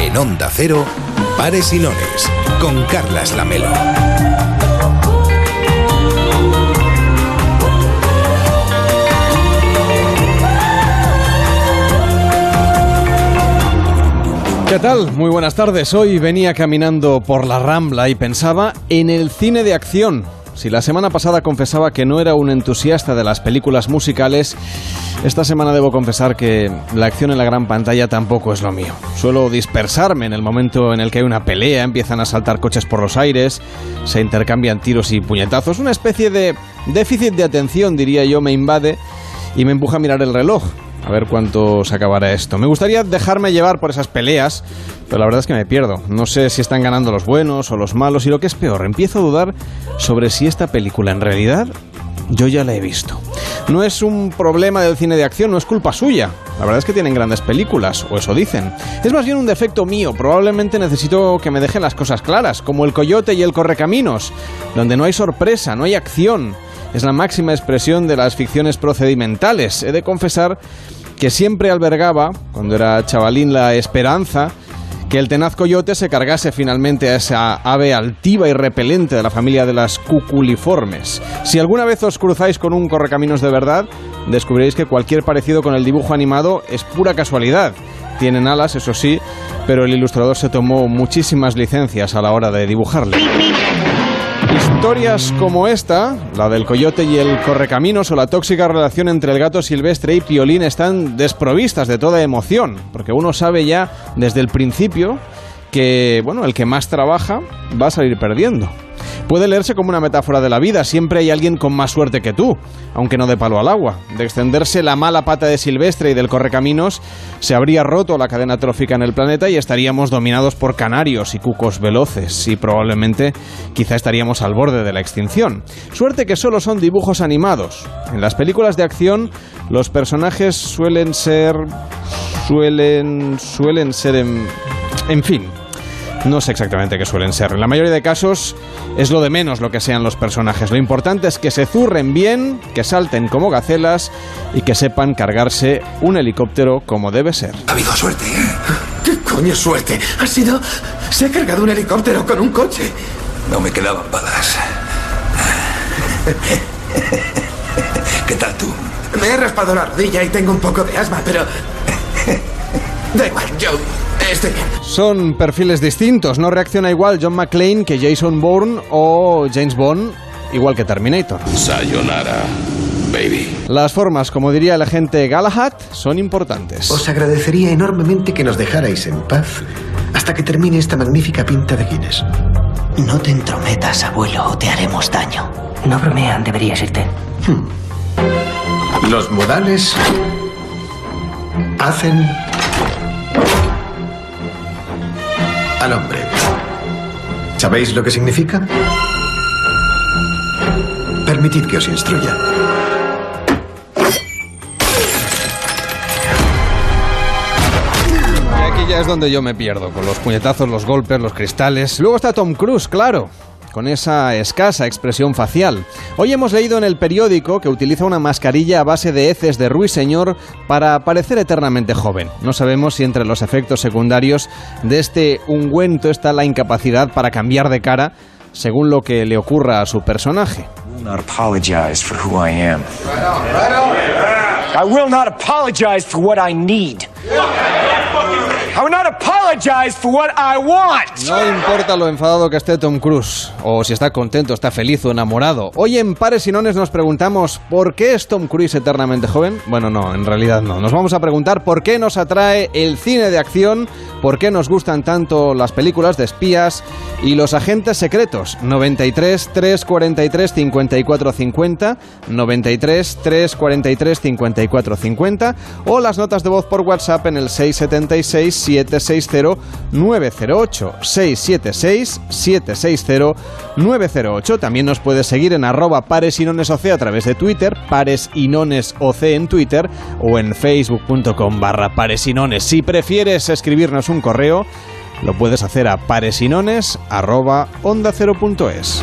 En Onda Cero, Pares y Lones, con Carlas Lamelo. ¿Qué tal? Muy buenas tardes. Hoy venía caminando por la Rambla y pensaba en el cine de acción. Si la semana pasada confesaba que no era un entusiasta de las películas musicales, esta semana debo confesar que la acción en la gran pantalla tampoco es lo mío. Suelo dispersarme en el momento en el que hay una pelea, empiezan a saltar coches por los aires, se intercambian tiros y puñetazos. Una especie de déficit de atención, diría yo, me invade y me empuja a mirar el reloj. A ver cuánto se acabará esto. Me gustaría dejarme llevar por esas peleas, pero la verdad es que me pierdo. No sé si están ganando los buenos o los malos y lo que es peor, empiezo a dudar sobre si esta película en realidad yo ya la he visto. No es un problema del cine de acción, no es culpa suya. La verdad es que tienen grandes películas, o eso dicen. Es más bien un defecto mío, probablemente necesito que me dejen las cosas claras, como el coyote y el correcaminos, donde no hay sorpresa, no hay acción es la máxima expresión de las ficciones procedimentales. He de confesar que siempre albergaba, cuando era chavalín, la esperanza que el tenaz coyote se cargase finalmente a esa ave altiva y repelente de la familia de las cuculiformes. Si alguna vez os cruzáis con un correcaminos de verdad, descubriréis que cualquier parecido con el dibujo animado es pura casualidad. Tienen alas, eso sí, pero el ilustrador se tomó muchísimas licencias a la hora de dibujarle. Historias como esta, la del coyote y el correcaminos o la tóxica relación entre el gato silvestre y Piolín están desprovistas de toda emoción, porque uno sabe ya desde el principio que, bueno, el que más trabaja va a salir perdiendo. Puede leerse como una metáfora de la vida, siempre hay alguien con más suerte que tú, aunque no de palo al agua. De extenderse la mala pata de Silvestre y del correcaminos, se habría roto la cadena trófica en el planeta y estaríamos dominados por canarios y cucos veloces, y probablemente quizá estaríamos al borde de la extinción. Suerte que solo son dibujos animados. En las películas de acción, los personajes suelen ser... suelen... suelen ser en... en fin, no sé exactamente qué suelen ser. En la mayoría de casos es lo de menos lo que sean los personajes. Lo importante es que se zurren bien, que salten como gacelas y que sepan cargarse un helicóptero como debe ser. Ha habido suerte, ¿eh? ¿Qué coño suerte? Ha sido... Se ha cargado un helicóptero con un coche. No me quedaban balas. ¿Qué tal tú? Me he raspado la rodilla y tengo un poco de asma, pero... Da igual, yo bien. Son perfiles distintos. No reacciona igual John McClane que Jason Bourne o James Bond, igual que Terminator. Sayonara, baby. Las formas, como diría el agente Galahad, son importantes. Os agradecería enormemente que nos dejarais en paz hasta que termine esta magnífica pinta de Guinness. No te entrometas, abuelo, o te haremos daño. No bromean, deberías irte. Los modales hacen al hombre. ¿Sabéis lo que significa? Permitid que os instruya. Y aquí ya es donde yo me pierdo, con los puñetazos, los golpes, los cristales. Luego está Tom Cruise, claro, con esa escasa expresión facial. Hoy hemos leído en el periódico que utiliza una mascarilla a base de heces de ruiseñor para parecer eternamente joven. No sabemos si entre los efectos secundarios de este ungüento está la incapacidad para cambiar de cara según lo que le ocurra a su personaje. I will not apologize for what I need. I will not apologize No importa lo enfadado que esté Tom Cruise, o si está contento, está feliz o enamorado. Hoy en Pares y Nones nos preguntamos ¿por qué es Tom Cruise eternamente joven? Bueno, no, en realidad no. Nos vamos a preguntar por qué nos atrae el cine de acción, por qué nos gustan tanto las películas de espías y los agentes secretos. 93 343 54 50, 93 343 54 50 o las notas de voz por WhatsApp en el 676 760 908 676 760 908. También nos puedes seguir en arroba pares y nones oc a través de Twitter, pares y nones oc en Twitter o en facebook.com barra pares y nones. Si prefieres escribirnos un correo, lo puedes hacer a paresinones.ondacero.es.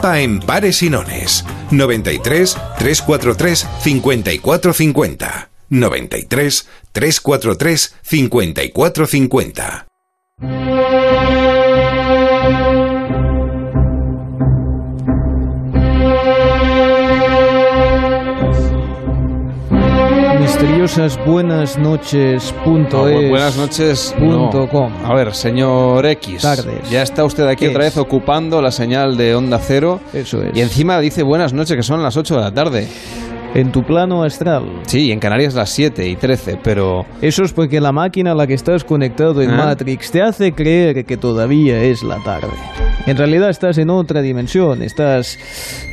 Participa en Pares y Nones. 93 343 5450. 93 343 5450. Misteriosas buenas noches punto No, buenas noches. punto no. com. A ver, señor X. Tardes. Ya está usted aquí ¿Qué otra vez ocupando la señal de onda cero. Eso es. Y encima dice buenas noches, que son las 8 de la tarde. En tu plano astral. Sí, en Canarias las 7 y 13, pero. Eso es porque la máquina a la que estás conectado en Ah. Matrix te hace creer que todavía es la tarde. En realidad estás en otra dimensión, estás...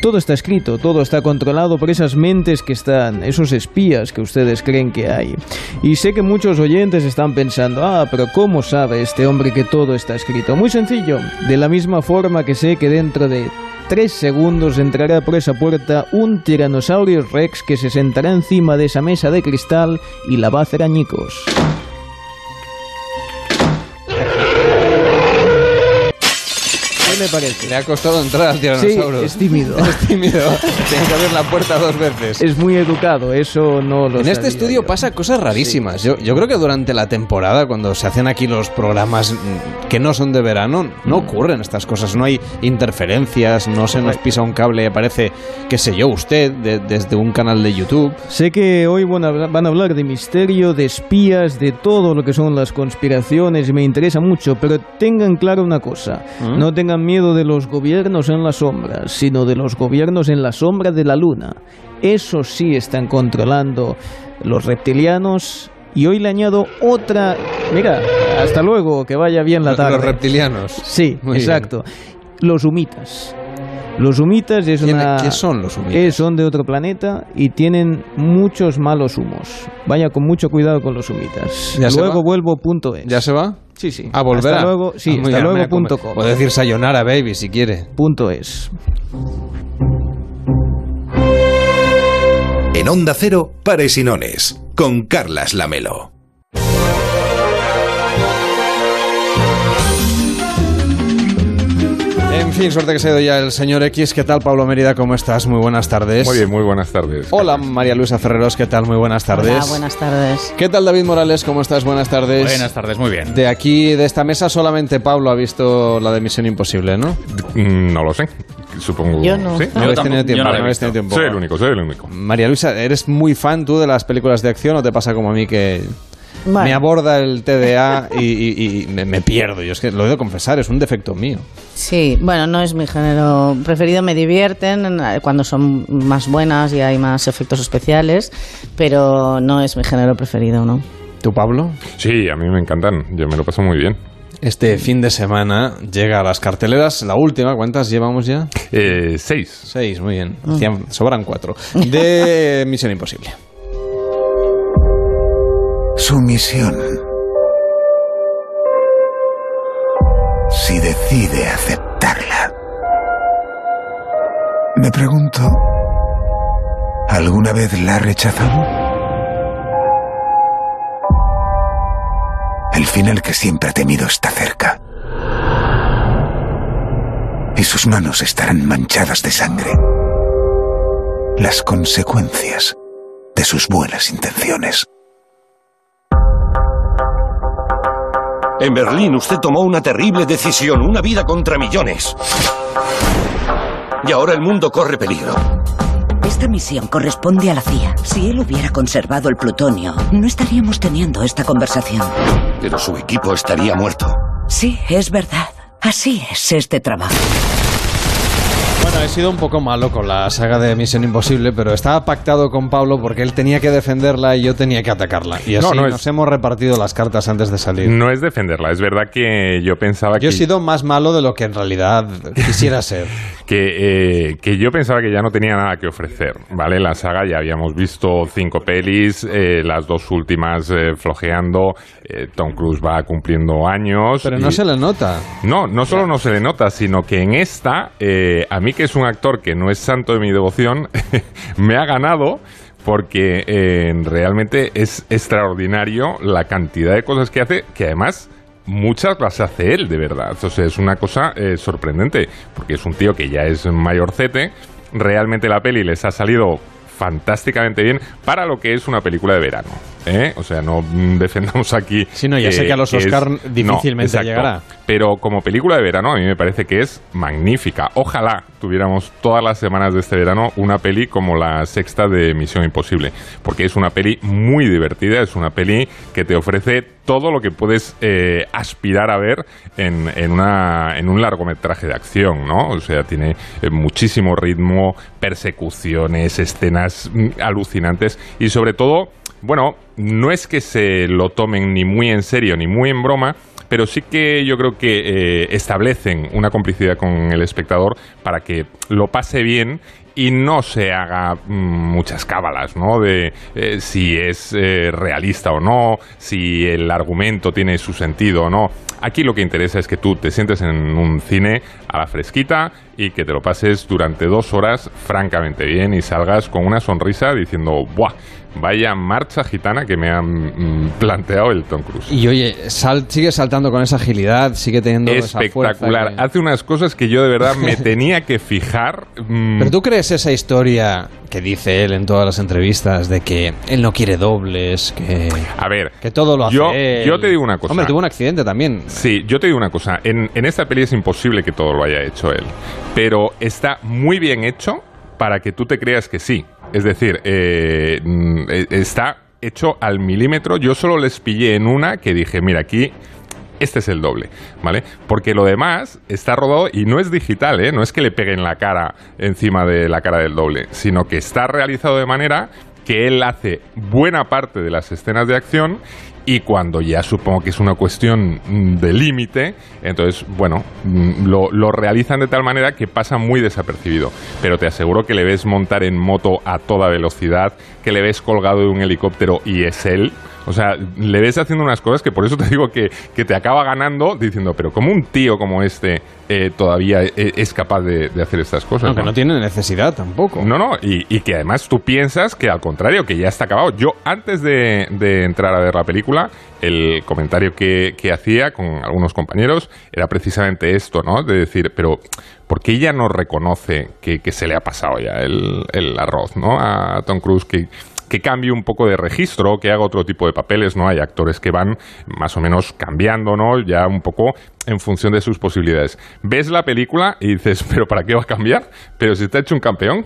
Todo está escrito, todo está controlado por esas mentes que están, esos espías que ustedes creen que hay. Y sé que muchos oyentes están pensando, ah, pero ¿cómo sabe este hombre que todo está escrito? Muy sencillo, de la misma forma que sé que dentro de tres segundos entrará por esa puerta un tiranosaurio rex que se sentará encima de esa mesa de cristal y la va a hacer añicos. ¿Qué le parece? Le ha costado entrar al Sí, tiranosaurio. es tímido. Es tímido. Tiene que abrir la puerta dos veces. Es muy educado, eso no lo En este estudio yo. pasa cosas rarísimas. Yo, yo creo que durante la temporada, cuando se hacen aquí los programas mm, que no son de verano, no ocurren estas cosas. No hay interferencias, no se nos pisa un cable y aparece, qué sé yo, usted de- desde un canal de YouTube. Sé que hoy van a, hablar, van a hablar de misterio, de espías, de todo lo que son las conspiraciones y me interesa mucho, pero tengan claro una cosa, ¿Mm? no tengan miedo de los gobiernos en las sombras, sino de los gobiernos en la sombra de la luna. Eso sí están controlando los reptilianos y hoy le añado otra... Mira, hasta luego, que vaya bien la tarde. Los reptilianos. Sí, Muy bien. exacto. Los humitas. Los humitas es ¿Quién- una... qué son los humitas? Eh, son de otro planeta y tienen muchos malos humos. Vaya con mucho cuidado con los humitas. ¿Ya se luego va? vuelvo punto es. ¿Ya se va? Sí, sí. ¿A volver? Hasta luego, sí, Ah, hasta bien, luego mira, punto como- com. Puede decir sayonara, baby, si quiere. Punto es. En Onda Cero, Pares y Nones. Con Carlas Lamelo. En fin, suerte que se ha ido ya el señor X. ¿Qué tal, Pablo Mérida? ¿Cómo estás? Muy buenas tardes. Muy bien, muy buenas tardes. Hola, María Luisa Ferreros. ¿Qué tal? Muy buenas tardes. Hola, buenas tardes. ¿Qué tal, David Morales? ¿Cómo estás? Buenas tardes. Buenas tardes, muy bien. De aquí, de esta mesa, solamente Pablo ha visto la de Misión Imposible, ¿no? Mm, No lo sé. Supongo. Yo no. ¿Sí? No habéis tenido tiempo. Vale, no habéis tenido tiempo. Soy el único, soy el único. María Luisa, ¿eres muy fan tú de las películas de acción o te pasa como a mí que Bueno, me aborda el TDA y, y- y me, me pierdo? Yo es que lo he de confesar, es un defecto mío. sí, bueno, no es mi género preferido, me divierten eh, cuando son más buenas y hay más efectos especiales, pero no es mi género preferido, ¿no? ¿Tú, Pablo? Sí, a mí me encantan. Yo me lo paso muy bien. Este fin de semana llega a las carteleras, la última, ¿cuántas llevamos ya? Eh, seis. Seis, muy bien. Hacían- sobran cuatro. De Misión Imposible. Su misión. Si decide aceptarla. Me pregunto, ¿alguna vez la ha rechazado? El final que siempre ha temido está cerca. Y sus manos estarán manchadas de sangre. Las consecuencias de sus buenas intenciones. En Berlín usted tomó una terrible decisión, una vida contra millones. Y ahora el mundo corre peligro. Esta misión corresponde a la CIA. Si él hubiera conservado el plutonio, no estaríamos teniendo esta conversación. Pero su equipo estaría muerto. Sí, es verdad. Así es este trabajo. Bueno, he sido un poco malo con la saga de Misión Imposible, pero estaba pactado con Pablo porque él tenía que defenderla y yo tenía que atacarla. Y así No, no nos es- hemos repartido las cartas antes de salir. No es defenderla, es verdad que yo pensaba Yo que... he sido más malo de lo que en realidad quisiera ser. que, eh, que yo pensaba que ya no tenía nada que ofrecer, ¿vale? La saga ya habíamos visto cinco pelis, eh, las dos últimas eh, flojeando, eh, Tom Cruise va cumpliendo años. Pero no y- se le nota. No, no solo no se le nota, sino que en esta, eh, a mí que es un actor que no es santo de mi devoción, me ha ganado porque eh, realmente es extraordinario la cantidad de cosas que hace, que además muchas las hace él, de verdad. O sea, es una cosa eh, sorprendente, porque es un tío que ya es mayorcete, realmente la peli les ha salido fantásticamente bien para lo que es una película de verano. ¿Eh? O sea, no defendamos aquí. Sí, no, ya sé que a los Oscar difícilmente llegará. Pero como película de verano, a mí me parece que es magnífica. Ojalá tuviéramos todas las semanas de este verano una peli como la sexta de Misión Imposible. Porque es una peli muy divertida, es una peli que te ofrece todo lo que puedes eh, aspirar a ver en, en, una, en un largometraje de acción, ¿no? O sea, tiene eh, muchísimo ritmo, persecuciones, escenas mm, alucinantes y sobre todo, bueno, no es que se lo tomen ni muy en serio ni muy en broma, pero sí que yo creo que eh, establecen una complicidad con el espectador para que lo pase bien y no se haga mm, muchas cábalas, ¿no? De eh, si es eh, realista o no, si el argumento tiene su sentido o no. Aquí lo que interesa es que tú te sientes en un cine a la fresquita y que te lo pases durante dos horas francamente bien y salgas con una sonrisa diciendo, ¡buah! Vaya marcha gitana que me han mm, planteado el Tom Cruise. Y oye, sal- sigue saltando con esa agilidad, sigue teniendo esa Espectacular. fuerza. que- Hace unas cosas que yo de verdad me tenía que fijar. mm, Pero tú crees esa historia que dice él en todas las entrevistas de que él no quiere dobles, que, A ver, que todo lo hace yo, él? yo te digo una cosa. Hombre, tuvo un accidente también. Sí, yo te digo una cosa. En, en esta peli es imposible que todo lo haya hecho él. Pero está muy bien hecho para que tú te creas que sí. Es decir, eh, mm, eh, está hecho al milímetro. Yo solo les pillé en una que dije, mira, aquí este es el doble, ¿vale? Porque lo demás está rodado y no es digital, ¿eh? No es que le peguen la cara encima de la cara del doble, sino que está realizado de manera que él hace buena parte de las escenas de acción y cuando ya supongo que es una cuestión mm, de límite, entonces, bueno, mm, lo, lo realizan de tal manera que pasa muy desapercibido. Pero te aseguro que le ves montar en moto a toda velocidad, que le ves colgado de un helicóptero y es él. O sea, le ves haciendo unas cosas que por eso te digo que, que te acaba ganando diciendo, pero como un tío como este eh, todavía eh, es capaz de, de hacer estas cosas. ¿no? no tiene necesidad tampoco. No, no, y, y que además tú piensas que al contrario, que ya está acabado. Yo antes de, de entrar a ver la película, el comentario que, que hacía con algunos compañeros era precisamente esto, ¿no? De decir, pero ¿por qué ella no reconoce que, que se le ha pasado ya el, el arroz, ¿no? A Tom Cruise, que que cambie un poco de registro, que haga otro tipo de papeles, ¿no? Hay actores que van más o menos cambiando, ¿no? Ya un poco en función de sus posibilidades. Ves la película y dices, ¿pero para qué va a cambiar? Pero si está hecho un campeón.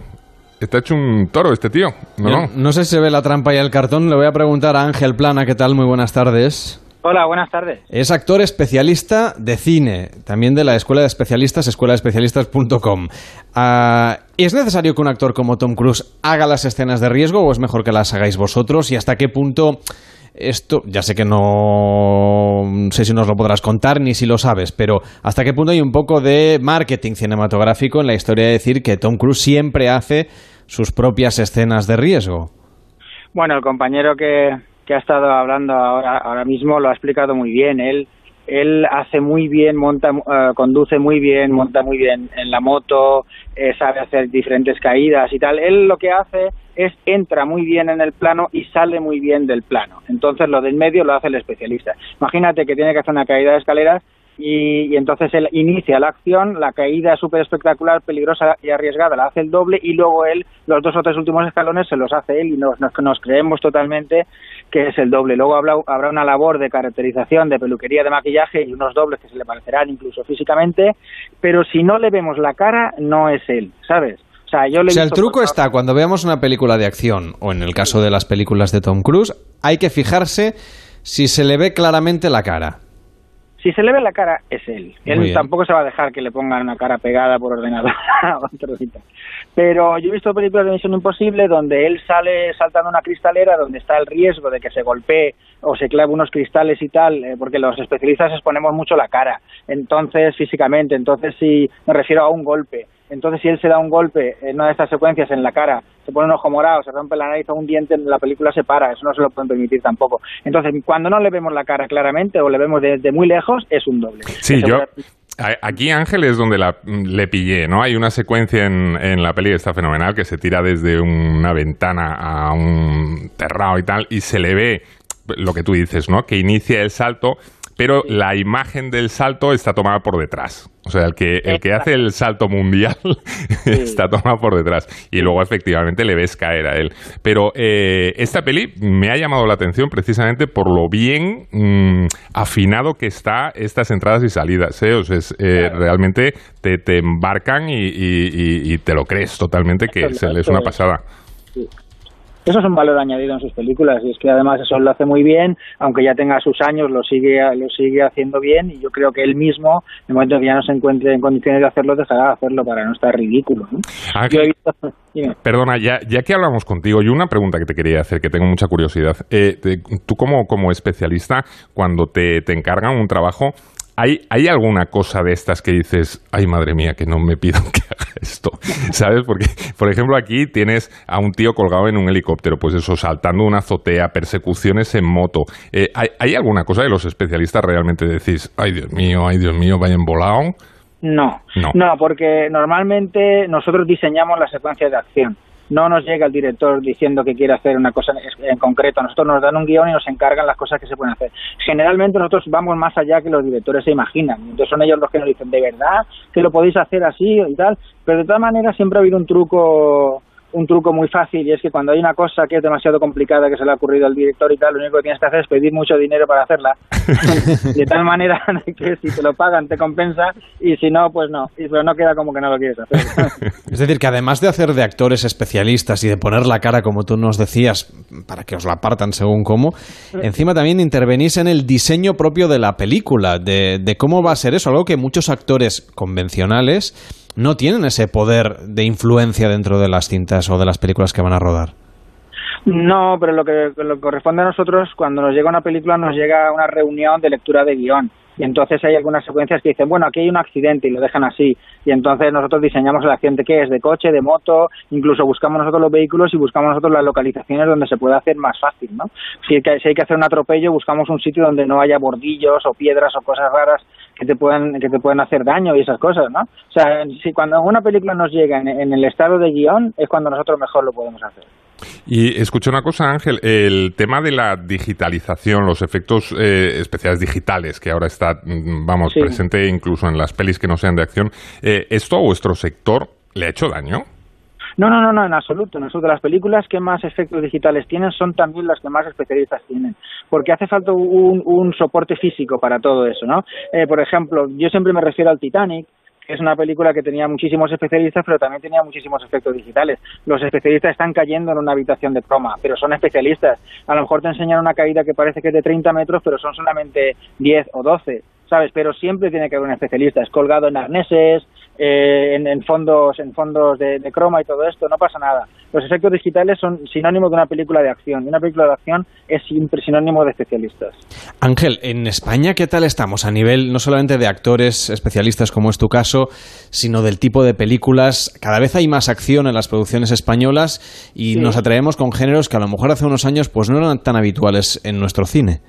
Está hecho un toro este tío. No, no sé si se ve la trampa y el cartón. Le voy a preguntar a Ángel Plana, ¿qué tal? Muy buenas tardes. Hola, buenas tardes. Es actor especialista de cine, también de la Escuela de Especialistas, escuelaespecialistas.com. Ah, ¿Es necesario que un actor como Tom Cruise haga las escenas de riesgo o es mejor que las hagáis vosotros? ¿Y hasta qué punto esto, ya sé que no sé si nos lo podrás contar ni si lo sabes, pero hasta qué punto hay un poco de marketing cinematográfico en la historia de decir que Tom Cruise siempre hace sus propias escenas de riesgo? Bueno, el compañero que, que ha estado hablando ahora, ahora mismo lo ha explicado muy bien. Él, él hace muy bien, monta, eh, conduce muy bien, monta muy bien en la moto, eh, sabe hacer diferentes caídas y tal. Él lo que hace es entra muy bien en el plano y sale muy bien del plano. Entonces lo del medio lo hace el especialista. Imagínate que tiene que hacer una caída de escaleras y, y entonces él inicia la acción, la caída súper espectacular, peligrosa y arriesgada la hace el doble y luego él los dos o tres últimos escalones se los hace él y nos, nos creemos totalmente que es el doble. Luego habrá, habrá una labor de caracterización, de peluquería, de maquillaje y unos dobles que se le parecerán incluso físicamente, pero si no le vemos la cara no es él, ¿sabes? O sea, yo le O sea, el truco por- está cuando veamos una película de acción, o en el caso de las películas de Tom Cruise, hay que fijarse si se le ve claramente la cara. Si se le ve la cara, es él. Muy Él bien. tampoco se va a dejar que le pongan una cara pegada por ordenador. Pero yo he visto películas de Misión Imposible donde él sale saltando una cristalera donde está el riesgo de que se golpee o se clave unos cristales y tal, eh, porque los especialistas exponemos mucho la cara, entonces físicamente, entonces si me refiero a un golpe. Entonces, si él se da un golpe en una de estas secuencias en la cara, se pone un ojo morado, se rompe la nariz o un diente, la película se para. Eso no se lo pueden permitir tampoco. Entonces, cuando no le vemos la cara claramente o le vemos desde muy lejos, es un doble. Sí, yo. Aquí Ángel es donde la, le pillé, ¿no? Hay una secuencia en, en la peli que está fenomenal que se tira desde una ventana a un terrado y tal y se le ve lo que tú dices, ¿no? Que inicia el salto, pero la imagen del salto está tomada por detrás. O sea, el que, el que hace el salto mundial está tomado por detrás. Y luego efectivamente le ves caer a él. Pero eh, esta peli me ha llamado la atención precisamente por lo bien mm, afinado que está estas entradas y salidas. ¿eh? O sea, es, eh, realmente te, te embarcan y, y- y- y te lo crees totalmente que es esto una es. pasada. Eso es un valor añadido en sus películas y es que además eso lo hace muy bien, aunque ya tenga sus años, lo sigue lo sigue haciendo bien y yo creo que él mismo, en el momento que ya no se encuentre en condiciones de hacerlo, dejará de hacerlo para no estar ridículo. ¿no? Ángel, Yo he visto... Perdona, ya, ya que hablamos contigo, yo una pregunta que te quería hacer, que tengo mucha curiosidad. Eh, te- tú como, como especialista, cuando te, te encargan un trabajo, ¿hay, ¿hay alguna cosa de estas que dices, ay madre mía, que no me pidan que haga esto? ¿Sabes? Porque, por ejemplo, aquí tienes a un tío colgado en un helicóptero, pues eso, saltando una azotea, persecuciones en moto. Eh, ¿hay, ¿Hay alguna cosa de los especialistas realmente decís, ay Dios mío, ay Dios mío, vayan volado? No, No. porque normalmente nosotros diseñamos las secuencias de acción. No nos llega el director diciendo que quiere hacer una cosa en- concreto. Nosotros nos dan un guion y nos encargan las cosas que se pueden hacer. Generalmente nosotros vamos más allá que los directores se imaginan. Entonces son ellos los que nos dicen, ¿de verdad que lo podéis hacer así y tal? Pero de todas maneras siempre ha habido un truco un truco muy fácil y es que cuando hay una cosa que es demasiado complicada que se le ha ocurrido al director y tal, lo único que tienes que hacer es pedir mucho dinero para hacerla. de tal manera que si te lo pagan te compensa y si no, pues no. Y pero no queda como que no lo quieres hacer. Es decir, que además de hacer de actores especialistas y de poner la cara, como tú nos decías, para que os la partan según cómo, encima también intervenís en el diseño propio de la película, de, de cómo va a ser eso, algo que muchos actores convencionales no tienen ese poder de influencia dentro de las cintas o de las películas que van a rodar. No, pero lo que, lo que corresponde a nosotros, cuando nos llega una película, nos llega una reunión de lectura de guion. Y entonces hay algunas secuencias que dicen, bueno, aquí hay un accidente y lo dejan así. Y entonces nosotros diseñamos el accidente que es de coche, de moto, incluso buscamos nosotros los vehículos y buscamos nosotros las localizaciones donde se puede hacer más fácil, ¿no? Si hay que, si hay que hacer un atropello, buscamos un sitio donde no haya bordillos o piedras o cosas raras que te puedan que te pueden hacer daño y esas cosas, ¿no? O sea, si cuando una película nos llega en, en el estado de guion es cuando nosotros mejor lo podemos hacer. Y escucha una cosa, Ángel, el tema de la digitalización, los efectos eh, especiales digitales, que ahora está, mm, vamos, Sí. presente incluso en las pelis que no sean de acción, eh, ¿esto a vuestro sector le ha hecho daño? No, no, no, no, en absoluto. En absoluto. Las películas que más efectos digitales tienen son también las que más especialistas tienen, porque hace falta un, soporte físico para todo eso, ¿no? Eh, por ejemplo, yo siempre me refiero al Titanic, es una película que tenía muchísimos especialistas, pero también tenía muchísimos efectos digitales. Los especialistas están cayendo en una habitación de croma, pero son especialistas. A lo mejor te enseñan una caída que parece que es de 30 metros, pero son solamente 10 o 12. ¿Sabes? Pero siempre tiene que haber un especialista. Es colgado en arneses, eh, en, en fondos, en fondos de, de croma y todo esto. No pasa nada. Los efectos digitales son sinónimo de una película de acción. Y una película de acción es siempre sinónimo de especialistas. Ángel, en España, ¿qué tal estamos a nivel no solamente de actores especialistas como es tu caso, sino del tipo de películas? Cada vez hay más acción en las producciones españolas y Sí. nos atraemos con géneros que a lo mejor hace unos años pues no eran tan habituales en nuestro cine.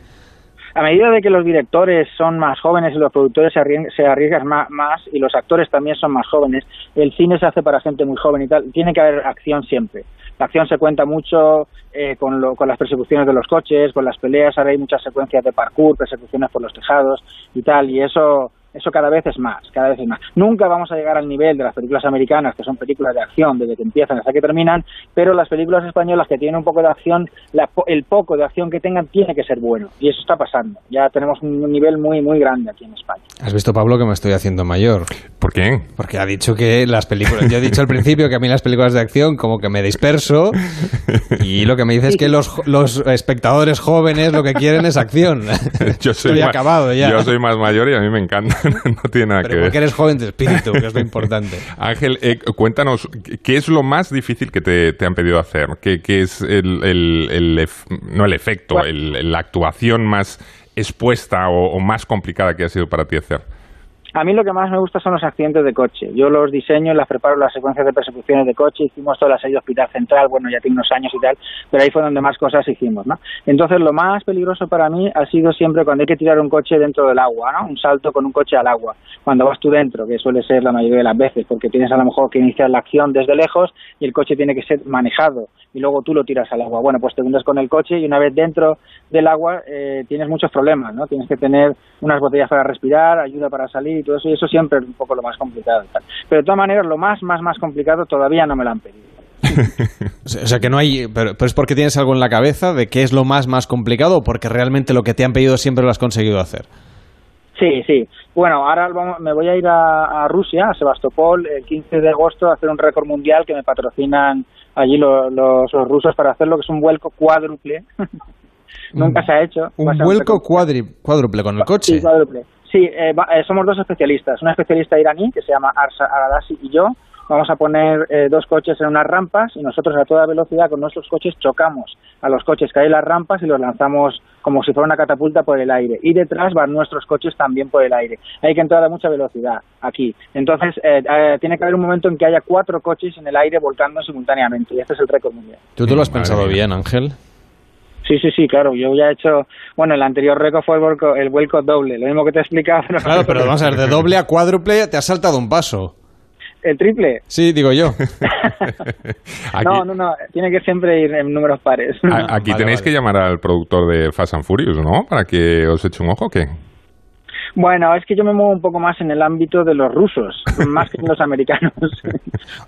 A medida de que los directores son más jóvenes y los productores se arriesgan, se arriesgan ma- más, y los actores también son más jóvenes, el cine se hace para gente muy joven y tal, tiene que haber acción siempre. La acción se cuenta mucho eh, con, lo- con las persecuciones de los coches, con las peleas, ahora hay muchas secuencias de parkour, persecuciones por los tejados y tal, y eso Eso cada vez es más, cada vez es más. Nunca vamos a llegar al nivel de las películas americanas, que son películas de acción desde que empiezan hasta que terminan, pero las películas españolas que tienen un poco de acción, el poco de acción que tengan tiene que ser bueno. Y eso está pasando. Ya tenemos un nivel muy, muy grande aquí en España. ¿Has visto, Pablo, que me estoy haciendo mayor? ¿Por qué? Porque ha dicho que las películas... Yo he dicho al principio que a mí las películas de acción como que me disperso y lo que me dice es que los, los espectadores jóvenes lo que quieren es acción. Yo soy Estoy más, acabado ya. Yo soy más mayor y a mí me encanta. no tiene nada Pero que ver. porque eres joven de espíritu, que es lo importante. Ángel, eh, cuéntanos, ¿qué es lo más difícil que te, te han pedido hacer? ¿Qué, qué es el, el, el ef- no el efecto, el- la actuación más expuesta o, o más complicada que ha sido para ti hacer? A mí lo que más me gusta son los accidentes de coche. Yo los diseño, las preparo las secuencias de persecuciones de coche, hicimos toda la serie de Hospital Central, bueno, ya tiene unos años y tal, pero ahí fue donde más cosas hicimos, ¿no? Entonces lo más peligroso para mí ha sido siempre cuando hay que tirar un coche dentro del agua, ¿no? Un salto con un coche al agua. Cuando vas tú dentro, que suele ser la mayoría de las veces, porque tienes a lo mejor que iniciar la acción desde lejos y el coche tiene que ser manejado y luego tú lo tiras al agua. Bueno, pues te hundes con el coche y una vez dentro del agua eh, tienes muchos problemas, ¿no? Tienes que tener unas botellas para respirar, ayuda para salir y todo eso, y eso siempre es un poco lo más complicado. Pero de todas maneras, lo más, más, más complicado todavía no me lo han pedido. O sea que no hay. Pero, pero es porque tienes algo en la cabeza de qué es lo más, más complicado o porque realmente lo que te han pedido siempre lo has conseguido hacer. Sí, sí. Bueno, ahora vamos- me voy a ir a, a Rusia, a Sebastopol, el 15 de agosto a hacer un récord mundial que me patrocinan allí lo- los, los rusos para hacer lo que es un vuelco cuádruple. Nunca se ha hecho. Un vuelco cuádruple con el coche. Sí, cuádruple. Sí, eh, va- eh, somos dos especialistas. Una especialista iraní que se llama Arsa Aradasi y yo. Vamos a poner eh, dos coches en unas rampas y nosotros a toda velocidad con nuestros coches chocamos a los coches que hay en las rampas y los lanzamos como si fuera una catapulta por el aire. Y detrás van nuestros coches también por el aire. Hay que entrar a mucha velocidad aquí. Entonces, eh, eh, tiene que haber un momento en que haya cuatro coches en el aire volcando simultáneamente. Y este es el récord mundial. ¿Tú te lo has Madre pensado bien, Ángel? Sí, sí, sí, claro. Yo ya he hecho. Bueno, el anterior récord fue el vuelco, el vuelco doble. Lo mismo que te he explicado. pero- Claro, pero vamos a ver, de doble a cuádruple te has saltado un paso. ¿El triple? Sí, digo yo. Aquí, No, no, no. Tiene que siempre ir en números pares. aquí Vale, tenéis vale. que llamar al productor de Fast and Furious, ¿no? Para que os eche un ojo, ¿o ¿qué? Bueno, es que yo me muevo un poco más en el ámbito de los rusos, más que en los americanos,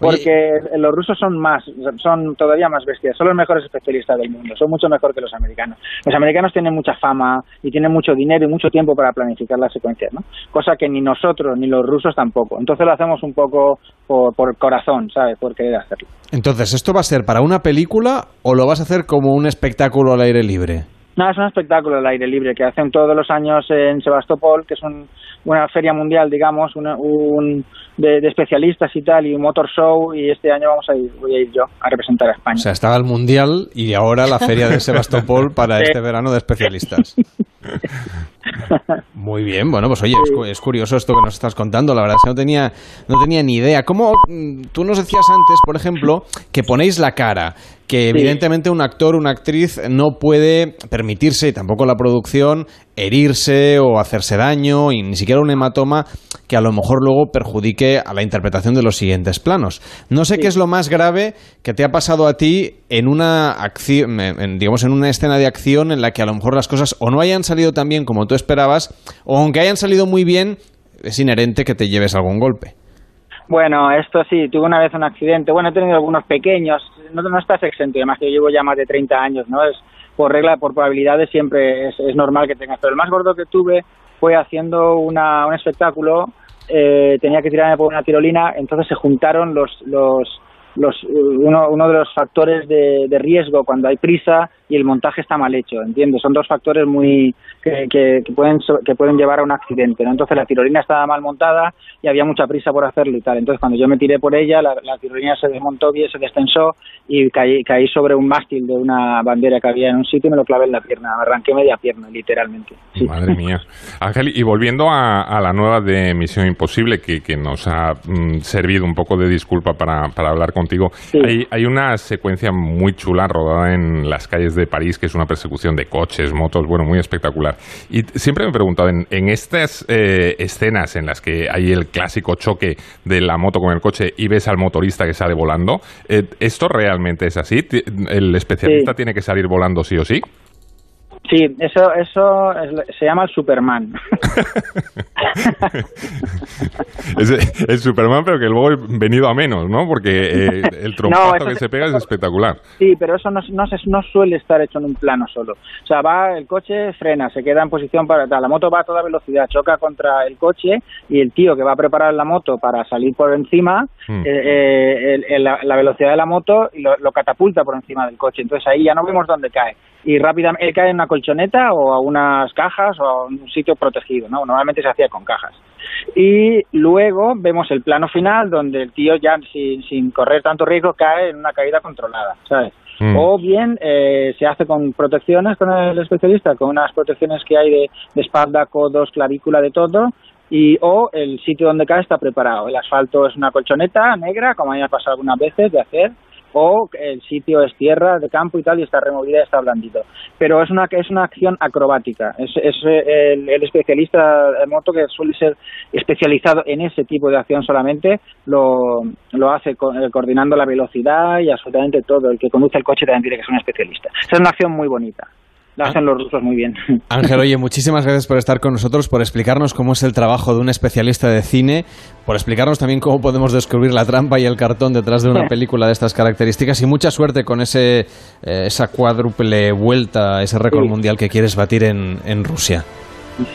porque los rusos son más, son todavía más bestias, son los mejores especialistas del mundo, son mucho mejor que los americanos. Los americanos tienen mucha fama y tienen mucho dinero y mucho tiempo para planificar las secuencias, ¿no? Cosa que ni nosotros ni los rusos tampoco. Entonces lo hacemos un poco por, por corazón, ¿sabes? Por querer hacerlo. Entonces, ¿esto va a ser para una película o lo vas a hacer como un espectáculo al aire libre? No, es un espectáculo al aire libre que hacen todos los años en Sebastopol, que es un- una feria mundial, digamos, una- un, de, de especialistas y tal, y un motor show, y este año vamos a ir, voy a ir yo a representar a España. O sea, estaba el Mundial y ahora la feria de Sebastopol para este verano de especialistas. Muy bien, bueno, pues oye, es, es curioso esto que nos estás contando, la verdad es que no tenía, no tenía ni idea. ¿Cómo, mm, tú nos decías antes, por ejemplo, que ponéis la cara, que evidentemente un actor, una actriz no puede permitirse, y tampoco la producción, herirse o hacerse daño, y ni siquiera un hematoma que a lo mejor luego perjudique a la interpretación de los siguientes planos. No sé qué es lo más grave que te ha pasado a ti en una acción, en- digamos, en una escena de acción en la que a lo mejor las cosas o no hayan salido tan bien como tú esperabas, o aunque hayan salido muy bien, es inherente que te lleves algún golpe. Bueno, esto sí, tuve una vez un accidente. Bueno, he tenido algunos pequeños. No, no estás exento, además que yo llevo ya más de 30 años, ¿no? Es por regla, por probabilidades siempre es, es normal que tengas. Pero el más gordo que tuve fue haciendo una, un espectáculo. eh, tenía que tirarme por una tirolina, entonces se juntaron los, los, los uno, uno de los factores de, de riesgo cuando hay prisa y el montaje está mal hecho, ¿entiendes? Son dos factores muy que, que, que pueden que pueden llevar a un accidente, ¿no? Entonces la tirolina estaba mal montada y había mucha prisa por hacerlo y tal. Entonces cuando yo me tiré por ella, la, la tirolina se desmontó bien, se destensó y caí, caí sobre un mástil de una bandera que había en un sitio y me lo clavé en la pierna, me arranqué media pierna, literalmente. Sí. Madre mía. Ángel, y volviendo a, a la nueva de Misión Imposible, que, que nos ha mm, servido un poco de disculpa para, para hablar contigo, hay, hay una secuencia muy chula rodada en las calles de París, que es una persecución de coches, motos, bueno, muy espectacular. Y siempre me he preguntado, en, en estas eh, escenas en las que hay el clásico choque de la moto con el coche y ves al motorista que sale volando, eh, ¿esto realmente es así? ¿El especialista Sí. tiene que salir volando sí o sí? Sí, eso, eso es- se llama el Superman. Es el Superman, pero que luego he venido a menos, ¿no? Porque eh, el trompazo que se pega es espectacular. Sí, pero eso no, no, se- no suele estar hecho en un plano solo. O sea, va el coche, frena, se queda en posición para tal. La moto va a toda velocidad, choca contra el coche y el tío que va a preparar la moto para salir por encima, Mm. eh, eh, el- el- la, la velocidad de la moto y lo, lo catapulta por encima del coche. Entonces ahí ya no vemos dónde cae. Y rápidamente, él cae en una colchoneta o a unas cajas o a un sitio protegido, ¿no? Normalmente se hacía con cajas. Y luego vemos el plano final donde el tío ya sin, sin correr tanto riesgo cae en una caída controlada, ¿sabes? Mm. O bien eh, se hace con protecciones con el especialista, con unas protecciones que hay de, de espalda, codos, clavícula, de todo, y o el sitio donde cae está preparado. El asfalto es una colchoneta negra, como me ha pasado algunas veces de hacer, o el sitio es tierra de campo y tal y está removida y está blandito. Pero es una es una acción acrobática. Es, es eh, el, especialista de moto que suele ser especializado en ese tipo de acción solamente lo, lo hace co- eh, coordinando la velocidad y absolutamente todo. El que conduce el coche también tiene que ser un especialista. Es una acción muy bonita. La hacen los rusos muy bien. Ángel, oye, muchísimas gracias por estar con nosotros, por explicarnos cómo es el trabajo de un especialista de cine, por explicarnos también cómo podemos descubrir la trampa y el cartón detrás de una película de estas características y mucha suerte con ese, eh, esa cuádruple vuelta, ese récord Sí. mundial que quieres batir en, en Rusia.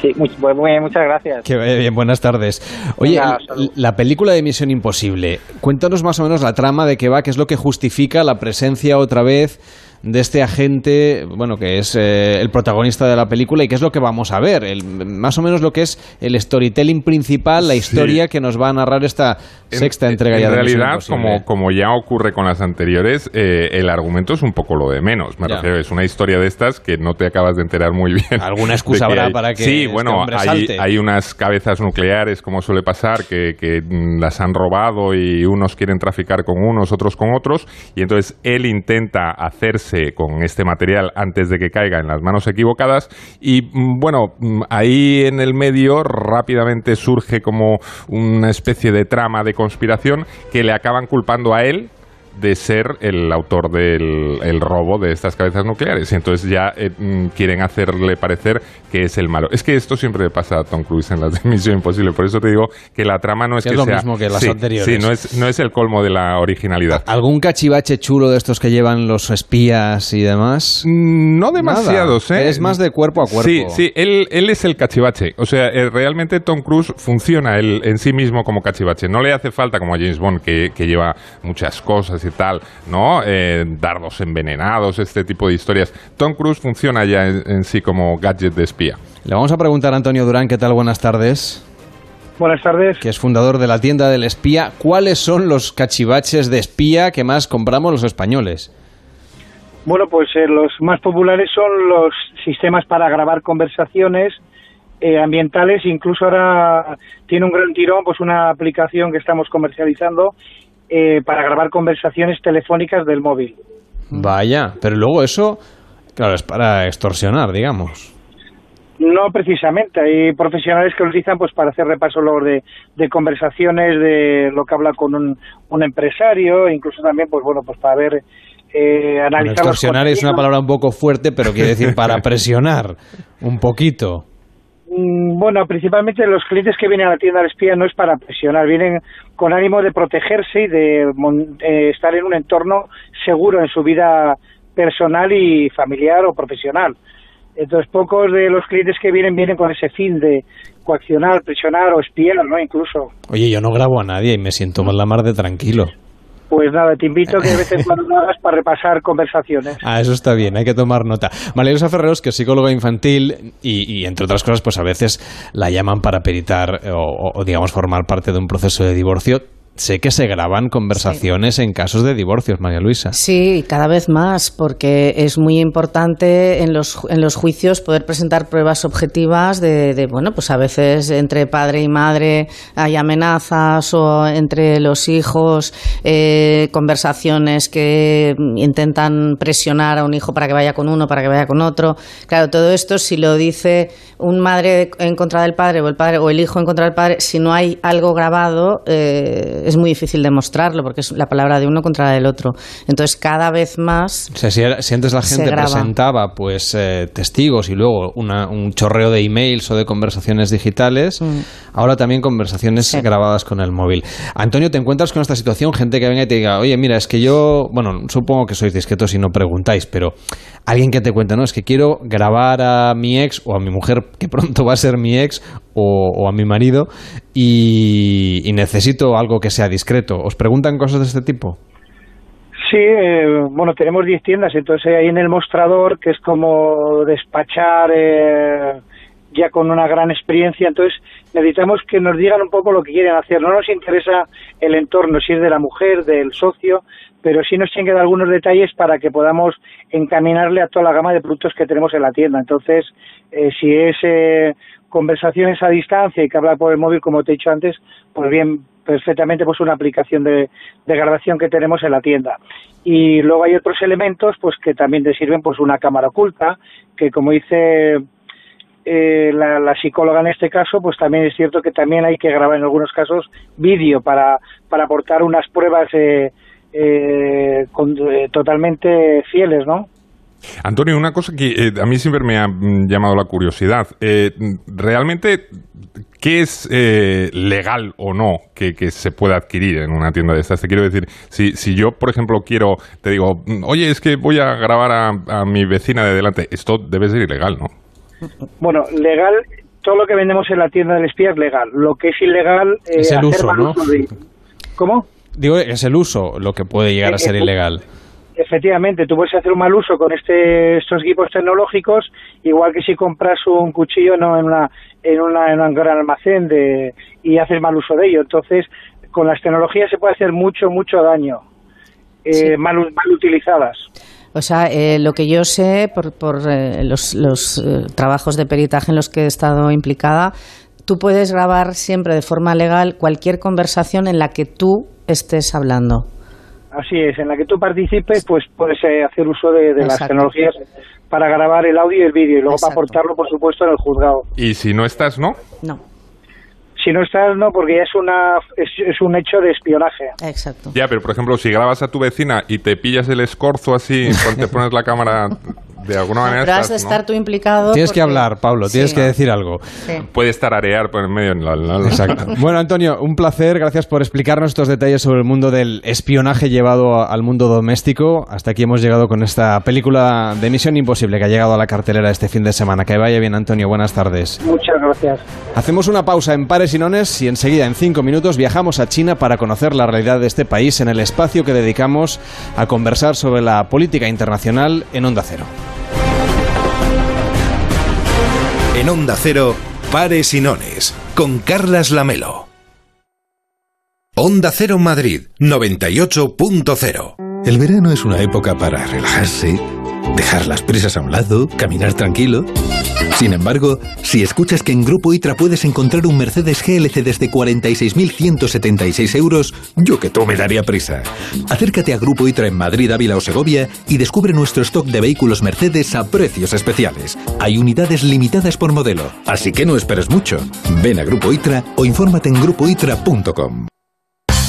Sí, muy- pues muchas gracias. Que vaya bien, buenas tardes. Oye, Venga, l- la película de Misión Imposible, cuéntanos más o menos la trama de qué va, qué es lo que justifica la presencia otra vez de este agente, bueno, que es eh, el protagonista de la película y qué es lo que vamos a ver, el- más o menos lo que es el storytelling principal, la historia que nos va a narrar esta sexta entrega en ya de Misión realidad, como, como ya ocurre con las anteriores, eh, el argumento es un poco lo de menos. Me Ya. refiero, es una historia de estas que no te acabas de enterar muy bien. Alguna excusa habrá hay- para que Sí, este bueno, hay, salte. hay unas cabezas nucleares, como suele pasar, que, que, mm, las han robado y unos quieren traficar con unos, otros con otros, y entonces él intenta hacerse con este material antes de que caiga en las manos equivocadas, y mm, bueno, mm, ahí en el medio rápidamente surge como una especie de trama de conspiración que le acaban culpando a él de ser el autor del el robo de estas cabezas nucleares. Y entonces ya eh, mm, quieren hacerle parecer que es el malo. Es que esto siempre le pasa a Tom Cruise en las de Misión Imposible. Por eso te digo que la trama no es Que que, es lo sea... mismo que las Sí, anteriores. Sí, no es, no es el colmo de la originalidad. ¿Algún cachivache chulo de estos que llevan los espías y demás? No demasiados, Nada, ¿eh? Es más de cuerpo a cuerpo. Sí, sí, él, él es el cachivache. O sea, eh, realmente Tom Cruise funciona él en sí mismo como cachivache. No le hace falta como a James Bond, que, que lleva muchas cosas y tal, ¿no? Eh, dardos envenenados, este tipo de historias. Tom Cruise funciona ya en, en sí como gadget de espía. Le vamos a preguntar a Antonio Durán, ¿qué tal? Buenas tardes. Buenas tardes. Que es fundador de la tienda del espía. ¿Cuáles son los cachivaches de espía que más compramos los españoles? Bueno, pues eh, los más populares son los sistemas para grabar conversaciones eh, ambientales. Incluso ahora tiene un gran tirón, pues una aplicación que estamos comercializando eh, para grabar conversaciones telefónicas del móvil. Vaya, pero luego eso, claro, es para extorsionar, digamos. No precisamente, hay profesionales que lo utilizan pues para hacer repaso luego de, de conversaciones, de lo que habla con un, un empresario, incluso también pues bueno pues para ver eh, Bueno, analizar los extorsionar es una palabra un poco fuerte, pero quiere decir para presionar un poquito. Mm, Bueno, principalmente los clientes que vienen a la tienda del espía no es para presionar, vienen con ánimo de protegerse y de eh, estar en un entorno seguro en su vida personal y familiar o profesional. Entonces, pocos de los clientes que vienen vienen con ese fin de coaccionar, presionar o espiar, ¿no? Incluso. Oye, yo no grabo a nadie y me siento más la mar de tranquilo. Pues nada, te invito a que de vez en cuando lo hagas para repasar conversaciones. Ah, eso está bien, hay que tomar nota. María Luisa Ferreros, que es psicóloga infantil y, y, entre otras cosas, pues a veces la llaman para peritar o, o, digamos, formar parte de un proceso de divorcio. Sé que se graban conversaciones sí. en casos de divorcios, María Luisa. Sí, cada vez más, porque es muy importante en los, en los juicios poder presentar pruebas objetivas de, de, bueno, pues a veces entre padre y madre hay amenazas o entre los hijos eh, conversaciones que intentan presionar a un hijo para que vaya con uno, para que vaya con otro. Claro, todo esto si lo dice un madre en contra del padre o el padre o el hijo en contra del padre, si no hay algo grabado, eh, es muy difícil demostrarlo porque es la palabra de uno contra la del otro. Entonces, cada vez más. O sea, si, era- si antes la gente presentaba pues eh, testigos y luego una- un chorreo de emails o de conversaciones digitales, Mm. ahora también conversaciones grabadas con el móvil. Antonio, ¿te encuentras con esta situación? Gente que venga y te diga, oye, mira, es que yo, bueno, supongo que sois discretos y no preguntáis, pero alguien que te cuente, no, es que quiero grabar a mi ex o a mi mujer, que pronto va a ser mi ex, o, o a mi marido, y, y necesito algo que sea discreto. ¿Os preguntan cosas de este tipo? Sí, eh, bueno, tenemos 10 tiendas, entonces ahí en el mostrador, que es como despachar eh, ya con una gran experiencia, entonces necesitamos que nos digan un poco lo que quieren hacer. No nos interesa el entorno, si es de la mujer, del socio, pero sí nos tienen que dar algunos detalles para que podamos encaminarle a toda la gama de productos que tenemos en la tienda. Entonces, eh, si es eh, conversaciones a distancia y que habla por el móvil, como te he dicho antes, pues bien, perfectamente pues una aplicación de, grabación que tenemos en la tienda. Y luego hay otros elementos pues que también te sirven pues una cámara oculta, que como dice eh, la, psicóloga en este caso, pues también es cierto que también hay que grabar en algunos casos vídeo para, para aportar unas pruebas eh, eh, con- eh, totalmente fieles, ¿no? Antonio, una cosa que eh, a mí siempre me ha mm, llamado la curiosidad. Eh, ¿Realmente qué es eh, legal o no que, que se pueda adquirir en una tienda de estas? Te quiero decir, si, si yo, por ejemplo, quiero, te digo, mm, oye, es que voy a grabar a, a mi vecina de delante, esto debe ser ilegal, ¿no? Bueno, legal, todo lo que vendemos en la tienda del espía es legal. Lo que es ilegal eh, Es el hacer uso, ¿no? de- ¿Cómo? Digo, es el uso lo que puede llegar a ser Eh, eh, ilegal. Efectivamente, tú puedes hacer un mal uso con este, estos equipos tecnológicos, igual que si compras un cuchillo no en una en una en un gran almacén de y haces mal uso de ello. Entonces, con las tecnologías se puede hacer mucho mucho daño, eh, mal, utilizadas. O sea, eh, lo que yo sé por, por eh, los, los, eh, trabajos de peritaje en los que he estado implicada, tú puedes grabar siempre de forma legal cualquier conversación en la que tú estés hablando. Así es, en la que tú participes, pues puedes eh, hacer uso de, de las tecnologías para grabar el audio y el vídeo y luego para aportarlo, por supuesto, en el juzgado. Y si no estás, ¿no? No. Si no estás, no, porque ya es, una, es, es un hecho de espionaje. Exacto. Ya, pero por ejemplo, si grabas a tu vecina y te pillas el escorzo así, cuando te pones la cámara de alguna manera... Pero has de ¿no? estar tú implicado. Tienes que hablar, Pablo, tienes Sí. que decir algo. Sí. Puede estar arear por el medio. La- Exacto. Bueno, Antonio, un placer. Gracias por explicarnos estos detalles sobre el mundo del espionaje llevado a- al mundo doméstico. Hasta aquí hemos llegado con esta película de Misión Imposible que ha llegado a la cartelera este fin de semana. Que vaya bien, Antonio. Buenas tardes. Muchas gracias. Hacemos una pausa en Pares y Nones y enseguida, en cinco minutos, viajamos a China para conocer la realidad de este país en el espacio que dedicamos a conversar sobre la política internacional en Onda Cero. En Onda Cero, Pares y Nones, con Carlas Lamelo. Onda Cero Madrid, 98.0. El verano es una época para relajarse, dejar las prisas a un lado, caminar tranquilo. Sin embargo, si escuchas que en Grupo ITRA puedes encontrar un Mercedes GLC desde 46.176 euros, yo que tú me daría prisa. Acércate a Grupo ITRA en Madrid, Ávila o Segovia y descubre nuestro stock de vehículos Mercedes a precios especiales. Hay unidades limitadas por modelo, así que no esperes mucho. Ven a Grupo ITRA o infórmate en grupoitra.com.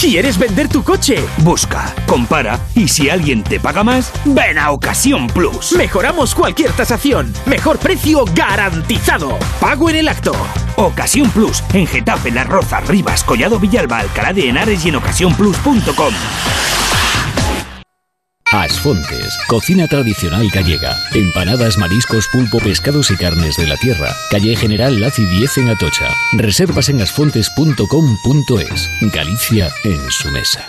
¿Quieres vender tu coche? Busca, compara y si alguien te paga más, ven a Ocasión Plus. Mejoramos cualquier tasación. Mejor precio garantizado. Pago en el acto. Ocasión Plus en Getafe, Las Rozas, Rivas, Collado Villalba, Alcalá de Henares y en ocasiónplus.com. Asfontes, cocina tradicional gallega. Empanadas, mariscos, pulpo, pescados y carnes de la tierra. Calle General Laci 10 en Atocha. Reservas en asfontes.com.es. Galicia en su mesa.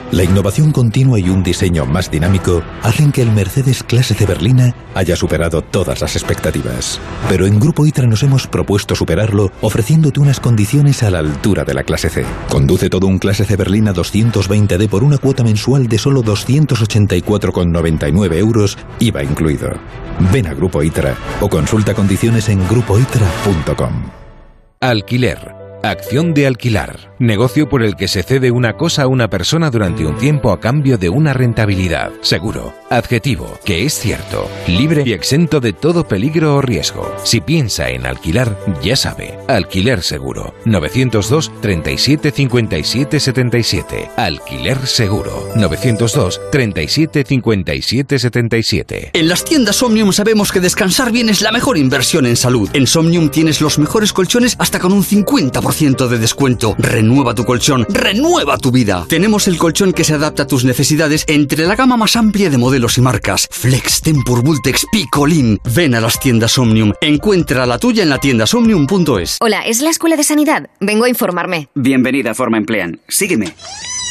La innovación continua y un diseño más dinámico hacen que el Mercedes Clase C berlina haya superado todas las expectativas. Pero en Grupo ITRA nos hemos propuesto superarlo ofreciéndote unas condiciones a la altura de la Clase C. Conduce todo un Clase C berlina 220D por una cuota mensual de solo 284,99 euros, IVA incluido. Ven a Grupo ITRA o consulta condiciones en grupoitra.com. Alquiler. Acción de alquilar. Negocio por el que se cede una cosa a una persona durante un tiempo a cambio de una rentabilidad. Seguro. Adjetivo. Que es cierto. Libre y exento de todo peligro o riesgo. Si piensa en alquilar, ya sabe. Alquiler seguro. 902 37 57 77. Alquiler seguro. 902 37 57 77. En las tiendas Omnium sabemos que descansar bien es la mejor inversión en salud. En Somnium tienes los mejores colchones hasta con un 50% de descuento. Renueva tu colchón, renueva tu vida. Tenemos el colchón que se adapta a tus necesidades entre la gama más amplia de modelos y marcas. Flex, Tempur, Vultex, Picolin. Ven a las tiendas Omnium. Encuentra la tuya en la tienda somnium.es. Hola, ¿es la Escuela de Sanidad? Vengo a informarme. Bienvenida a Forma Emplean. Sígueme.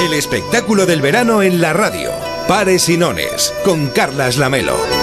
El espectáculo del verano en la radio. Pares y Nones, con Carlas Lamelo.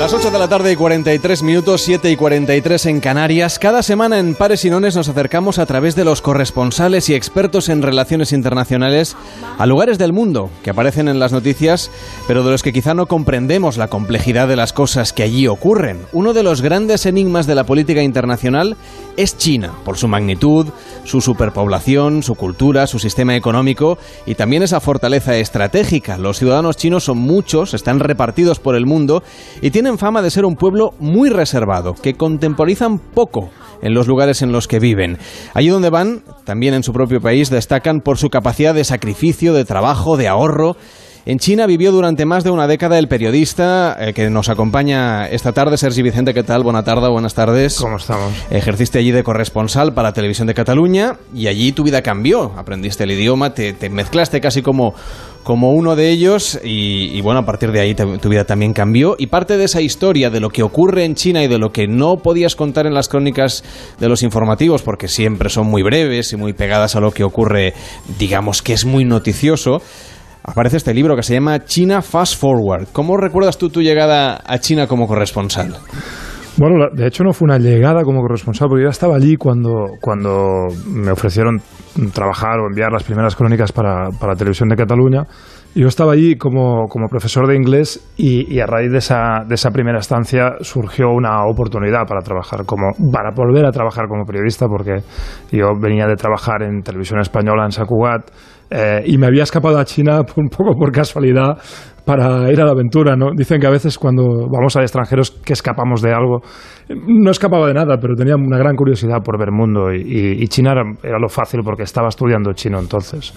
Las 8 de la tarde y 43 minutos, 7 y 43 en Canarias. Cada semana en Pares y Nones nos acercamos a través de los corresponsales y expertos en relaciones internacionales a lugares del mundo que aparecen en las noticias, pero de los que quizá no comprendemos la complejidad de las cosas que allí ocurren. Uno de los grandes enigmas de la política internacional es China, por su magnitud, su superpoblación, su cultura, su sistema económico y también esa fortaleza estratégica. Los ciudadanos chinos son muchos, están repartidos por el mundo y tienen fama de ser un pueblo muy reservado, que contemporizan poco en los lugares en los que viven. Allí donde van, también en su propio país, destacan por su capacidad de sacrificio, de trabajo, de ahorro. En China vivió durante más de una década el periodista eh, que nos acompaña esta tarde, Sergi Vicente. ¿Qué tal? Buena tarde, buenas tardes. ¿Cómo estamos? Ejerciste allí de corresponsal para Televisión de Cataluña y allí tu vida cambió. Aprendiste el idioma, te, te mezclaste casi como, como uno de ellos y, y bueno, a partir de ahí te- tu vida también cambió. Y parte de esa historia de lo que ocurre en China y de lo que no podías contar en las crónicas de los informativos, porque siempre son muy breves y muy pegadas a lo que ocurre, digamos que es muy noticioso. Aparece este libro que se llama China Fast Forward. ¿Cómo recuerdas tú tu llegada a China como corresponsal? Bueno, de hecho no fue una llegada como corresponsal, porque ya estaba allí cuando, cuando me ofrecieron trabajar o enviar las primeras crónicas para, para Televisión de Cataluña. Yo estaba allí como, como profesor de inglés y, y a raíz de esa, de esa primera estancia surgió una oportunidad para trabajar como, para volver a trabajar como periodista, porque yo venía de trabajar en televisión española en San Cugat eh, y me había escapado a China un poco por casualidad para ir a la aventura, ¿no? Dicen que a veces cuando vamos a extranjeros que escapamos de algo, no escapaba de nada, pero tenía una gran curiosidad por ver mundo y, y- y China era, era lo fácil porque estaba estudiando chino entonces.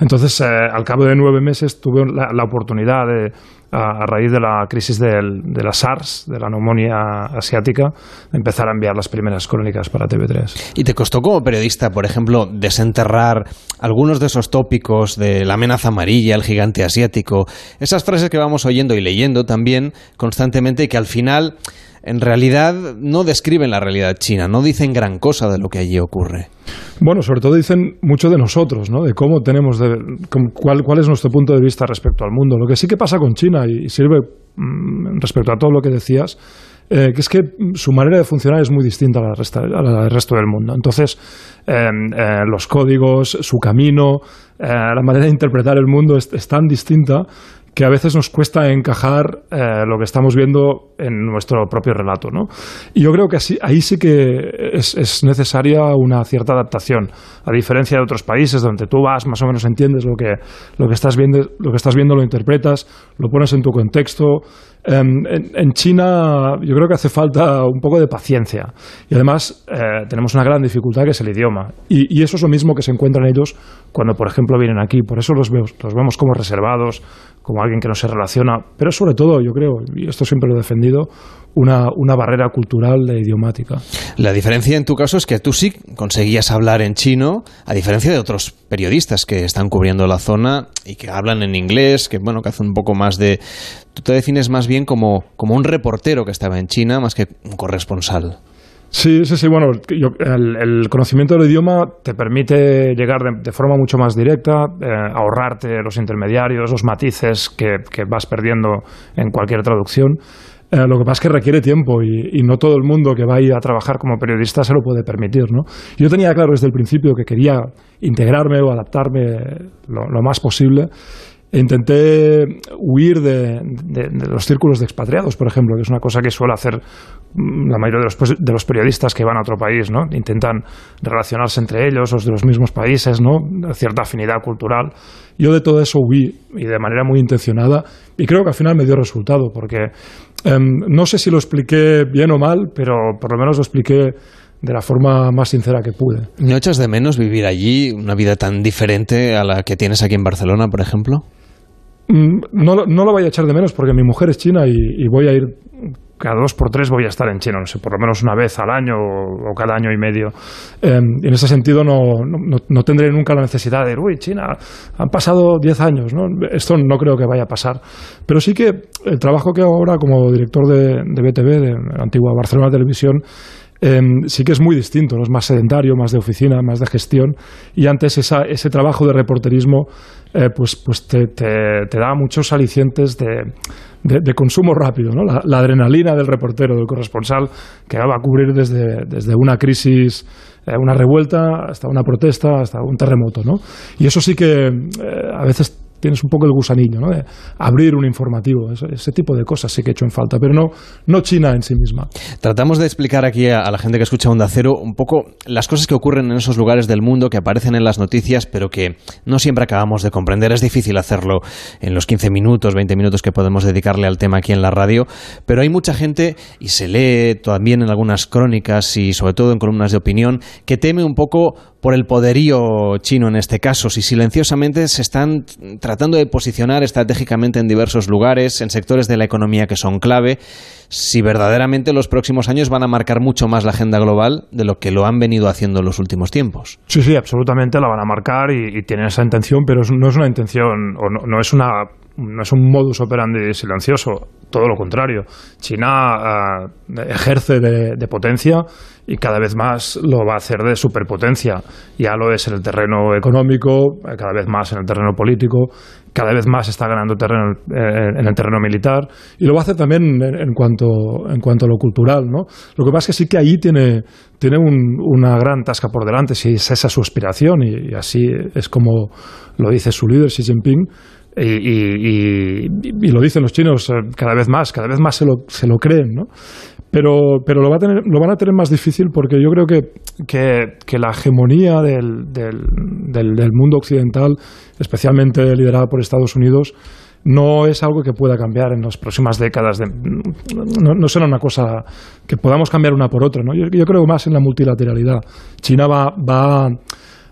Entonces, eh, al cabo de nueve meses tuve la, la oportunidad de, a, raíz de la crisis del- de la SARS, de la neumonía asiática, empezar a enviar las primeras crónicas para TV3. ¿Y te costó como periodista, por ejemplo, desenterrar algunos de esos tópicos de la amenaza amarilla, el gigante asiático, esas frases que vamos oyendo y leyendo también constantemente que al final, en realidad, no describen la realidad china, no dicen gran cosa de lo que allí ocurre? Bueno, sobre todo dicen mucho de nosotros, ¿no? De cómo tenemos, de, cuál, cuál es nuestro punto de vista respecto al mundo. Lo que sí que pasa con China y, sirve mm, respecto a todo lo que decías, eh, que es que su manera de funcionar es muy distinta a la, del resto del mundo. Entonces, eh, eh, los códigos, su camino, la manera de interpretar el mundo es tan distinta que a veces nos cuesta encajar eh, lo que estamos viendo en nuestro propio relato. ¿no? Y yo creo que así, ahí sí que es, es, necesaria una cierta adaptación, a diferencia de otros países donde tú vas, más o menos entiendes lo que, lo que, estás, viendo, lo que estás viendo, lo interpretas, lo pones en tu contexto. Em, en, China yo creo que hace falta un poco de paciencia. Y además eh, tenemos una gran dificultad que es el idioma. Y, y, eso es lo mismo que se encuentran ellos cuando por ejemplo vienen aquí, por eso los, vemos, los vemos como reservados, como alguien que no se relaciona, pero sobre todo, yo creo, y esto siempre lo he defendido, una, una, barrera cultural e idiomática. La diferencia en tu caso es que tú sí conseguías hablar en chino, a diferencia de otros periodistas que están cubriendo la zona y que hablan en inglés, que bueno, que hacen un poco más de... Tú te defines más bien como, como un reportero que estaba en China más que un corresponsal. Sí, sí, sí. Bueno, yo, el, el, conocimiento del idioma te permite llegar de, de forma mucho más directa, eh, ahorrarte los intermediarios, los matices que, que, vas perdiendo en cualquier traducción. Eh, lo que pasa es que requiere tiempo y, y, no todo el mundo que va a ir a trabajar como periodista se lo puede permitir. ¿no? Yo tenía claro desde el principio que quería integrarme o adaptarme lo, lo más posible intenté huir de, de, de, los círculos de expatriados, por ejemplo, que es una cosa que suele hacer la mayoría de los, de los, periodistas que van a otro país, ¿no? Intentan relacionarse entre ellos, los de los mismos países, ¿no? Cierta afinidad cultural. Yo de todo eso huí, y de manera muy intencionada, y creo que al final me dio resultado, porque eh, no sé si lo expliqué bien o mal, pero por lo menos lo expliqué de la forma más sincera que pude. ¿No echas de menos vivir allí una vida tan diferente a la que tienes aquí en Barcelona, por ejemplo? No, no lo voy a echar de menos porque mi mujer es china y, y, voy a ir cada dos por tres voy a estar en China, no sé, por lo menos una vez al año o, cada año y medio. Eh, en ese sentido no, no, no, tendré nunca la necesidad de, uy, China, han pasado diez años, ¿no? Esto no creo que vaya a pasar. Pero sí que el trabajo que hago ahora como director de, de BTV, de la antigua Barcelona Televisión, eh, sí que es muy distinto, ¿no? es más sedentario, más de oficina, más de gestión, y antes ese trabajo de reporterismo eh, pues, pues te, te, da muchos alicientes de, consumo rápido, ¿no? La, la, adrenalina del reportero, del corresponsal, que va a cubrir desde, desde una crisis, eh, una revuelta, hasta una protesta, hasta un terremoto, ¿no? Y eso sí que eh, a veces tienes un poco el gusanillo, ¿no? De abrir un informativo, ese, tipo de cosas sí que he hecho en falta, pero no, no China en sí misma. Tratamos de explicar aquí a, a, la gente que escucha Onda Cero un poco las cosas que ocurren en esos lugares del mundo que aparecen en las noticias, pero que no siempre acabamos de comprender. Es difícil hacerlo en los 15 minutos, 20 minutos que podemos dedicarle al tema aquí en la radio, pero hay mucha gente, y se lee también en algunas crónicas y sobre todo en columnas de opinión, que teme un poco por el poderío chino en este caso, si silenciosamente se están tratando de posicionar estratégicamente en diversos lugares, en sectores de la economía que son clave, si verdaderamente los próximos años van a marcar mucho más la agenda global de lo que lo han venido haciendo en los últimos tiempos. Sí, sí, absolutamente la van a marcar y, tienen esa intención, pero no es una intención o no, no es una no es un modus operandi silencioso, todo lo contrario. China uh, ejerce de, potencia y cada vez más lo va a hacer de superpotencia. Ya lo es en el terreno económico, cada vez más en el terreno político, cada vez más está ganando terreno en el terreno militar y lo va a hacer también en, cuanto, en cuanto a lo cultural. ¿no? Lo que pasa es que sí que ahí tiene, tiene un, una gran tasca por delante, si es esa su aspiración y así es como lo dice su líder Xi Jinping y, lo dicen los chinos cada vez más, cada vez más se lo, se lo creen, ¿no? Pero, pero lo, va a tener, lo van a tener más difícil porque yo creo que, que, la hegemonía del, del, mundo occidental, especialmente liderada por Estados Unidos, no es algo que pueda cambiar en las próximas décadas. No, no, será una cosa que podamos cambiar una por otra. ¿no? Yo, yo creo más en la multilateralidad. China va, va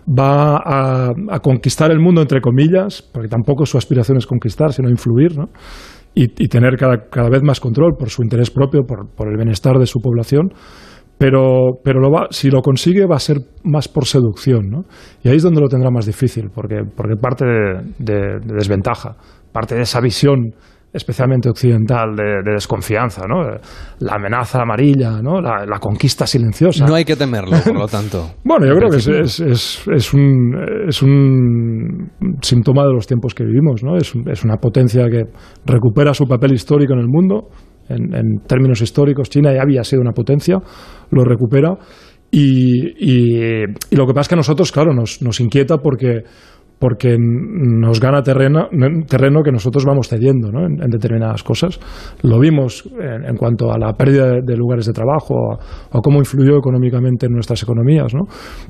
va a, conquistar el mundo, entre comillas, porque tampoco su aspiración es conquistar, sino influir, ¿no? y, y, tener cada, cada, vez más control por su interés propio, por, por el bienestar de su población. Pero, pero lo va, si lo consigue va a ser más por seducción, ¿no? Y ahí es donde lo tendrá más difícil, porque, porque parte de, de, de desventaja, parte de esa visión especialmente occidental, de, de, desconfianza, ¿no? La amenaza amarilla, ¿no? La, la, conquista silenciosa. No hay que temerlo, por lo tanto. bueno, yo creo que es, es, es, es, un, es un síntoma de los tiempos que vivimos, ¿no? Es, es una potencia que recupera su papel histórico en el mundo. En, en, términos históricos, China ya había sido una potencia, lo recupera. Y, y, y lo que pasa es que a nosotros, claro, nos, nos inquieta porque porque nos gana terreno, terreno que nosotros vamos cediendo ¿no? en, determinadas cosas. Lo vimos en, cuanto a la pérdida de, lugares de trabajo o, cómo influyó económicamente en nuestras economías. ¿no?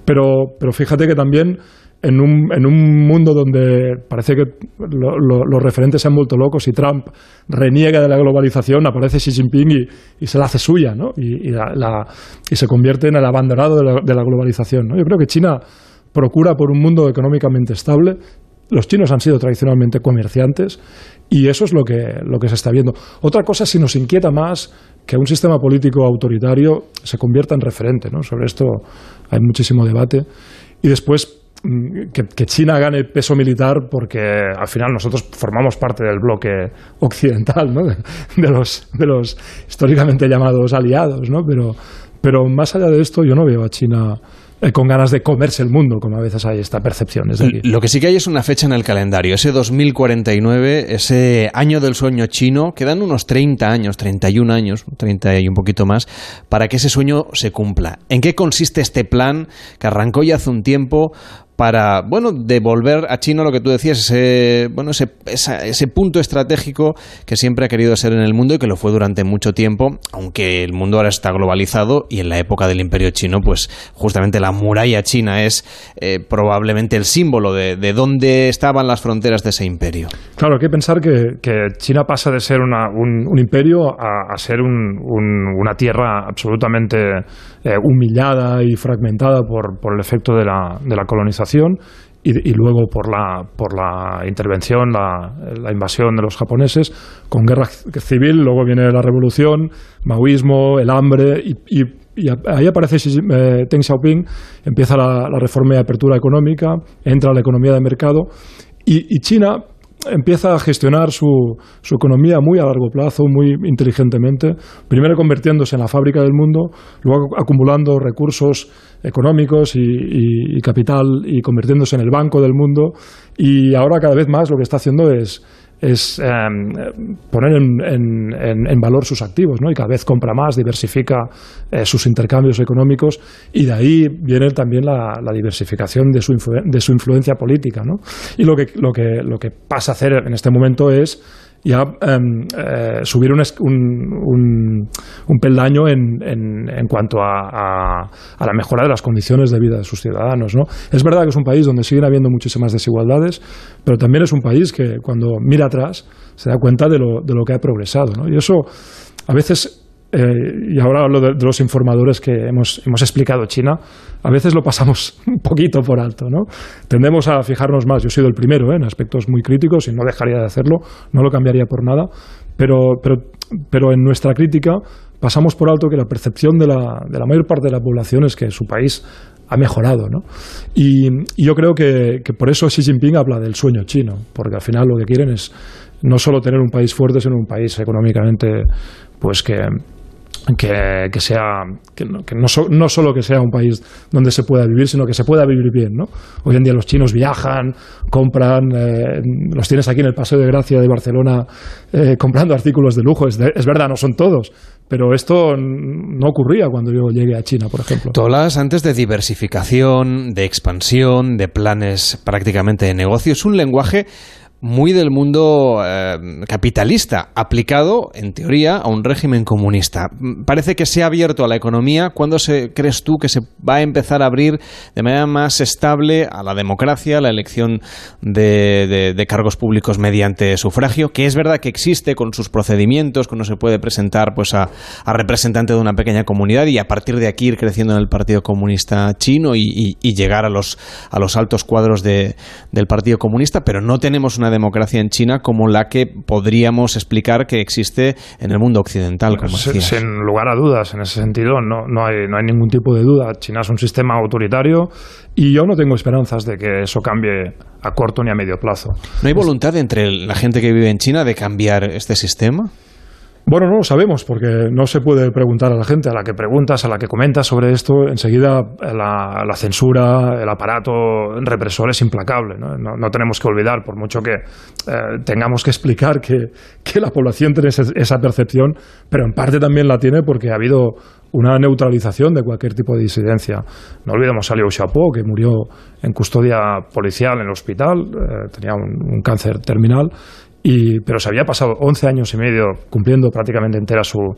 Pero, pero fíjate que también en un, en un mundo donde parece que los referentes se han locos y Trump reniega de la globalización, aparece Xi Jinping y, se la hace suya. Y, y, se convierte en el abandonado de la, de la globalización, ¿no? Yo creo que China procura por un mundo económicamente estable. Los chinos han sido tradicionalmente comerciantes y eso es lo que, lo que se está viendo. Otra cosa, si nos inquieta más que un sistema político autoritario se convierta en referente, ¿no? Sobre esto hay muchísimo debate. Y después, Mm, que, China gane peso militar porque al final nosotros formamos parte del bloque occidental, ¿no? de, los, de los históricamente llamados aliados, ¿no? pero, pero más allá de esto yo no veo a China con ganas de comerse el mundo, como a veces hay esta percepción. Lo que sí que hay es una fecha en el calendario, ese 2049, ese año del sueño chino, quedan unos 30 años, 31 años, 30 y un poquito más, para que ese sueño se cumpla. ¿En qué consiste este plan que arrancó ya hace un tiempo para, bueno, devolver a China lo que tú decías, ese, bueno, ese, ese punto estratégico que siempre ha querido ser en el mundo y que lo fue durante mucho tiempo, aunque el mundo ahora está globalizado y en la época del imperio chino, pues justamente la muralla china es eh, probablemente el símbolo de, de, dónde estaban las fronteras de ese imperio. Claro, hay que pensar que, que China pasa de ser una, un, un, imperio a, a ser un, una tierra absolutamente eh, humillada y fragmentada por, por el efecto de la, de la colonización y, luego por la, por la intervención, la, invasión de los japoneses, con guerra civil, luego viene la revolución, maoísmo, el hambre, y, ahí aparece eh, Deng Xiaoping, empieza la, reforma de apertura económica, entra la economía de mercado, y China empieza a gestionar su, su, economía muy a largo plazo, muy inteligentemente, primero convirtiéndose en la fábrica del mundo, luego acumulando recursos económicos y, capital y convirtiéndose en el banco del mundo y ahora cada vez más lo que está haciendo es es em, poner en, en, valor sus activos, ¿no? Y cada vez compra más, diversifica eh, sus intercambios económicos y de ahí viene también la, diversificación de su, de su influencia política, ¿no? Y lo que, lo, que, lo que pasa a hacer en este momento es ya em, eh, subir un, un, un, peldaño en, en, en cuanto a, a, a, la mejora de las condiciones de vida de sus ciudadanos. ¿no? Es verdad que es un país donde siguen habiendo muchísimas desigualdades, pero también es un país que cuando mira atrás se da cuenta de lo, de lo que ha progresado. ¿no? Y eso a veces eh, y ahora hablo de, los informadores que hemos, hemos, explicado China, a veces lo pasamos un poquito por alto, ¿no? Tendemos a fijarnos más, yo he sido el primero ¿eh? en aspectos muy críticos y no dejaría de hacerlo, no lo cambiaría por nada, pero, pero, pero en nuestra crítica pasamos por alto que la percepción de la, de la mayor parte de la población es que su país ha mejorado, ¿no? Y, y yo creo que, que por eso Xi Jinping habla del sueño chino, porque al final lo que quieren es no solo tener un país fuerte, sino un país económicamente pues que, que, que, sea que, no, que no, no, solo que sea un país donde se pueda vivir, sino que se pueda vivir bien. ¿no? Hoy en día los chinos viajan, compran, eh, los tienes aquí en el Paseo de Gracia de Barcelona eh, comprando artículos de lujo. Es, es, verdad, no son todos, pero esto no ocurría cuando yo llegué a China, por ejemplo. Tú hablas antes de diversificación, de expansión, de planes prácticamente de negocio. Es un lenguaje muy del mundo eh, capitalista, aplicado, en teoría, a un régimen comunista. Parece que se ha abierto a la economía. ¿Cuándo se, crees tú que se va a empezar a abrir de manera más estable a la democracia, a la elección de, de, cargos públicos mediante sufragio? Que es verdad que existe con sus procedimientos, que uno se puede presentar pues, a, representante de una pequeña comunidad y a partir de aquí ir creciendo en el Partido Comunista Chino y llegar a los, a los altos cuadros de, del Partido Comunista, pero no tenemos una democracia en China como la que podríamos explicar que existe en el mundo occidental, como Sin lugar a dudas, en ese sentido no, no, hay, no hay ningún tipo de duda. China es un sistema autoritario y yo no tengo esperanzas de que eso cambie a corto ni a medio plazo. ¿No hay voluntad entre la gente que vive en China de cambiar este sistema? Bueno, no lo sabemos porque no se puede preguntar a la gente, a la que preguntas, a la que comentas sobre esto, enseguida la, la censura, el aparato represor es implacable. No, no, tenemos que olvidar, por mucho que eh, tengamos que explicar que, la población tiene esa percepción, pero en parte también la tiene porque ha habido una neutralización de cualquier tipo de disidencia. No olvidemos a Liu Xiaobo, que murió en custodia policial en el hospital, eh, tenía un cáncer terminal, pero se había pasado 11 años y medio cumpliendo prácticamente entera su,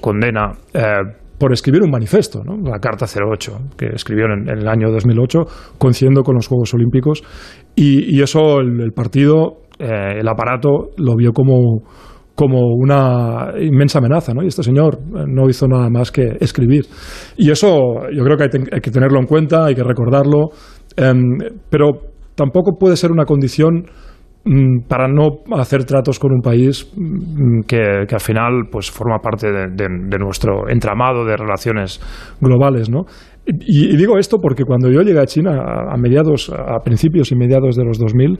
condena eh, por escribir un manifiesto, ¿no? la Carta 08, que escribió en, en el año 2008, coincidiendo con los Juegos Olímpicos, y, eso el, partido, eh, el aparato, lo vio como, como una inmensa amenaza, ¿no? Y este señor eh, no hizo nada más que escribir. Y eso yo creo que hay, que tenerlo en cuenta, hay que recordarlo, em, pero tampoco puede ser una condición para no hacer tratos con un país mm, que, al final pues forma parte de, nuestro entramado de relaciones globales, ¿no? Y, digo esto porque cuando yo llegué a China a, mediados, a principios y mediados de los 2000,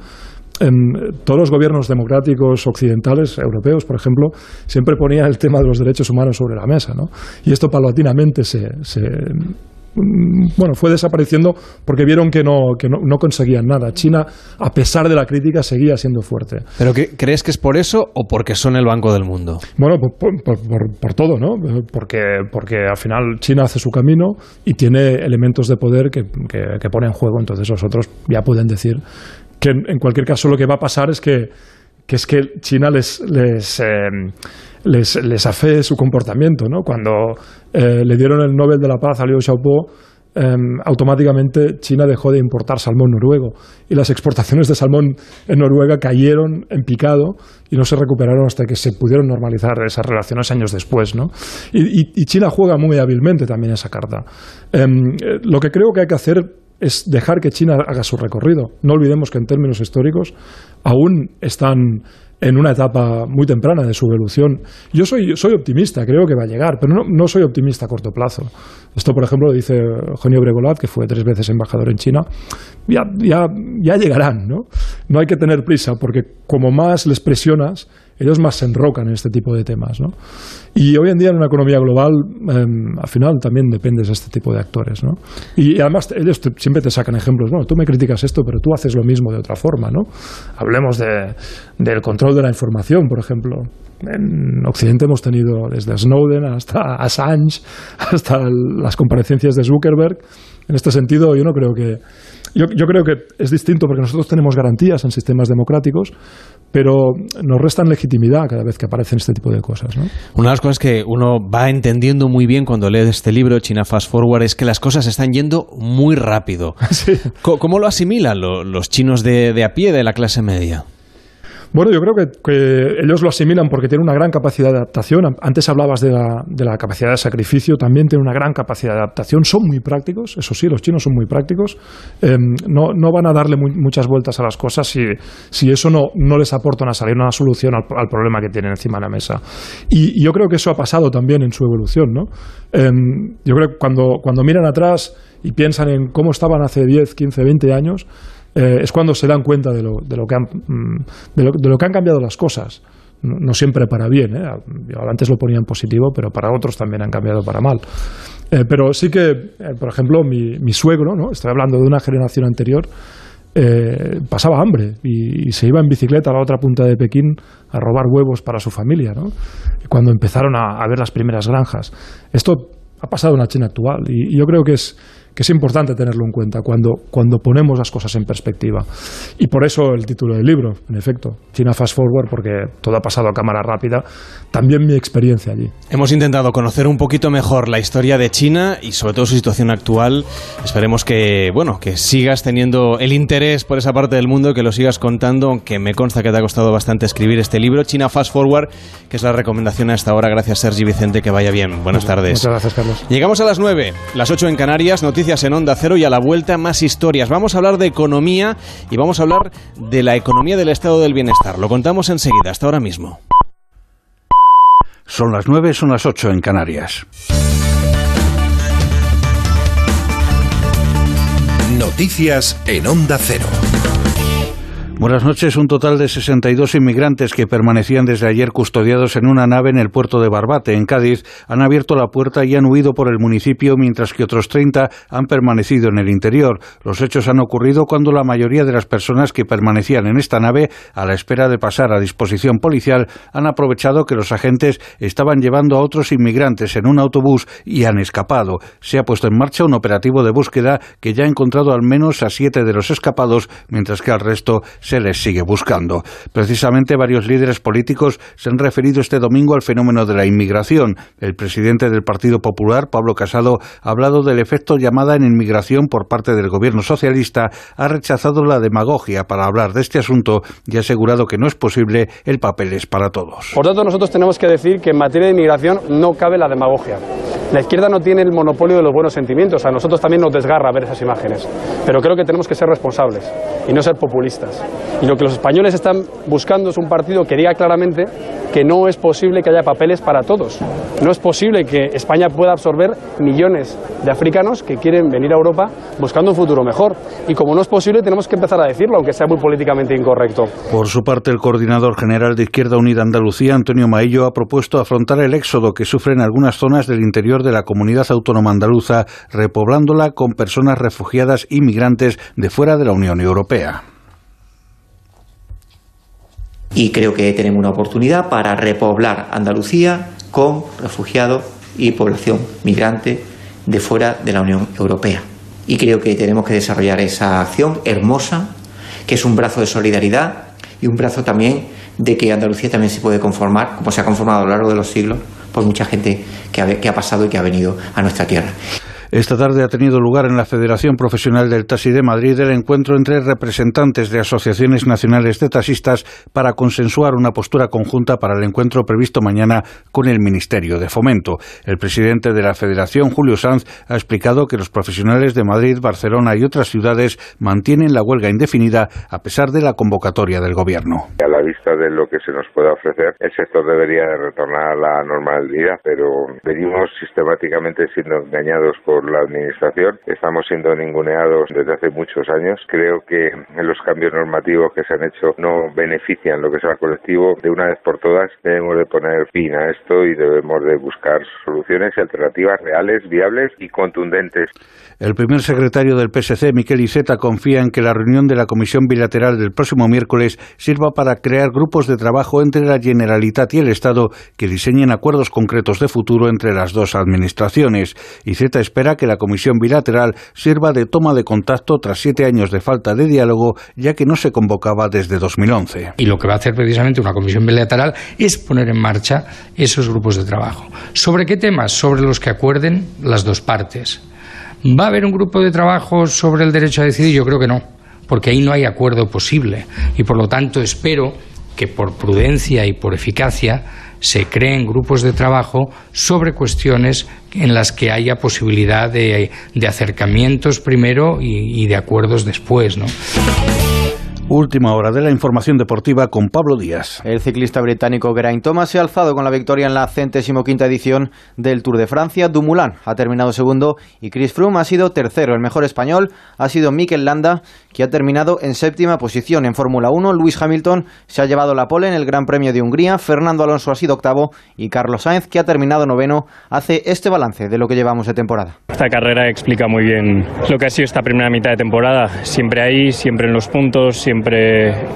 em, todos los gobiernos democráticos occidentales, europeos, por ejemplo, siempre ponían el tema de los derechos humanos sobre la mesa, ¿no? Y esto paulatinamente se, mm, bueno, fue desapareciendo porque vieron que no, que no, no conseguían nada. China, a pesar de la crítica, seguía siendo fuerte. ¿Pero qué- crees que es por eso o porque son el Banco del Mundo? Bueno, por, por- por- por- por todo, ¿no? Porque, porque al final China hace su camino y tiene elementos de poder que, que, que pone en juego, entonces los otros ya pueden decir que en, en cualquier caso lo que va a pasar es que, que es que China les, les, eh, les, les afee su comportamiento, ¿no? Cuando eh, le dieron el Nobel de la Paz a Liu Xiaobo, em, automáticamente China dejó de importar salmón noruego y las exportaciones de salmón en Noruega cayeron en picado y no se recuperaron hasta que se pudieron normalizar esas relaciones años después. ¿no? Y China juega muy hábilmente también esa carta. Em, eh, lo que creo que hay que hacer es dejar que China haga su recorrido. No olvidemos que en términos históricos aún están en una etapa muy temprana de su evolución. Yo soy, soy optimista, creo que va a llegar, pero no, soy optimista a corto plazo. Esto, por ejemplo, lo dice Eugenio Bregolat, que fue tres veces embajador en China. Ya, ya llegarán, ¿no? No hay que tener prisa, porque como más les presionas, ellos más se enrocan en este tipo de temas, ¿no? Y hoy en día en una economía global, em, al final también dependes de este tipo de actores, ¿no? Y, además ellos te- siempre te sacan ejemplos, bueno, tú me criticas esto, pero tú haces lo mismo de otra forma, ¿no? Hablemos de- del control de la información, por ejemplo. En Occidente hemos tenido desde Snowden hasta Assange, hasta las comparecencias de Zuckerberg. En este sentido, yo no creo que. Yo, yo creo que es distinto porque nosotros tenemos garantías en sistemas democráticos, pero nos restan legitimidad cada vez que aparecen este tipo de cosas. ¿no? Una de las cosas que uno va entendiendo muy bien cuando lee este libro, China Fast Forward, es que las cosas están yendo muy rápido. ¿Cómo lo asimilan lo- los chinos de, de a pie de la clase media? Bueno, yo creo que, ellos lo asimilan porque tienen una gran capacidad de adaptación. Antes hablabas de la, capacidad de sacrificio, también tienen una gran capacidad de adaptación. Son muy prácticos, eso sí, los chinos son muy prácticos. Eh, no, van a darle mu- muchas vueltas a las cosas si, eso no, les aporta una salida, solución al, problema que tienen encima de la mesa. Y, y yo creo que eso ha pasado también en su evolución. ¿no? Eh, yo creo que cuando, cuando miran atrás y piensan en cómo estaban hace 10, 15, 20 años, eh, es cuando se dan cuenta de lo, de lo que han, mm, de lo, que han cambiado las cosas. No, siempre para bien, ¿eh? Antes lo ponía en positivo, pero para otros también han cambiado para mal. Eh, pero sí que, eh, por ejemplo, mi, mi suegro, ¿no? estoy hablando de una generación anterior, pasaba hambre y, se iba en bicicleta a la otra punta de Pekín a robar huevos para su familia. ¿no? Cuando empezaron a, a ver las primeras granjas. Esto ha pasado en la China actual y yo creo que es, que es importante tenerlo en cuenta cuando, cuando ponemos las cosas en perspectiva. Y por eso el título del libro, en efecto, China Fast Forward, porque todo ha pasado a cámara rápida, también mi experiencia allí. Hemos intentado conocer un poquito mejor la historia de China y sobre todo su situación actual. Esperemos que, bueno, que sigas teniendo el interés por esa parte del mundo, que lo sigas contando, aunque me consta que te ha costado bastante escribir este libro, China Fast Forward, que es la recomendación a esta hora. Gracias, Sergi Vicente, que vaya bien. Buenas tardes. Muchas gracias, Carlos. Llegamos a las 9, las 8 en Canarias, noticias en Onda Cero y a la vuelta más historias. Vamos a hablar de economía y vamos a hablar de la economía del estado del bienestar. Lo contamos enseguida, hasta ahora mismo. Son las 9, son las 8 en Canarias. Noticias en Onda Cero. Buenas noches. Un total de 62 inmigrantes que permanecían desde ayer custodiados en una nave en el puerto de Barbate, en Cádiz, han abierto la puerta y han huido por el municipio, mientras que otros 30 han permanecido en el interior. Los hechos han ocurrido cuando la mayoría de las personas que permanecían en esta nave, a la espera de pasar a disposición policial, han aprovechado que los agentes estaban llevando a otros inmigrantes en un autobús y han escapado. Se ha puesto en marcha un operativo de búsqueda que ya ha encontrado al menos a siete de los escapados, mientras que al resto se les sigue buscando. Precisamente varios líderes políticos se han referido este domingo al fenómeno de la inmigración. El presidente del Partido Popular, Pablo Casado, ha hablado del efecto llamada en inmigración por parte del gobierno socialista, ha rechazado la demagogia para hablar de este asunto y ha asegurado que no es posible el papel es para todos. Por tanto, nosotros tenemos que decir que en materia de inmigración no cabe la demagogia. La izquierda no tiene el monopolio de los buenos sentimientos. A nosotros también nos desgarra ver esas imágenes. Pero creo que tenemos que ser responsables y no ser populistas. Y lo que los españoles están buscando es un partido que diga claramente que no es posible que haya papeles para todos. No es posible que España pueda absorber millones de africanos que quieren venir a Europa buscando un futuro mejor. Y como no es posible, tenemos que empezar a decirlo, aunque sea muy políticamente incorrecto. Por su parte, el coordinador general de Izquierda Unida Andalucía, Antonio Maillo, ha propuesto afrontar el éxodo que sufren algunas zonas del interior de la comunidad autónoma andaluza, repoblándola con personas refugiadas y migrantes de fuera de la Unión Europea. Y creo que tenemos una oportunidad para repoblar Andalucía con refugiados y población migrante de fuera de la Unión Europea. Y creo que tenemos que desarrollar esa acción hermosa, que es un brazo de solidaridad y un brazo también de que Andalucía también se puede conformar, como se ha conformado a lo largo de los siglos, por mucha gente que ha, pasado y que ha venido a nuestra tierra. Esta tarde ha tenido lugar en la Federación Profesional del Taxi de Madrid el encuentro entre representantes de asociaciones nacionales de taxistas para consensuar una postura conjunta para el encuentro previsto mañana con el Ministerio de Fomento. El presidente de la Federación, Julio Sanz, ha explicado que los profesionales de Madrid, Barcelona y otras ciudades mantienen la huelga indefinida a pesar de la convocatoria del Gobierno. A la vista de lo que se nos pueda ofrecer, el sector debería retornar a la normalidad, pero venimos sistemáticamente siendo engañados por la Administración. Estamos siendo ninguneados desde hace muchos años. Creo que los cambios normativos que se han hecho no benefician lo que es el colectivo. De una vez por todas debemos de poner fin a esto y debemos de buscar soluciones y alternativas reales, viables y contundentes. El primer secretario del PSC, Miquel Iceta, confía en que la reunión de la Comisión Bilateral del próximo miércoles sirva para crear grupos de trabajo entre la Generalitat y el Estado que diseñen acuerdos concretos de futuro entre las dos administraciones. Iceta espera que la Comisión Bilateral sirva de toma de contacto tras siete años de falta de diálogo, ya que no se convocaba desde 2011. Y lo que va a hacer precisamente una Comisión Bilateral es poner en marcha esos grupos de trabajo. ¿Sobre qué temas? Sobre los que acuerden las dos partes. ¿Va a haber un grupo de trabajo sobre el derecho a decidir? Yo creo que no, porque ahí no hay acuerdo posible. Y por lo tanto espero que por prudencia y por eficacia se creen grupos de trabajo sobre cuestiones en las que haya posibilidad de, de acercamientos primero y, y de acuerdos después. ¿no? Última hora de la información deportiva con Pablo Díaz. El ciclista británico Geraint Thomas se ha alzado con la victoria en la centésimo quinta edición del Tour de Francia. Dumoulin ha terminado segundo y Chris Froome ha sido tercero. El mejor español ha sido Mikel Landa, que ha terminado en séptima posición. En Fórmula 1, Lewis Hamilton se ha llevado la pole en el Gran Premio de Hungría. Fernando Alonso ha sido octavo y Carlos Sainz, que ha terminado noveno, hace este balance de lo que llevamos de temporada. Esta carrera explica muy bien lo que ha sido esta primera mitad de temporada. Siempre ahí, siempre en los puntos, siempre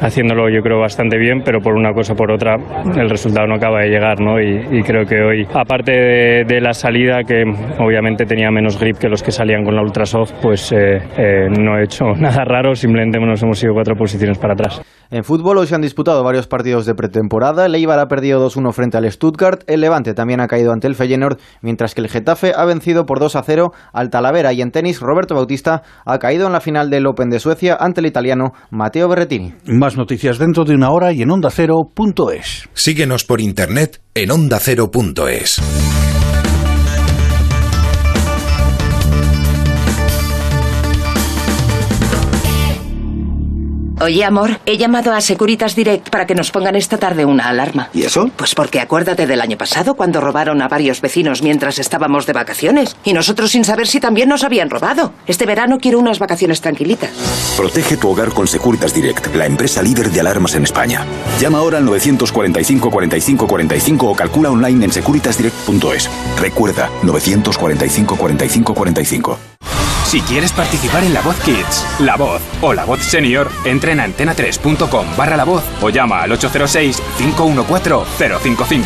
haciéndolo yo creo bastante bien, pero por una cosa o por otra el resultado no acaba de llegar, ¿no? Y, y creo que hoy, aparte de, de, la salida, que obviamente tenía menos grip que los que salían con la Ultrasoft, pues eh, eh, no he hecho nada raro, simplemente nos hemos ido cuatro posiciones para atrás. En fútbol hoy se han disputado varios partidos de pretemporada. El Eibar ha perdido 2-1 frente al Stuttgart. El Levante también ha caído ante el Feyenoord, mientras que el Getafe ha vencido por 2-0 al Talavera. Y en tenis, Roberto Bautista ha caído en la final del Open de Suecia ante el italiano Matteo Más noticias dentro de una hora y en ondacero.es. Síguenos por internet en ondacero.es. Oye, amor, he llamado a Securitas Direct para que nos pongan esta tarde una alarma. ¿Y eso? Pues porque acuérdate del año pasado cuando robaron a varios vecinos mientras estábamos de vacaciones y nosotros sin saber si también nos habían robado. Este verano quiero unas vacaciones tranquilitas. Protege tu hogar con Securitas Direct, la empresa líder de alarmas en España. Llama ahora al 945 45 45 o calcula online en securitasdirect.es. Recuerda, 945 45 45. Si quieres participar en La Voz Kids, La Voz o La Voz Senior, entra en antena3.com barra La Voz o llama al 806-514-055.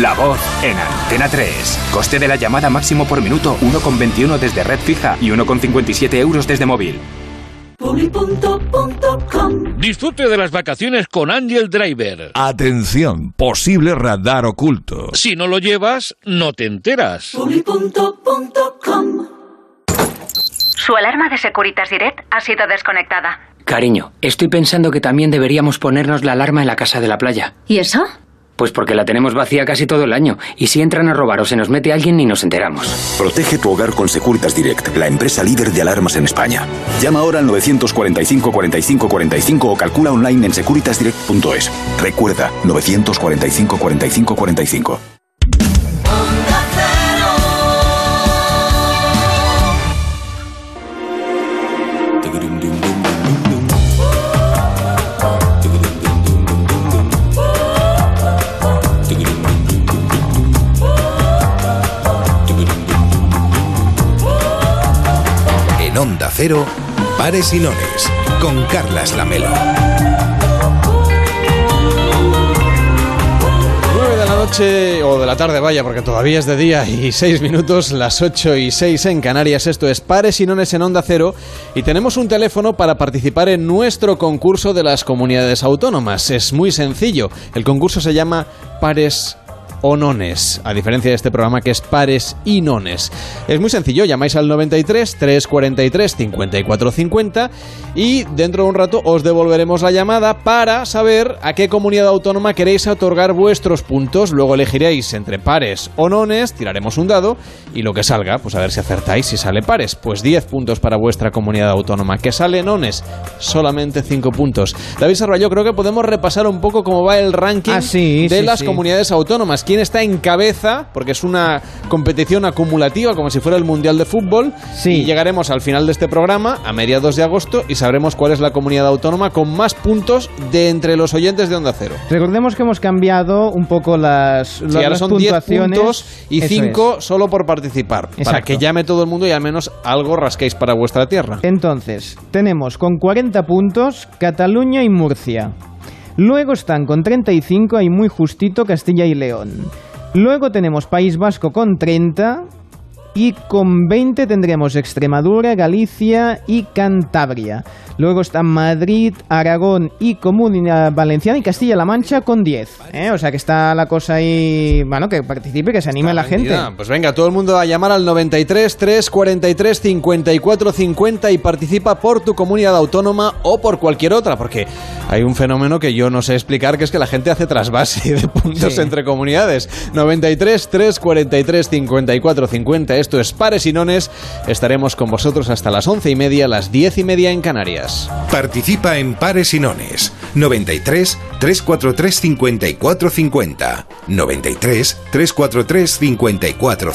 La Voz en Antena 3. Coste de la llamada máximo por minuto 1,21 desde red fija y 1,57 euros desde móvil. Disfrute de las vacaciones con Angel Driver. Atención, posible radar oculto. Si no lo llevas, no te enteras. Su alarma de Securitas Direct ha sido desconectada. Cariño, estoy pensando que también deberíamos ponernos la alarma en la casa de la playa. ¿Y eso? Pues porque la tenemos vacía casi todo el año. Y si entran a robar o se nos mete alguien, ni nos enteramos. Protege tu hogar con Securitas Direct, la empresa líder de alarmas en España. Llama ahora al 945 45 45 o calcula online en securitasdirect.es. Recuerda, 945 45 45. Cero, Pares y Nones, con Carlas Lamelo. 9 de la noche, o de la tarde, vaya, porque todavía es de día y 6 minutos, las 8 y 6 en Canarias. Esto es Pares y Nones en Onda Cero. Y tenemos un teléfono para participar en nuestro concurso de las comunidades autónomas. Es muy sencillo. El concurso se llama Pares o nones, a diferencia de este programa que es pares y nones. Es muy sencillo, llamáis al 93 343 54 50 y dentro de un rato os devolveremos la llamada para saber a qué comunidad autónoma queréis otorgar vuestros puntos. Luego elegiréis entre pares o nones, tiraremos un dado y lo que salga, pues a ver si acertáis si sale pares. Pues 10 puntos para vuestra comunidad autónoma. Que sale nones, solamente 5 puntos. David Sarvallo, creo que podemos repasar un poco cómo va el ranking Ah, sí, de sí, las sí. comunidades autónomas. ¿Quién está en cabeza? Porque es una competición acumulativa, como si fuera el Mundial de Fútbol. Y llegaremos al final de este programa, a mediados de agosto, y sabremos cuál es la comunidad autónoma con más puntos de entre los oyentes de Onda Cero. Recordemos que hemos cambiado un poco las, Sí, las, ahora las son 10 puntuaciones. puntos y Eso 5 solo por participar. Para que llame todo el mundo y al menos algo rasquéis para vuestra tierra. Entonces, tenemos con 40 puntos Cataluña y Murcia. Luego están con 35 y muy justito Castilla y León. Luego tenemos País Vasco con 30 y con 20 tendremos Extremadura, Galicia y Cantabria. Luego están Madrid, Aragón y Comunidad Valenciana y Castilla-La Mancha con 10. ¿eh? O sea que está la cosa ahí, bueno, que participe, que se anime la gente. Pues venga, todo el mundo a llamar al 93 343 54 50 y participa por tu comunidad autónoma o por cualquier otra, porque hay un fenómeno que yo no sé explicar, que es que la gente hace trasvase de puntos Sí. entre comunidades. 93 343 54 50. Esto es Pares y Nones. Estaremos con vosotros hasta las once y media, las diez y media en Canarias. Participa en Pares y Nones. 93 343 54 50. 93 343 54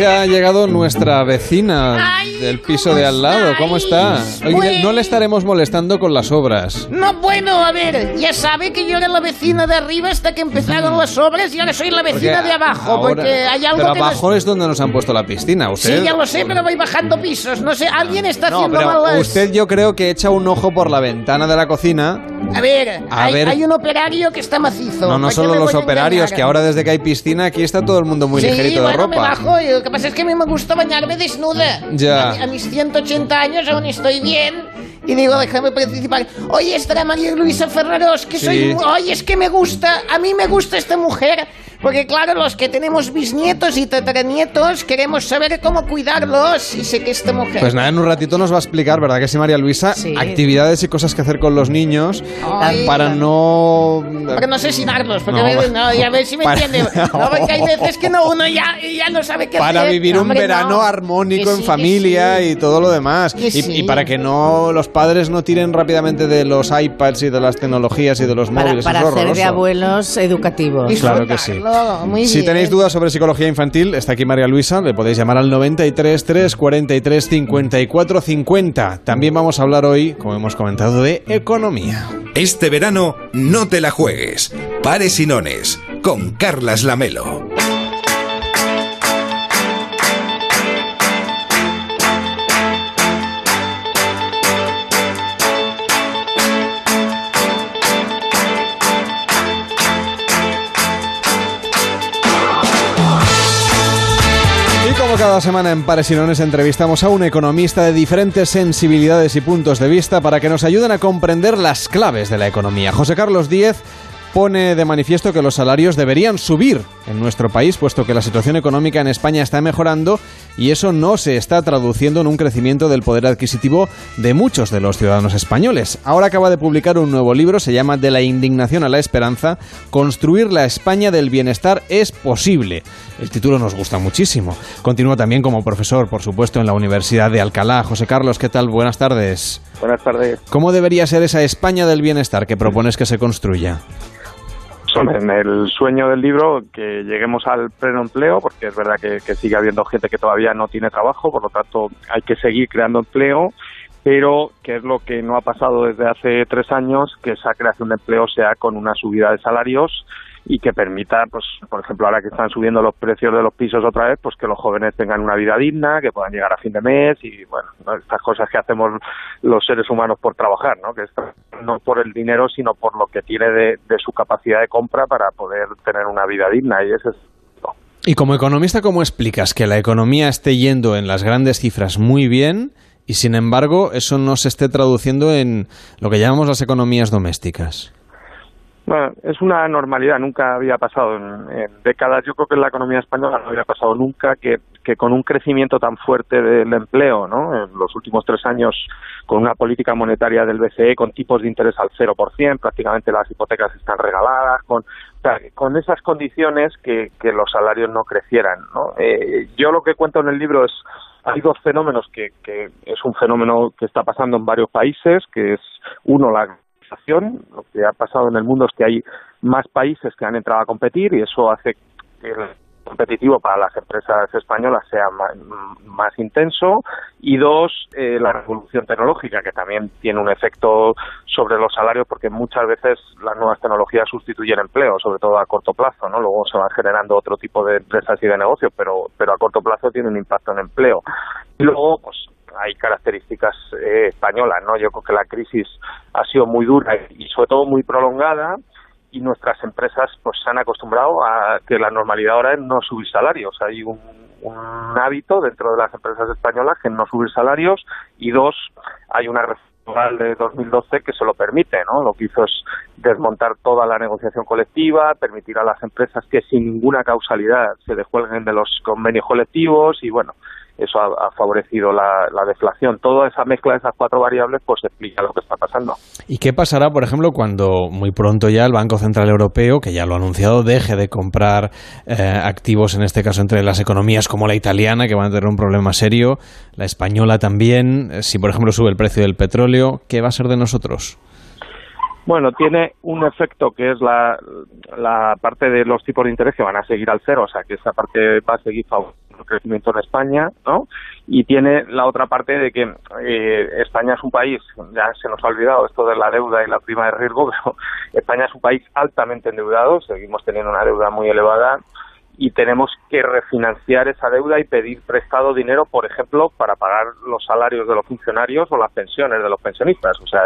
50. Hombre, se ha llegado nuestra vecina del piso de al lado. ¿Cómo está? Pues- no le estaremos molestando con las obras. No, bueno, a ver, ya sabe que yo era la vecina de arriba hasta que empezaron las obras y ahora soy la vecina Porque de abajo, ahora- porque hay algo pero que abajo es donde nos han puesto la piscina. Usted, Sí, ya lo sé, pero voy bajando pisos. No sé, alguien está No, haciendo pero mal las- usted yo creo que echa un ojo por la ventana de la cocina. A ver, A hay, ver. hay un operario que está macizo. No, no ¿para qué solo me los operarios, que ahora desde que hay piscina aquí está todo el mundo muy sí, ligerito de bueno, me ropa. bajo. y Lo que pasa es que a mí me gusta bañarme desnuda. Ya. A, mi- a mis 180 años aún estoy bien. Y digo, déjame participar. Oye, estará María Luisa Ferreros, que soy... Sí. mu- Oye, es que me gusta, a mí me gusta esta mujer. Porque claro, los que tenemos bisnietos y tataranietos queremos saber cómo cuidarlos y sé que esta mujer... Pues nada, en un ratito nos va a explicar, ¿verdad que sí, María Luisa? Actividades y cosas que hacer con los niños Ay. para no... Para no asesinarlos, porque No. a veces, no, ya ves si me Para- entiende. No, porque hay veces que no, uno ya, ya no sabe qué Para hacer. vivir un Hombre, verano no. armónico Que en sí, familia sí. y todo lo demás. Y, sí. y para que no los padres no tiren rápidamente de los iPads y de las tecnologías y de los Para, móviles. para hacer de abuelos educativos. Claro que sí. Muy si bien. tenéis dudas sobre psicología infantil, está aquí María Luisa, le podéis llamar al 93 3 43 54 50. También vamos a hablar hoy, como hemos comentado, de economía. Este verano no te la juegues. Pares y nones con Carlas Lamelo. Cada semana en Pares y entrevistamos a un economista de diferentes sensibilidades y puntos de vista para que nos ayuden a comprender las claves de la economía. José Carlos Díez pone de manifiesto que los salarios deberían subir en nuestro país, puesto que la situación económica en España está mejorando y eso no se está traduciendo en un crecimiento del poder adquisitivo de muchos de los ciudadanos españoles. Ahora acaba de publicar un nuevo libro, se llama De la indignación a la esperanza, Construir la España del bienestar es posible. El título nos gusta muchísimo. Continúa también como profesor, por supuesto, en la Universidad de Alcalá. José Carlos, ¿qué tal? Buenas tardes. Buenas tardes. ¿Cómo debería ser esa España del bienestar que propones que se construya? En el sueño del libro que lleguemos al pleno empleo, porque es verdad que, que sigue habiendo gente que todavía no tiene trabajo, por lo tanto hay que seguir creando empleo, pero que es lo que no ha pasado desde hace tres años, que esa creación de empleo sea con una subida de salarios y que permita, pues, por ejemplo, ahora que están subiendo los precios de los pisos otra vez, pues que los jóvenes tengan una vida digna, que puedan llegar a fin de mes y, bueno, ¿no? estas cosas que hacemos los seres humanos por trabajar, ¿no? Que no por el dinero, sino por lo que tiene de, de su capacidad de compra para poder tener una vida digna y ese es Y como economista, ¿cómo explicas que la economía esté yendo en las grandes cifras muy bien y sin embargo eso no se esté traduciendo en lo que llamamos las economías domésticas? Bueno, es una normalidad, nunca había pasado en, décadas. Yo creo que en la economía española no había pasado nunca que, que con un crecimiento tan fuerte del empleo, ¿no? En los últimos tres años, con una política monetaria del BCE con tipos de interés al 0%, prácticamente las hipotecas están regaladas, con, con esas condiciones que, que los salarios no crecieran, ¿no? Eh, yo lo que cuento en el libro es hay dos fenómenos que, que es un fenómeno que está pasando en varios países, que es uno la lo que ha pasado en el mundo es que hay más países que han entrado a competir y eso hace que el competitivo para las empresas españolas sea más, más intenso y dos, eh, la revolución tecnológica que también tiene un efecto sobre los salarios porque muchas veces las nuevas tecnologías sustituyen empleo, sobre todo a corto plazo, ¿no? Luego se van generando otro tipo de empresas y de negocios, pero, pero a corto plazo tiene un impacto en empleo. Y luego, pues hay características eh, españolas, ¿no? Yo creo que la crisis ha sido muy dura y sobre todo muy prolongada y nuestras empresas pues se han acostumbrado a que la normalidad ahora es no subir salarios. Hay un, un hábito dentro de las empresas españolas que no subir salarios y dos, hay una reforma de 2012 que se lo permite, ¿no? Lo que hizo es desmontar toda la negociación colectiva, permitir a las empresas que sin ninguna causalidad se descuelguen de los convenios colectivos y bueno, eso ha, favorecido la, la, deflación. Toda esa mezcla de esas cuatro variables pues explica lo que está pasando. ¿Y qué pasará, por ejemplo, cuando muy pronto ya el Banco Central Europeo, que ya lo ha anunciado, deje de comprar eh, activos, en este caso entre las economías como la italiana, que van a tener un problema serio, la española también, si por ejemplo sube el precio del petróleo, ¿qué va a ser de nosotros? Bueno, tiene un efecto que es la, la parte de los tipos de interés que van a seguir al cero, o sea que esa parte va a seguir favoreciendo el crecimiento en España, ¿no? Y tiene la otra parte de que eh, España es un país, ya se nos ha olvidado esto de la deuda y la prima de riesgo, pero España es un país altamente endeudado, seguimos teniendo una deuda muy elevada y tenemos que refinanciar esa deuda y pedir prestado dinero, por ejemplo, para pagar los salarios de los funcionarios o las pensiones de los pensionistas. O sea,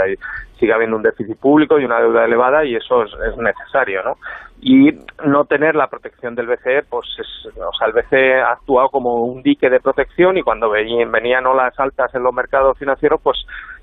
sigue habiendo un déficit público y una deuda elevada y eso es, es necesario, ¿no? Y no tener la protección del BCE, pues, es, o sea, el BCE ha actuado como un dique de protección y cuando venían, venían olas altas en los mercados financieros, pues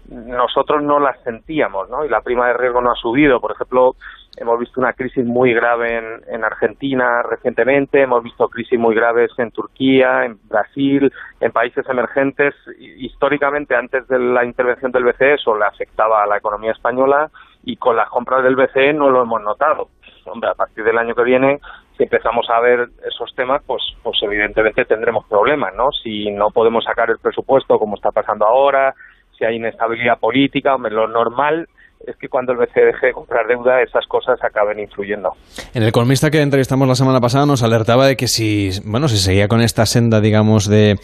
nosotros no las sentíamos, ¿no? Y la prima de riesgo no ha subido. Por ejemplo, hemos visto una crisis muy grave en, en, Argentina recientemente, hemos visto crisis muy graves en Turquía, en Brasil, en países emergentes. Históricamente, antes de la intervención del BCE, eso le afectaba a la economía española y con las compras del BCE no lo hemos notado. Hombre, a partir del año que viene si empezamos a ver esos temas, pues, pues evidentemente tendremos problemas, ¿no? Si no podemos sacar el presupuesto como está pasando ahora, si hay inestabilidad política, lo normal es que cuando el BCE deje de comprar deuda esas cosas acaben influyendo. En el economista que entrevistamos la semana pasada nos alertaba de que si bueno si seguía con esta senda digamos de,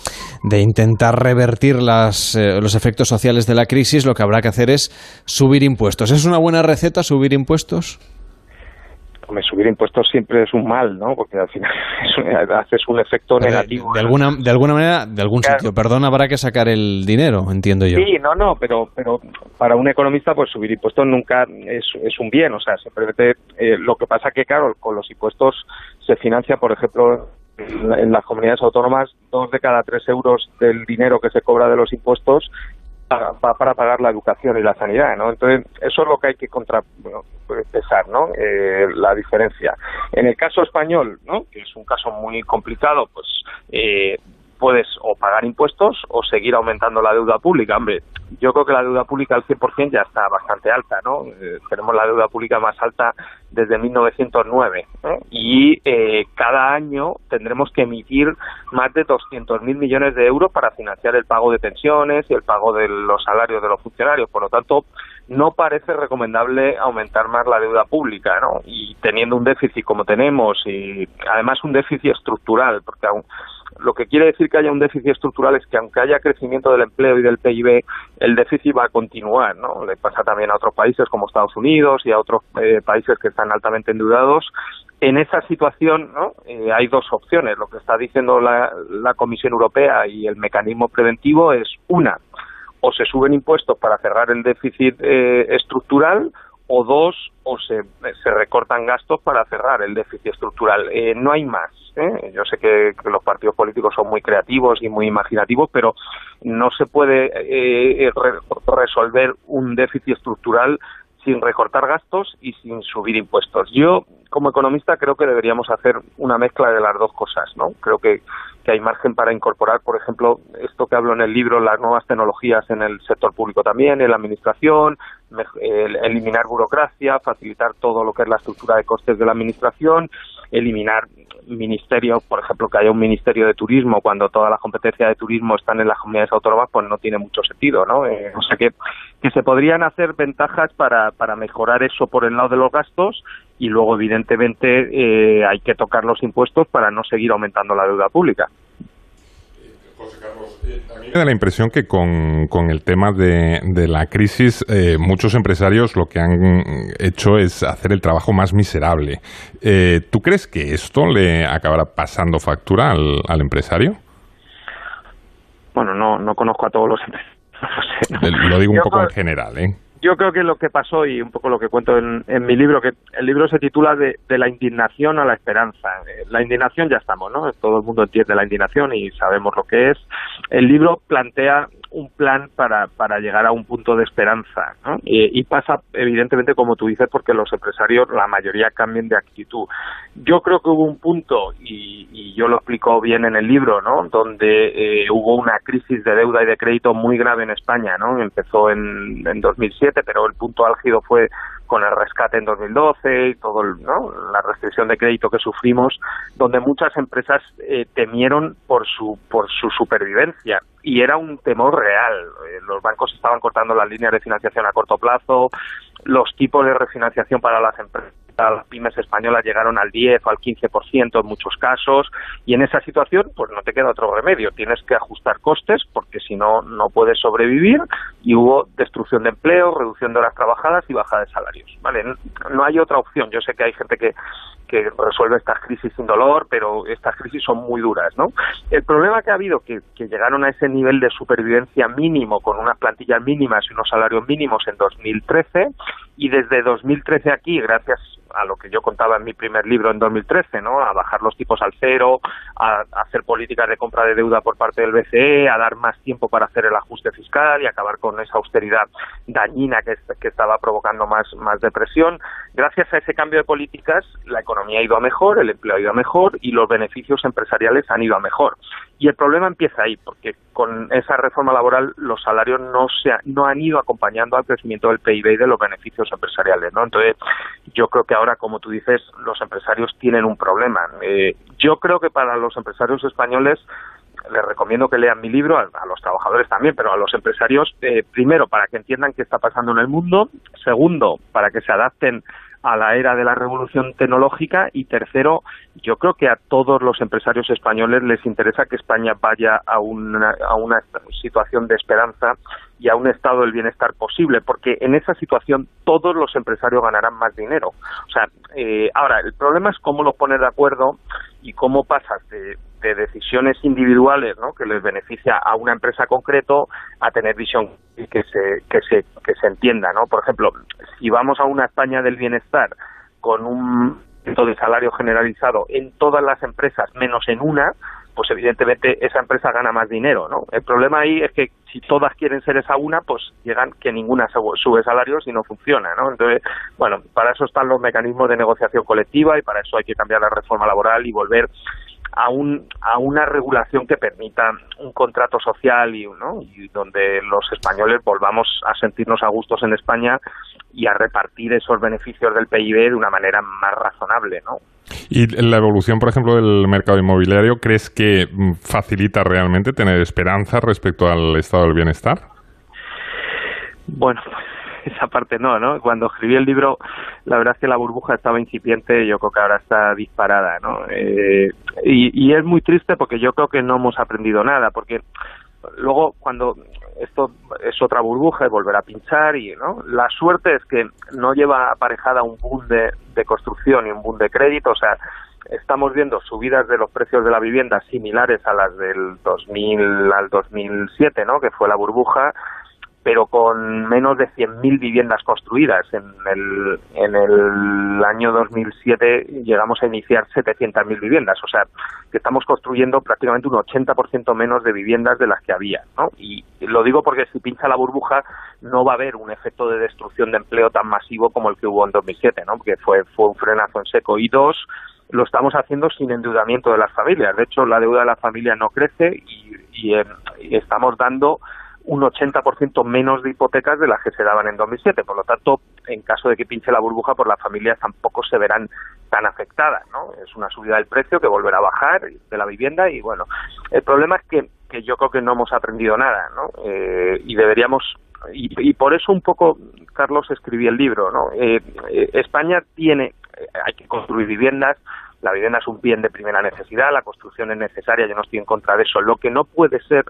de intentar revertir las, eh, los efectos sociales de la crisis lo que habrá que hacer es subir impuestos. ¿Es una buena receta subir impuestos? Hombre, subir impuestos siempre es un mal, ¿no? Porque al final es, haces un efecto negativo. De, alguna, de alguna manera, de algún sitio, perdón, habrá que sacar el dinero, entiendo yo. Sí, no, no, pero, pero para un economista, pues subir impuestos nunca es, es un bien, o sea, simplemente eh, lo que pasa que, claro, con los impuestos se financia, por ejemplo, en las comunidades autónomas, dos de cada tres euros del dinero que se cobra de los impuestos va para pagar la educación y la sanidad, ¿no? Entonces, eso es lo que hay que contra, bueno, pesar, ¿no? Eh, la diferencia. En el caso español, ¿no? Que es un caso muy complicado, pues eh, puedes o pagar impuestos o seguir aumentando la deuda pública. Hombre, yo creo que la deuda pública al 100% ya está bastante alta, ¿no? Eh, tenemos la deuda pública más alta desde 1909 y eh, cada año tendremos que emitir más de 200.000 millones de euros para financiar el pago de pensiones y el pago de los salarios de los funcionarios. Por lo tanto, no parece recomendable aumentar más la deuda pública, ¿no? Y teniendo un déficit como tenemos y además un déficit estructural, porque lo que quiere decir que haya un déficit estructural es que aunque haya crecimiento del empleo y del PIB, el déficit va a continuar, ¿no? Le pasa también a otros países como Estados Unidos y a otros eh, países que están altamente endeudados. En esa situación, ¿no? Eh, hay dos opciones. Lo que está diciendo la, la Comisión Europea y el mecanismo preventivo es una, o se suben impuestos para cerrar el déficit eh, estructural o dos, o se, se, recortan gastos para cerrar el déficit estructural. Eh, no hay más. ¿eh? Yo sé que, los partidos políticos son muy creativos y muy imaginativos, pero no se puede eh, re resolver un déficit estructural sin recortar gastos y sin subir impuestos. Yo, como economista, creo que deberíamos hacer una mezcla de las dos cosas, ¿no? Creo que, que hay margen para incorporar, por ejemplo, esto que hablo en el libro, las nuevas tecnologías en el sector público también, en la administración, eliminar burocracia, facilitar todo lo que es la estructura de costes de la administración, eliminar ministerios, por ejemplo, que haya un ministerio de turismo cuando todas las competencias de turismo están en las comunidades autónomas, pues no tiene mucho sentido, ¿no? Eh, o sea que, que se podrían hacer ventajas para, para mejorar eso por el lado de los gastos y luego, evidentemente, eh, hay que tocar los impuestos para no seguir aumentando la deuda pública. José Carlos, eh, a mí me da la impresión que con, con el tema de, de la crisis, eh, muchos empresarios lo que han hecho es hacer el trabajo más miserable. Eh, ¿Tú crees que esto le acabará pasando factura al, al empresario? Bueno, no, no conozco a todos los empresarios. Lo digo un poco en general, ¿eh? Yo creo que lo que pasó y un poco lo que cuento en, en mi libro, que el libro se titula de, de, la indignación a la esperanza. La indignación ya estamos, ¿no? Todo el mundo entiende la indignación y sabemos lo que es. El libro plantea un plan para, para llegar a un punto de esperanza. ¿no? Y, pasa, evidentemente, como tú dices, porque los empresarios, la mayoría, cambien de actitud. Yo creo que hubo un punto, y, y yo lo explico bien en el libro, ¿no? donde eh, hubo una crisis de deuda y de crédito muy grave en España. ¿no? Empezó en, en 2007, pero el punto álgido fue con el rescate en 2012 y todo ¿no? la restricción de crédito que sufrimos, donde muchas empresas eh, temieron por su por su supervivencia y era un temor real. Eh, los bancos estaban cortando las líneas de financiación a corto plazo, los tipos de refinanciación para las empresas las pymes españolas llegaron al 10 o al 15% en muchos casos y en esa situación pues no te queda otro remedio, tienes que ajustar costes porque si no no puedes sobrevivir y hubo destrucción de empleo, reducción de horas trabajadas y baja de salarios, ¿vale? No hay otra opción, yo sé que hay gente que que resuelve estas crisis sin dolor, pero estas crisis son muy duras, ¿no? El problema que ha habido, que, que llegaron a ese nivel de supervivencia mínimo, con unas plantillas mínimas y unos salarios mínimos en 2013, Y desde 2013 aquí, gracias a lo que yo contaba en mi primer libro en 2013, ¿no? A bajar los tipos al cero, a, hacer políticas de compra de deuda por parte del BCE, a dar más tiempo para hacer el ajuste fiscal y acabar con esa austeridad dañina que, estaba provocando más, más depresión. Gracias a ese cambio de políticas, la economía ha ido a mejor, el empleo ha ido a mejor y los beneficios empresariales han ido a mejor. Y el problema empieza ahí, porque con esa reforma laboral los salarios no se no han ido acompañando al crecimiento del PIB y de los beneficios empresariales, ¿no? Entonces, yo creo que ahora, como tú dices, los empresarios tienen un problema. Eh, yo creo que para los empresarios españoles les recomiendo que lean mi libro, a, los trabajadores también, pero a los empresarios, eh, primero, para que entiendan qué está pasando en el mundo, segundo, para que se adapten a la era de la revolución tecnológica y tercero, yo creo que a todos los empresarios españoles les interesa que España vaya a una, a una situación de esperanza y a un estado del bienestar posible, porque en esa situación todos los empresarios ganarán más dinero. O sea, eh, ahora, el problema es cómo lo poner de acuerdo y cómo pasas de, de decisiones individuales ¿no? que les beneficia a una empresa concreto a tener visión y que se, que se, que se entienda. ¿no? Por ejemplo, si vamos a una España del bienestar con un de salario generalizado en todas las empresas menos en una, pues evidentemente esa empresa gana más dinero, ¿no? El problema ahí es que si todas quieren ser esa una, pues llegan que ninguna sube salarios y no funciona, ¿no? Entonces, bueno, para eso están los mecanismos de negociación colectiva y para eso hay que cambiar la reforma laboral y volver a, un, a una regulación que permita un contrato social y, ¿no? y donde los españoles volvamos a sentirnos a gustos en España y a repartir esos beneficios del PIB de una manera más razonable, ¿no? ¿Y la evolución, por ejemplo, del mercado inmobiliario, crees que facilita realmente tener esperanza respecto al estado del bienestar? Bueno, esa parte no, ¿no? Cuando escribí el libro, la verdad es que la burbuja estaba incipiente, yo creo que ahora está disparada, ¿no? Eh, y, es muy triste porque yo creo que no hemos aprendido nada, porque luego cuando esto es otra burbuja y volver a pinchar y no la suerte es que no lleva aparejada un boom de, de construcción y un boom de crédito o sea estamos viendo subidas de los precios de la vivienda similares a las del 2000 al 2007 no que fue la burbuja pero con menos de 100.000 viviendas construidas. En el, en el año 2007 llegamos a iniciar 700.000 viviendas, o sea, que estamos construyendo prácticamente un 80% menos de viviendas de las que había. ¿no? Y lo digo porque si pincha la burbuja no va a haber un efecto de destrucción de empleo tan masivo como el que hubo en 2007, ¿no? porque fue, fue un frenazo en seco. Y dos, lo estamos haciendo sin endeudamiento de las familias. De hecho, la deuda de las familias no crece y, y eh, estamos dando un 80% menos de hipotecas de las que se daban en 2007. Por lo tanto, en caso de que pinche la burbuja, pues las familias tampoco se verán tan afectadas, ¿no? Es una subida del precio que volverá a bajar de la vivienda y, bueno, el problema es que, yo creo que no hemos aprendido nada, ¿no? Eh, y deberíamos y, por eso un poco Carlos escribí el libro, ¿no? Eh, eh, España tiene, hay que construir viviendas, la vivienda es un bien de primera necesidad, la construcción es necesaria, yo no estoy en contra de eso. Lo que no puede ser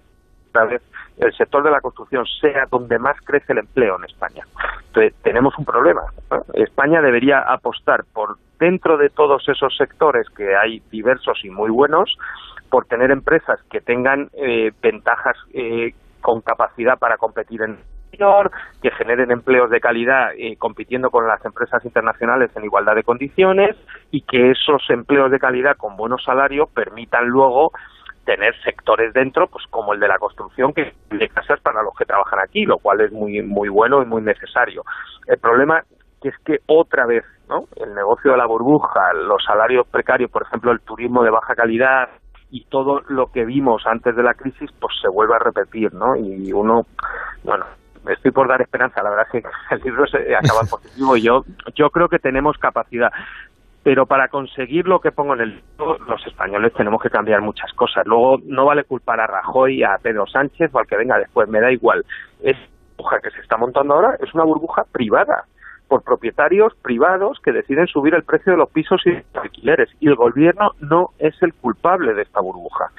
vez el sector de la construcción sea donde más crece el empleo en España. Entonces, tenemos un problema. España debería apostar por dentro de todos esos sectores que hay diversos y muy buenos, por tener empresas que tengan eh, ventajas eh, con capacidad para competir en que generen empleos de calidad eh, compitiendo con las empresas internacionales en igualdad de condiciones y que esos empleos de calidad con buenos salarios permitan luego tener sectores dentro, pues como el de la construcción, que de casas para los que trabajan aquí, lo cual es muy muy bueno y muy necesario. El problema que es que otra vez, ¿no? El negocio de la burbuja, los salarios precarios, por ejemplo, el turismo de baja calidad y todo lo que vimos antes de la crisis, pues se vuelve a repetir, ¿no? Y uno, bueno, estoy por dar esperanza, la verdad es que el libro se acaba positivo y yo, yo creo que tenemos capacidad pero para conseguir lo que pongo en el los españoles tenemos que cambiar muchas cosas. Luego no vale culpar a Rajoy, a Pedro Sánchez o al que venga después, me da igual. Es burbuja que se está montando ahora es una burbuja privada por propietarios privados que deciden subir el precio de los pisos y los alquileres y el gobierno no es el culpable de esta burbuja.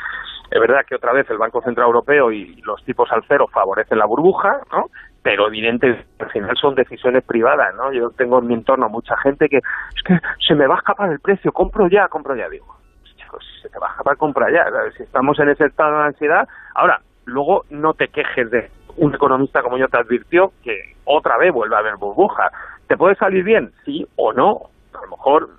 Es verdad que otra vez el Banco Central Europeo y los tipos al cero favorecen la burbuja, ¿no? Pero evidente, al final son decisiones privadas, ¿no? Yo tengo en mi entorno mucha gente que es que se me va a escapar el precio, compro ya, compro ya, digo, si se te va a escapar, compra ya, si estamos en ese estado de ansiedad, ahora, luego no te quejes de un economista como yo te advirtió que otra vez vuelve a haber burbuja, ¿Te puede salir bien? Sí o no. A lo mejor,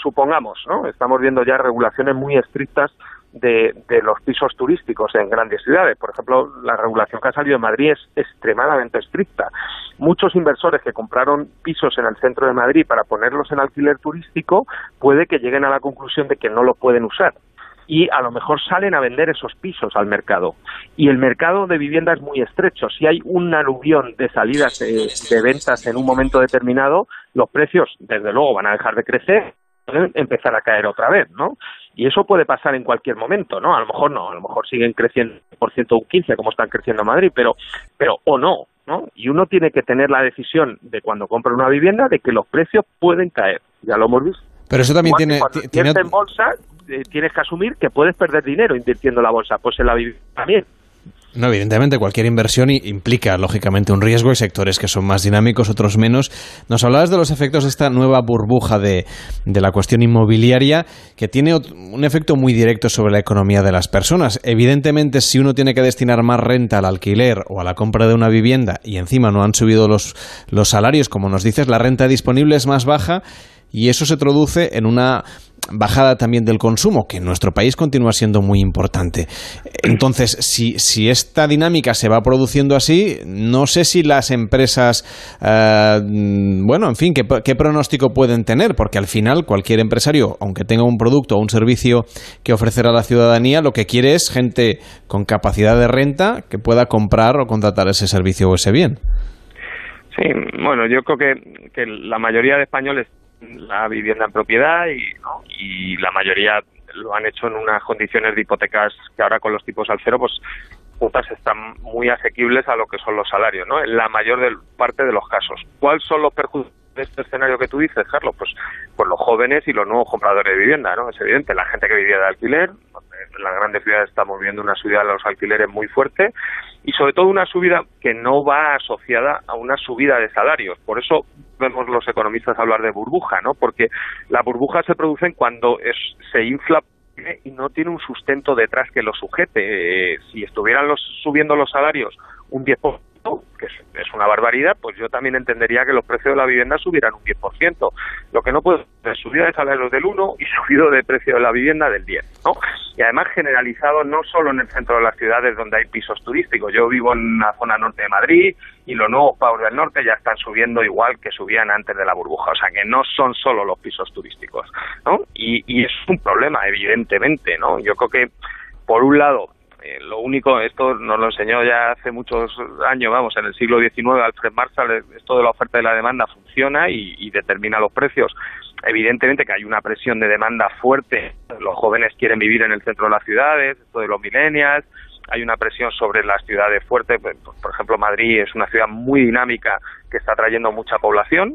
supongamos, ¿no? Estamos viendo ya regulaciones muy estrictas de, de, los pisos turísticos en grandes ciudades. Por ejemplo, la regulación que ha salido de Madrid es extremadamente estricta. Muchos inversores que compraron pisos en el centro de Madrid para ponerlos en alquiler turístico puede que lleguen a la conclusión de que no lo pueden usar y a lo mejor salen a vender esos pisos al mercado. Y el mercado de vivienda es muy estrecho. Si hay un aluvión de salidas de, de ventas en un momento determinado, los precios, desde luego, van a dejar de crecer empezar a caer otra vez, ¿no? Y eso puede pasar en cualquier momento, ¿no? A lo mejor no, a lo mejor siguen creciendo por ciento un 15 como están creciendo en Madrid, pero, pero o no, ¿no? Y uno tiene que tener la decisión de cuando compra una vivienda de que los precios pueden caer, ya lo hemos visto. Pero eso también tiene, tiene... en bolsa, eh, tienes que asumir que puedes perder dinero invirtiendo en la bolsa, pues en la vivienda también. No, evidentemente cualquier inversión implica lógicamente un riesgo. Hay sectores que son más dinámicos, otros menos. Nos hablabas de los efectos de esta nueva burbuja de, de, la cuestión inmobiliaria que tiene un efecto muy directo sobre la economía de las personas. Evidentemente, si uno tiene que destinar más renta al alquiler o a la compra de una vivienda y encima no han subido los, los salarios, como nos dices, la renta disponible es más baja y eso se traduce en una bajada también del consumo, que en nuestro país continúa siendo muy importante. Entonces, si, si esta dinámica se va produciendo así, no sé si las empresas, eh, bueno, en fin, ¿qué, ¿qué, pronóstico pueden tener, porque al final cualquier empresario, aunque tenga un producto o un servicio que ofrecer a la ciudadanía, lo que quiere es gente con capacidad de renta que pueda comprar o contratar ese servicio o ese bien. Sí, bueno, yo creo que, que la mayoría de españoles la vivienda en propiedad y, y la mayoría lo han hecho en unas condiciones de hipotecas que ahora con los tipos al cero, pues putas están muy asequibles a lo que son los salarios, ¿no? En la mayor parte de los casos. ¿Cuáles son los perjuicios de este escenario que tú dices, Carlos? Pues, pues los jóvenes y los nuevos compradores de vivienda, ¿no? Es evidente, la gente que vivía de alquiler, en las grandes ciudades estamos viendo una subida de los alquileres muy fuerte y sobre todo una subida que no va asociada a una subida de salarios. Por eso vemos los economistas hablar de burbuja, ¿no? Porque la burbuja se produce cuando es, se infla y no tiene un sustento detrás que lo sujete. Eh, si estuvieran los, subiendo los salarios un 10%, que es, una barbaridad, pues yo también entendería que los precios de la vivienda subieran un 10%. Lo que no puede ser subida de salarios del 1 y subido de precio de la vivienda del 10, ¿no? Y además generalizado no solo en el centro de las ciudades donde hay pisos turísticos. Yo vivo en la zona norte de Madrid y los nuevos pagos del norte ya están subiendo igual que subían antes de la burbuja. O sea que no son solo los pisos turísticos, ¿no? Y, y es un problema, evidentemente, ¿no? Yo creo que, por un lado, eh, lo único, esto nos lo enseñó ya hace muchos años, vamos, en el siglo XIX, Alfred Marshall, esto de la oferta y la demanda funciona y, determina los precios. Evidentemente que hay una presión de demanda fuerte, los jóvenes quieren vivir en el centro de las ciudades, esto de los millennials, hay una presión sobre las ciudades fuertes, por ejemplo Madrid es una ciudad muy dinámica que está trayendo mucha población,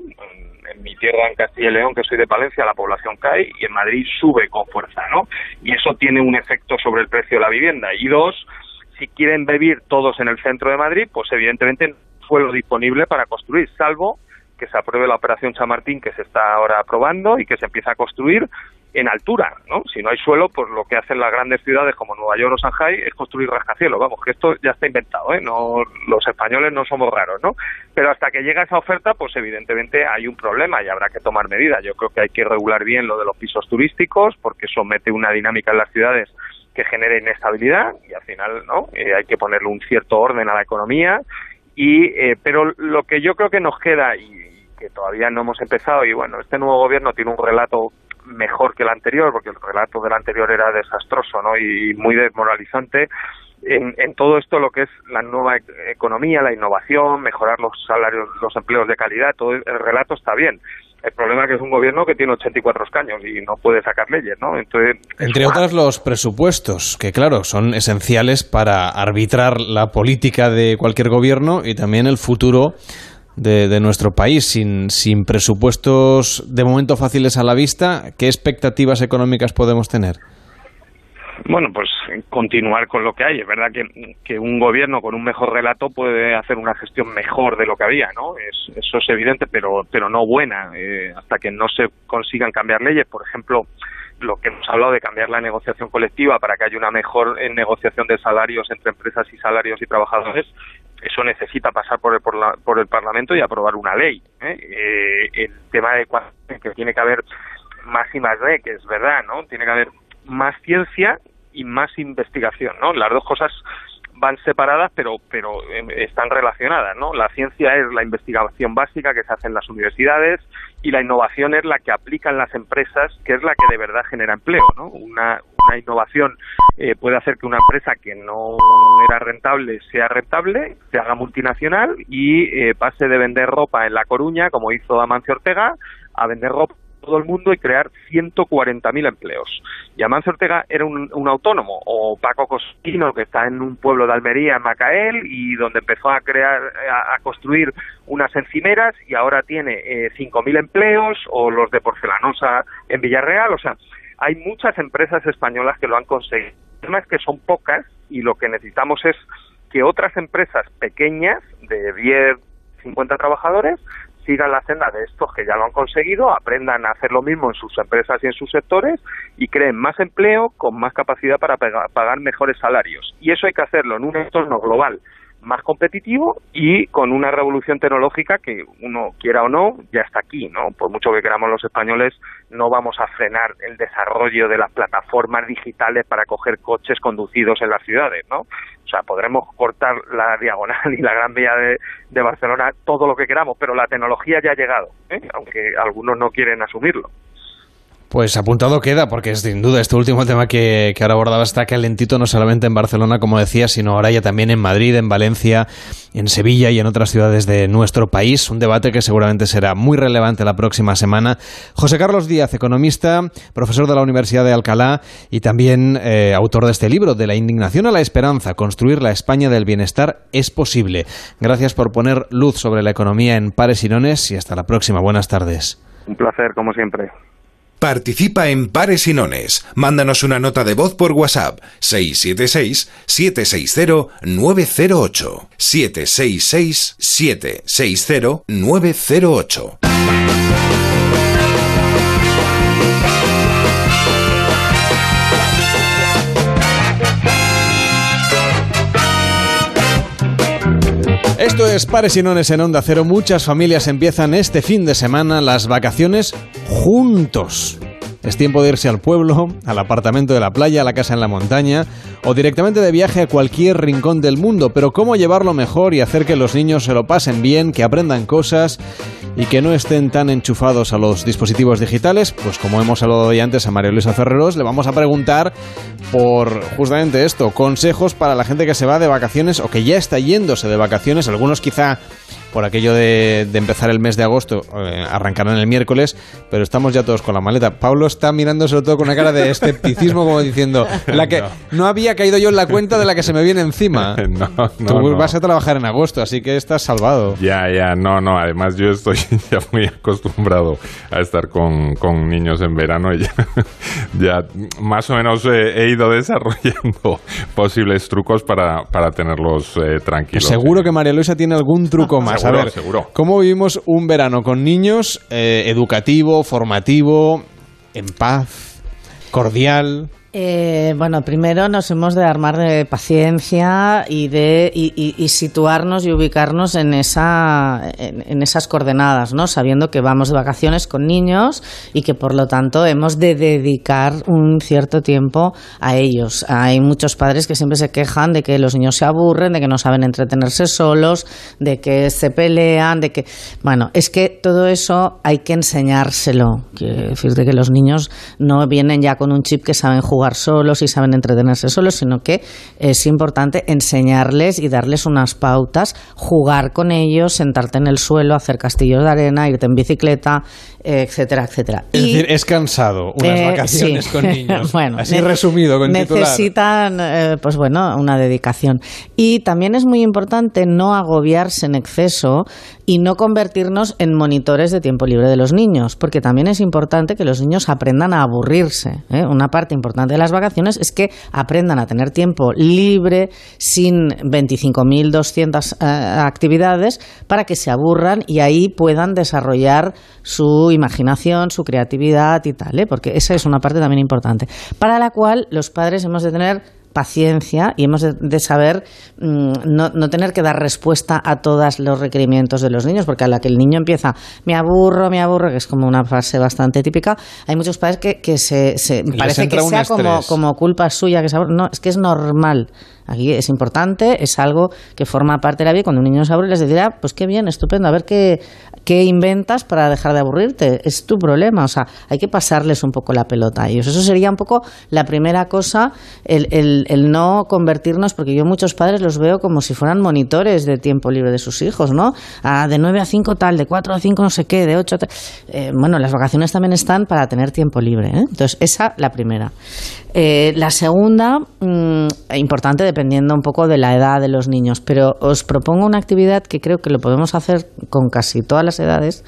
en mi tierra, en Castilla y León, que soy de Palencia, la población cae y en Madrid sube con fuerza, ¿no? Y eso tiene un efecto sobre el precio de la vivienda. Y dos, si quieren vivir todos en el centro de Madrid, pues evidentemente no fue lo disponible para construir, salvo que se apruebe la operación Chamartín que se está ahora aprobando y que se empieza a construir en altura, ¿no? Si no hay suelo, pues lo que hacen las grandes ciudades como Nueva York o Shanghai es construir rascacielos. Vamos, que esto ya está inventado, ¿eh? No, los españoles no somos raros, ¿no? Pero hasta que llega esa oferta, pues evidentemente hay un problema y habrá que tomar medidas. Yo creo que hay que regular bien lo de los pisos turísticos porque eso mete una dinámica en las ciudades que genere inestabilidad y al final, ¿no? Eh, hay que ponerle un cierto orden a la economía y eh, pero lo que yo creo que nos queda y que todavía no hemos empezado y bueno, este nuevo gobierno tiene un relato mejor que el anterior, porque el relato del anterior era desastroso ¿no? y muy desmoralizante. En, en, todo esto lo que es la nueva e-, economía, la innovación, mejorar los salarios, los empleos de calidad, todo el relato está bien. El problema es que es un gobierno que tiene 84 escaños y no puede sacar leyes, ¿no? Entonces, Entre otras los presupuestos, que claro, son esenciales para arbitrar la política de cualquier gobierno y también el futuro de, nuestro país, sin, sin presupuestos de momento fáciles a la vista, ¿qué expectativas económicas podemos tener? Bueno, pues continuar con lo que hay. Es verdad que, que, un gobierno con un mejor relato puede hacer una gestión mejor de lo que había, ¿no? Es, eso es evidente, pero, pero no buena. Eh, hasta que no se consigan cambiar leyes, por ejemplo, lo que hemos hablado de cambiar la negociación colectiva para que haya una mejor eh, negociación de salarios entre empresas y salarios y trabajadores, eso necesita pasar por el, por, el Parlamento y aprobar una ley. ¿eh? Eh, el tema de que tiene que haber más y más de, que es verdad, ¿no? Tiene que haber más ciencia y más investigación, ¿no? Las dos cosas van separadas pero pero em, están relacionadas no la ciencia es la investigación básica que se hace en las universidades y la innovación es la que aplican las empresas que es la que de verdad genera empleo no una, una innovación eh, puede hacer que una empresa que no era rentable sea rentable se haga multinacional y eh, pase de vender ropa en La Coruña como hizo Amancio Ortega a vender ropa todo el mundo y crear 140.000 empleos. Y Amancio Ortega era un, autónomo, o Paco Cosquino, que está en un pueblo de Almería, en Macael, y donde empezó a crear, a, construir unas encimeras y ahora tiene eh, 5.000 empleos, o los de Porcelanosa en Villarreal, o sea, hay muchas empresas españolas que lo han conseguido. El problema es que son pocas y lo que necesitamos es que otras empresas pequeñas de 10, 50 trabajadores sigan la senda de estos que ya lo han conseguido, aprendan a hacer lo mismo en sus empresas y en sus sectores y creen más empleo con más capacidad para pagar mejores salarios. Y eso hay que hacerlo en un entorno global más competitivo y con una revolución tecnológica que uno quiera o no ya está aquí, ¿no? Por mucho que queramos los españoles, no vamos a frenar el desarrollo de las plataformas digitales para coger coches conducidos en las ciudades, ¿no? O sea, podremos cortar la diagonal y la Gran Vía de, Barcelona todo lo que queramos, pero la tecnología ya ha llegado, ¿eh? aunque algunos no quieren asumirlo. Pues apuntado queda, porque sin duda este último tema que, ahora abordaba está calentito no solamente en Barcelona, como decía, sino ahora ya también en Madrid, en Valencia, en Sevilla y en otras ciudades de nuestro país. Un debate que seguramente será muy relevante la próxima semana. José Carlos Díaz, economista, profesor de la Universidad de Alcalá y también eh, autor de este libro, De la indignación a la esperanza, construir la España del bienestar es posible. Gracias por poner luz sobre la economía en pares y nones y hasta la próxima. Buenas tardes. Un placer, como siempre. Participa en Pares y Nones. Mándanos una nota de voz por WhatsApp 676-760-908. 766-760-908. Esto es Pares y Nones en Onda Cero. Muchas familias empiezan este fin de semana las vacaciones juntos. Es tiempo de irse al pueblo, al apartamento de la playa, a la casa en la montaña o directamente de viaje a cualquier rincón del mundo. Pero ¿cómo llevarlo mejor y hacer que los niños se lo pasen bien, que aprendan cosas y que no estén tan enchufados a los dispositivos digitales? Pues como hemos hablado hoy antes a María Luisa Ferreros, le vamos a preguntar por justamente esto, consejos para la gente que se va de vacaciones o que ya está yéndose de vacaciones, algunos quizá por aquello de, empezar el mes de agosto, eh, arrancarán el miércoles, pero estamos ya todos con la maleta. Pablo está mirando sobre todo con una cara de escepticismo, como diciendo, la que no. había caído yo en la cuenta de la que se me viene encima. no, Tú vas a trabajar en agosto, así que estás salvado. Ya, ya, no, no, además yo estoy ya muy acostumbrado a estar con, niños en verano y ya, más o menos he ido desarrollando posibles trucos para, para tenerlos eh, tranquilos. Seguro que María Luisa tiene algún truco más a ver, ¿cómo vivimos un verano con niños eh, educativo, formativo, en paz, cordial? Eh, bueno, primero nos hemos de armar de paciencia y de y, situarnos y ubicarnos en esa en, esas coordenadas, ¿no? Sabiendo que vamos de vacaciones con niños y que por lo tanto hemos de dedicar un cierto tiempo a ellos. Hay muchos padres que siempre se quejan de que los niños se aburren, de que no saben entretenerse solos, de que se pelean, de que bueno, es que todo eso hay que enseñárselo. Quiero decir de que los niños no vienen ya con un chip que saben jugar jugar solos y saben entretenerse solos, sino que es importante enseñarles y darles unas pautas, jugar con ellos, sentarte en el suelo, hacer castillos de arena, irte en bicicleta, etcétera, etcétera. Es decir, es cansado unas eh, vacaciones con niños. bueno, Así resumido, con Necesitan, eh, pues bueno, una dedicación. Y también es muy importante no agobiarse en exceso y no convertirnos en monitores de tiempo libre de los niños, porque también es importante que los niños aprendan a aburrirse. ¿eh? Una parte importante de las vacaciones es que aprendan a tener tiempo libre sin 25.200 eh, actividades para que se aburran y ahí puedan desarrollar su imaginación, su creatividad y tal, ¿eh? porque esa es una parte también importante, para la cual los padres hemos de tener paciencia y hemos de, de saber mm, no, no tener que dar respuesta a todos los requerimientos de los niños, porque a la que el niño empieza, me aburro, me aburro, que es como una frase bastante típica, hay muchos padres que, que se, parece que sea como, como culpa suya, que se aburre. no, es que es normal. Aquí es importante, es algo que forma parte de la vida. Cuando un niño se aburre, les dirá, pues qué bien, estupendo, a ver qué, qué inventas para dejar de aburrirte. Es tu problema. O sea, hay que pasarles un poco la pelota a ellos. Eso sería un poco la primera cosa, el, el- el no convertirnos, porque yo muchos padres los veo como si fueran monitores de tiempo libre de sus hijos, ¿no? Ah, de 9 a 5 tal, de 4 a 5 no sé qué, de 8 a tal. Eh, bueno, las vacaciones también están para tener tiempo libre. ¿eh? Entonces, esa la primera. Eh, la segunda, mm, importante dependiendo un poco de la edad de los niños, pero os propongo una actividad que creo que lo podemos hacer con casi todas las edades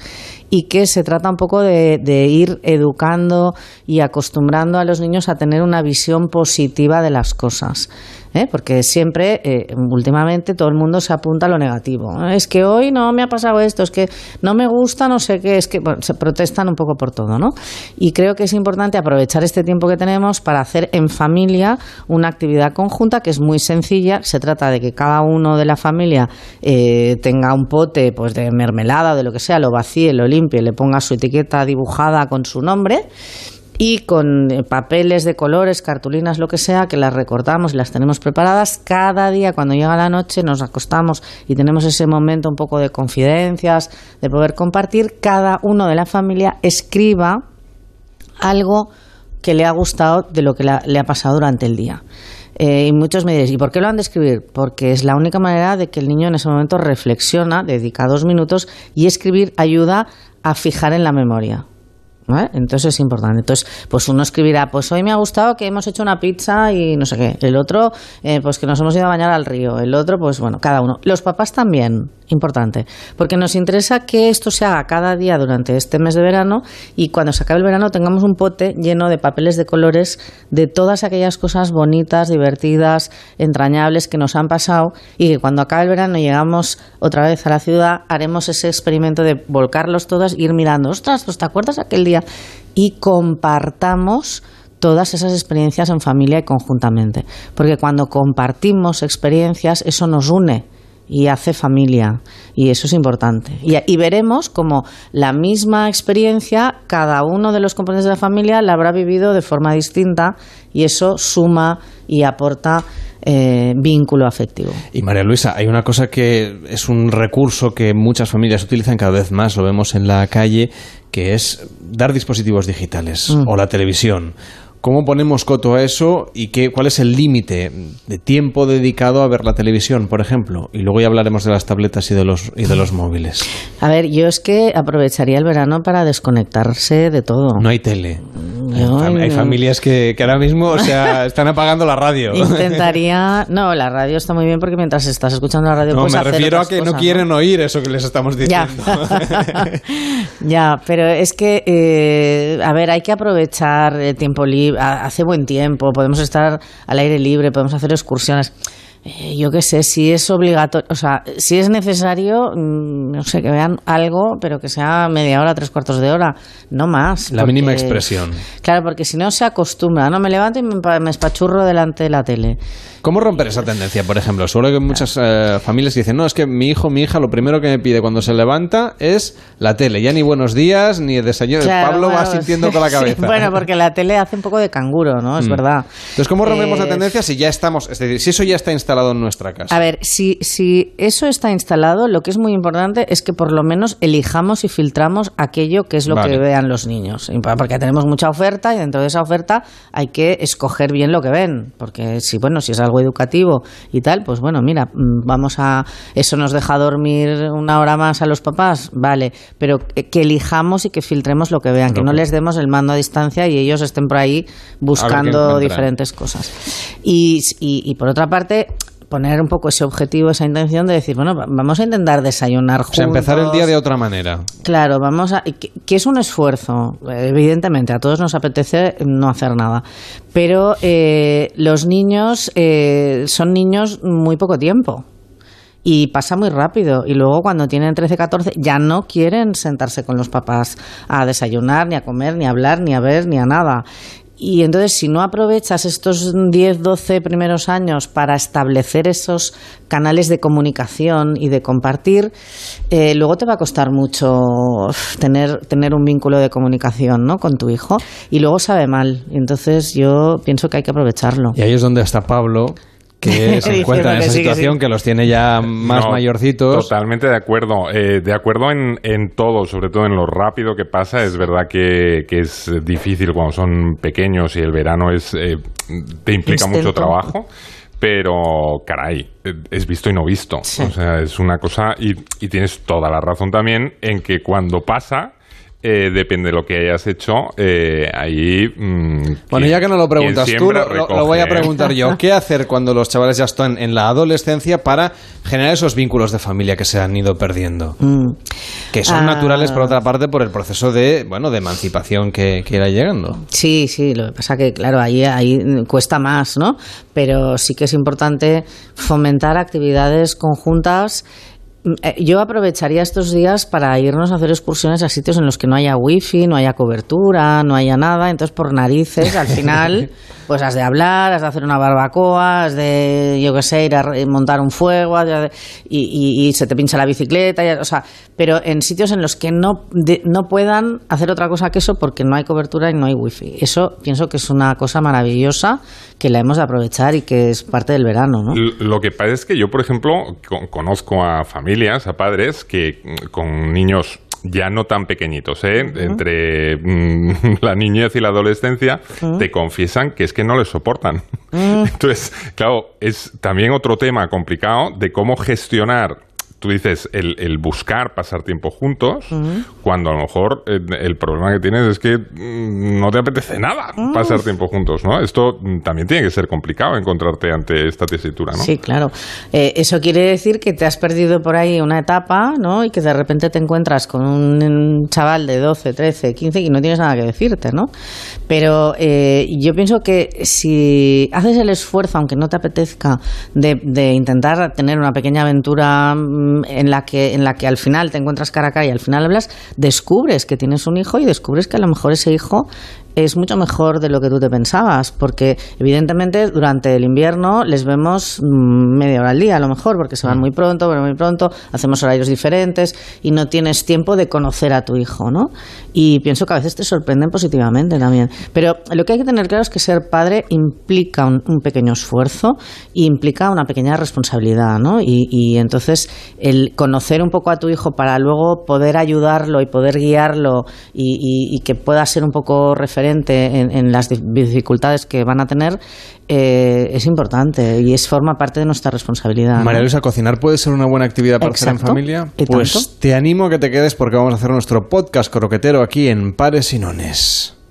y que se trata un poco de, ir educando y acostumbrando a los niños a tener una visión positiva de las cosas. ¿Eh? Porque siempre, eh, últimamente, todo el mundo se apunta a lo negativo. Es que hoy no me ha pasado esto, es que no me gusta, no sé qué, es que se protestan un poco por todo, ¿no? Y creo que es importante aprovechar este tiempo que tenemos para hacer en familia una actividad conjunta que es muy sencilla. Se trata de que cada uno de la familia eh, tenga un pote pues de mermelada de lo que sea, lo vacíe, lo limpie, le ponga su etiqueta dibujada con su nombre y con eh, papeles de colores, cartulinas, lo que sea, que las recortamos y las tenemos preparadas. Cada día, cuando llega la noche, nos acostamos y tenemos ese momento un poco de confidencias, de poder compartir. Cada uno de la familia escriba algo que le ha gustado de lo que le ha pasado durante el día. Eh, y muchos me diréis, ¿y por qué lo han de escribir? Porque es la única manera de que el niño en ese momento reflexiona, dedica dos minutos y escribir ayuda a fijar en la memoria. Entonces es importante. Entonces, pues uno escribirá, pues hoy me ha gustado que hemos hecho una pizza y no sé qué. El otro, eh, pues que nos hemos ido a bañar al río. El otro, pues bueno, cada uno. Los papás también, importante. Porque nos interesa que esto se haga cada día durante este mes de verano y cuando se acabe el verano tengamos un pote lleno de papeles de colores de todas aquellas cosas bonitas, divertidas, entrañables que nos han pasado y que cuando acabe el verano llegamos otra vez a la ciudad, haremos ese experimento de volcarlos todos e ir mirando, ostras, pues te acuerdas aquel día y compartamos todas esas experiencias en familia y conjuntamente. Porque cuando compartimos experiencias, eso nos une y hace familia. Y eso es importante. Y, y veremos como la misma experiencia, cada uno de los componentes de la familia la habrá vivido de forma distinta y eso suma y aporta eh, vínculo afectivo. Y María Luisa, hay una cosa que es un recurso que muchas familias utilizan cada vez más, lo vemos en la calle, que es dar dispositivos digitales Mm. o la televisión. ¿Cómo ponemos coto a eso y qué, cuál es el límite de tiempo dedicado a ver la televisión, por ejemplo? Y luego ya hablaremos de las tabletas y de los, y de los móviles. A ver, yo es que aprovecharía el verano para desconectarse de todo. No hay tele. Hay, fam- familias que, que ahora mismo o sea, están apagando la radio. Intentaría. No, la radio está muy bien porque mientras estás escuchando la radio No, puedes me hacer refiero a que no quieren oír eso que les estamos Ya. diciendo. Ya, pero es que, eh, a ver, hay que aprovechar el tiempo libre. Hace buen tiempo, podemos estar al aire libre, podemos hacer excursiones. Eh, yo qué sé, si es obligatorio, o sea, si es necesario, mm, no sé, que vean algo, pero que sea media hora, tres cuartos de hora, no más. La mínima expresión. Claro, porque si no se acostumbra, no me levanto y me, me espachurro delante de la tele. ¿Cómo romper esa tendencia, por ejemplo? Seguro que muchas eh, familias dicen, no, es que mi hijo, mi hija, lo primero que me pide cuando se levanta es la tele. Ya ni buenos días, ni el desayuno. Claro, Pablo va sintiendo con la sí, cabeza. bueno, porque la tele hace un poco de canguro, ¿no? Es Mm. verdad. Entonces, ¿cómo rompemos la Eh, tendencia si ya estamos, es decir, si eso ya está instalado en nuestra casa? A ver, si, si eso está instalado, lo que es muy importante es que por lo menos elijamos y filtramos aquello que es lo Vale. que vean los niños. Porque tenemos mucha oferta y dentro de esa oferta hay que escoger bien lo que ven. Porque si, bueno, si es algo educativo y tal, pues bueno, mira, mm, vamos a. Eso nos deja dormir una hora más a los papás, vale. Pero que elijamos y que filtremos lo que vean, que no les demos el mando a distancia y ellos estén por ahí buscando diferentes cosas. Y, y, y por otra parte, poner un poco ese objetivo, esa intención de decir, bueno, va- vamos a intentar desayunar o juntos. sea, empezar el día de otra manera. Claro, vamos a. Que, que es un esfuerzo, evidentemente, a todos nos apetece no hacer nada. Pero eh, los niños eh, son niños muy poco tiempo. Y pasa muy rápido. Y luego cuando tienen 13, 14 ya no quieren sentarse con los papás a desayunar, ni a comer, ni a hablar, ni a ver, ni a nada. Y entonces si no aprovechas estos 10, 12 primeros años para establecer esos canales de comunicación y de compartir, eh, luego te va a costar mucho tener, tener un vínculo de comunicación ¿no? con tu hijo y luego sabe mal. Entonces yo pienso que hay que aprovecharlo. Y ahí es donde está Pablo que se encuentra en esa situación, que, los tiene ya más mayorcitos. Totalmente de acuerdo. Eh, de acuerdo en, en, todo, sobre todo en lo rápido que pasa. Es verdad que, que es difícil cuando son pequeños y el verano es eh, te implica mucho trabajo pero caray, es visto y no visto. O sea, es una cosa y, y, tienes toda la razón también en que cuando pasa eh, depende de lo que hayas hecho, eh, ahí... Mm, bueno, ya que no lo preguntas tú, lo, voy a preguntar yo. ¿Qué hacer cuando los chavales ya están en la adolescencia para generar esos vínculos de familia que se han ido perdiendo? Mm. Que son ah. naturales, por otra parte, por el proceso de, bueno, de emancipación que, que irá llegando. Sí, sí, lo que pasa que, claro, ahí, ahí cuesta más, ¿no? Pero sí que es importante fomentar actividades conjuntas eh, yo aprovecharía estos días para irnos a hacer excursiones a sitios en los que no haya wifi, no haya cobertura, no haya nada. Entonces, por narices, al final, pues has de hablar, has de hacer una barbacoa, has de, yo qué sé, ir a montar un fuego y, se te pincha la bicicleta. o sea, pero en sitios en los que no, no puedan hacer otra cosa que eso porque no hay cobertura y no hay wifi. Eso pienso que es una cosa maravillosa que la hemos de aprovechar y que es parte del verano, ¿no? Lo que pasa es que yo, por ejemplo, conozco a familias, a padres que mm, con niños ya no tan pequeñitos, ¿eh? entre mm, la niñez y la adolescencia, te confiesan que es que no les soportan. Entonces, claro, es también otro tema complicado de cómo gestionar tú dices, el, buscar pasar tiempo juntos, cuando a lo mejor eh, el, problema que tienes es que mm, no te apetece nada pasar tiempo juntos, ¿no? Esto mm, también tiene que ser complicado encontrarte ante esta tesitura, ¿no? Sí, claro. Eh, eso quiere decir que te has perdido por ahí una etapa, ¿no? Y que de repente te encuentras con un chaval de 12, 13, 15 y no tienes nada que decirte, ¿no? Pero eh, yo pienso que si haces el esfuerzo, aunque no te apetezca, de, de intentar tener una pequeña aventura mm, en la que en la que al final te encuentras cara a cara y al final hablas, descubres que tienes un hijo y descubres que a lo mejor ese hijo es mucho mejor de lo que tú te pensabas, porque evidentemente durante el invierno les vemos mm, media hora al día a lo mejor, porque se van mm. muy pronto, pero muy pronto, hacemos horarios diferentes y no tienes tiempo de conocer a tu hijo, ¿no? Y pienso que a veces te sorprenden positivamente también. Pero lo que hay que tener claro es que ser padre implica un, pequeño esfuerzo y implica una pequeña responsabilidad, ¿no? Y, entonces el conocer un poco a tu hijo para luego poder ayudarlo y poder guiarlo y, y que pueda ser un poco referente en, las dificultades que van a tener eh, es importante y es forma parte de nuestra responsabilidad. María Luisa, cocinar puede ser una buena actividad para hacer en familia. Pues te animo a que te quedes porque vamos a hacer nuestro podcast croquetero aquí en Pares y Nones.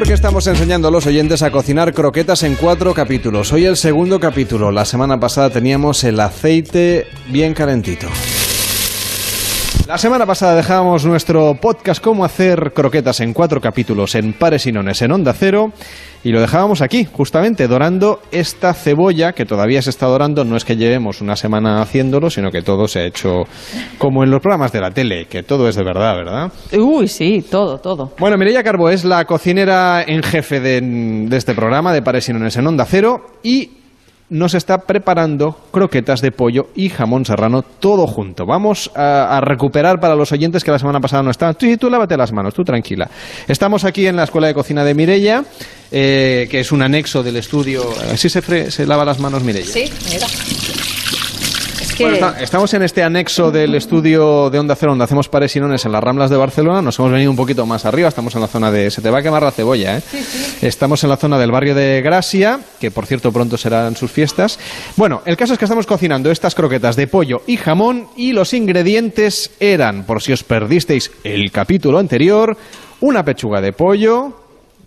Porque estamos enseñando a los oyentes a cocinar croquetas en cuatro capítulos. Hoy el segundo capítulo. La semana pasada teníamos el aceite bien calentito. La semana pasada dejábamos nuestro podcast Cómo hacer croquetas en cuatro capítulos en Pares y Nones en Onda Cero y lo dejábamos aquí, justamente dorando esta cebolla que todavía se está dorando. No es que llevemos una semana haciéndolo, sino que todo se ha hecho como en los programas de la tele, que todo es de verdad, ¿verdad? Uy, sí, todo, todo. Bueno, Mireia Carbo es la cocinera en jefe de, este programa de Pares y Nones en Onda Cero y nos está preparando croquetas de pollo y jamón serrano todo junto. Vamos a, recuperar para los oyentes que la semana pasada no estaban. Tú, tú lávate las manos, tú tranquila. Estamos aquí en la Escuela de Cocina de Mirella, eh, que es un anexo del estudio. ¿Así se, se lava las manos Mirella? Sí, mira estamos en este anexo del estudio de Onda Cero donde hacemos pares y nones en las Ramblas de Barcelona. Nos hemos venido un poquito más arriba. Estamos en la zona de... Se te va a quemar la cebolla, ¿eh? Estamos en la zona del barrio de Gracia, que por cierto pronto serán sus fiestas. Bueno, el caso es que estamos cocinando estas croquetas de pollo y jamón y los ingredientes eran, por si os perdisteis el capítulo anterior, una pechuga de pollo,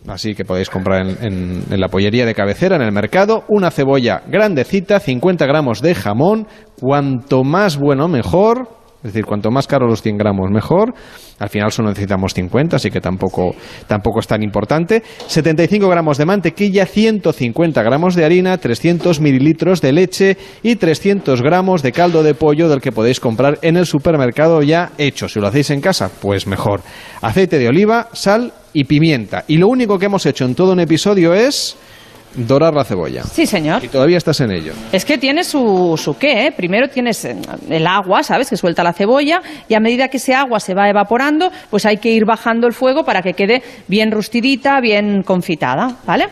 así que podéis comprar en, la pollería de cabecera, en el mercado, una cebolla grandecita, 50 gramos de jamón, cuanto más bueno mejor, Es decir, cuanto más caro los 100 gramos, mejor. Al final solo necesitamos 50, así que tampoco, tampoco es tan importante. 75 gramos de mantequilla, 150 gramos de harina, 300 mililitros de leche y 300 gramos de caldo de pollo del que podéis comprar en el supermercado ya hecho. Si lo hacéis en casa, pues mejor. Aceite de oliva, sal y pimienta. Y lo único que hemos hecho en todo un episodio es dorar la cebolla. Sí, señor. Y todavía estás en ello. Es que tiene su, su qué, ¿eh? Primero tienes eh, el agua, ¿sabes? Que suelta la cebolla y a medida que ese agua se va evaporando, pues hay que ir bajando el fuego para que quede bien rustidita, bien confitada, ¿vale?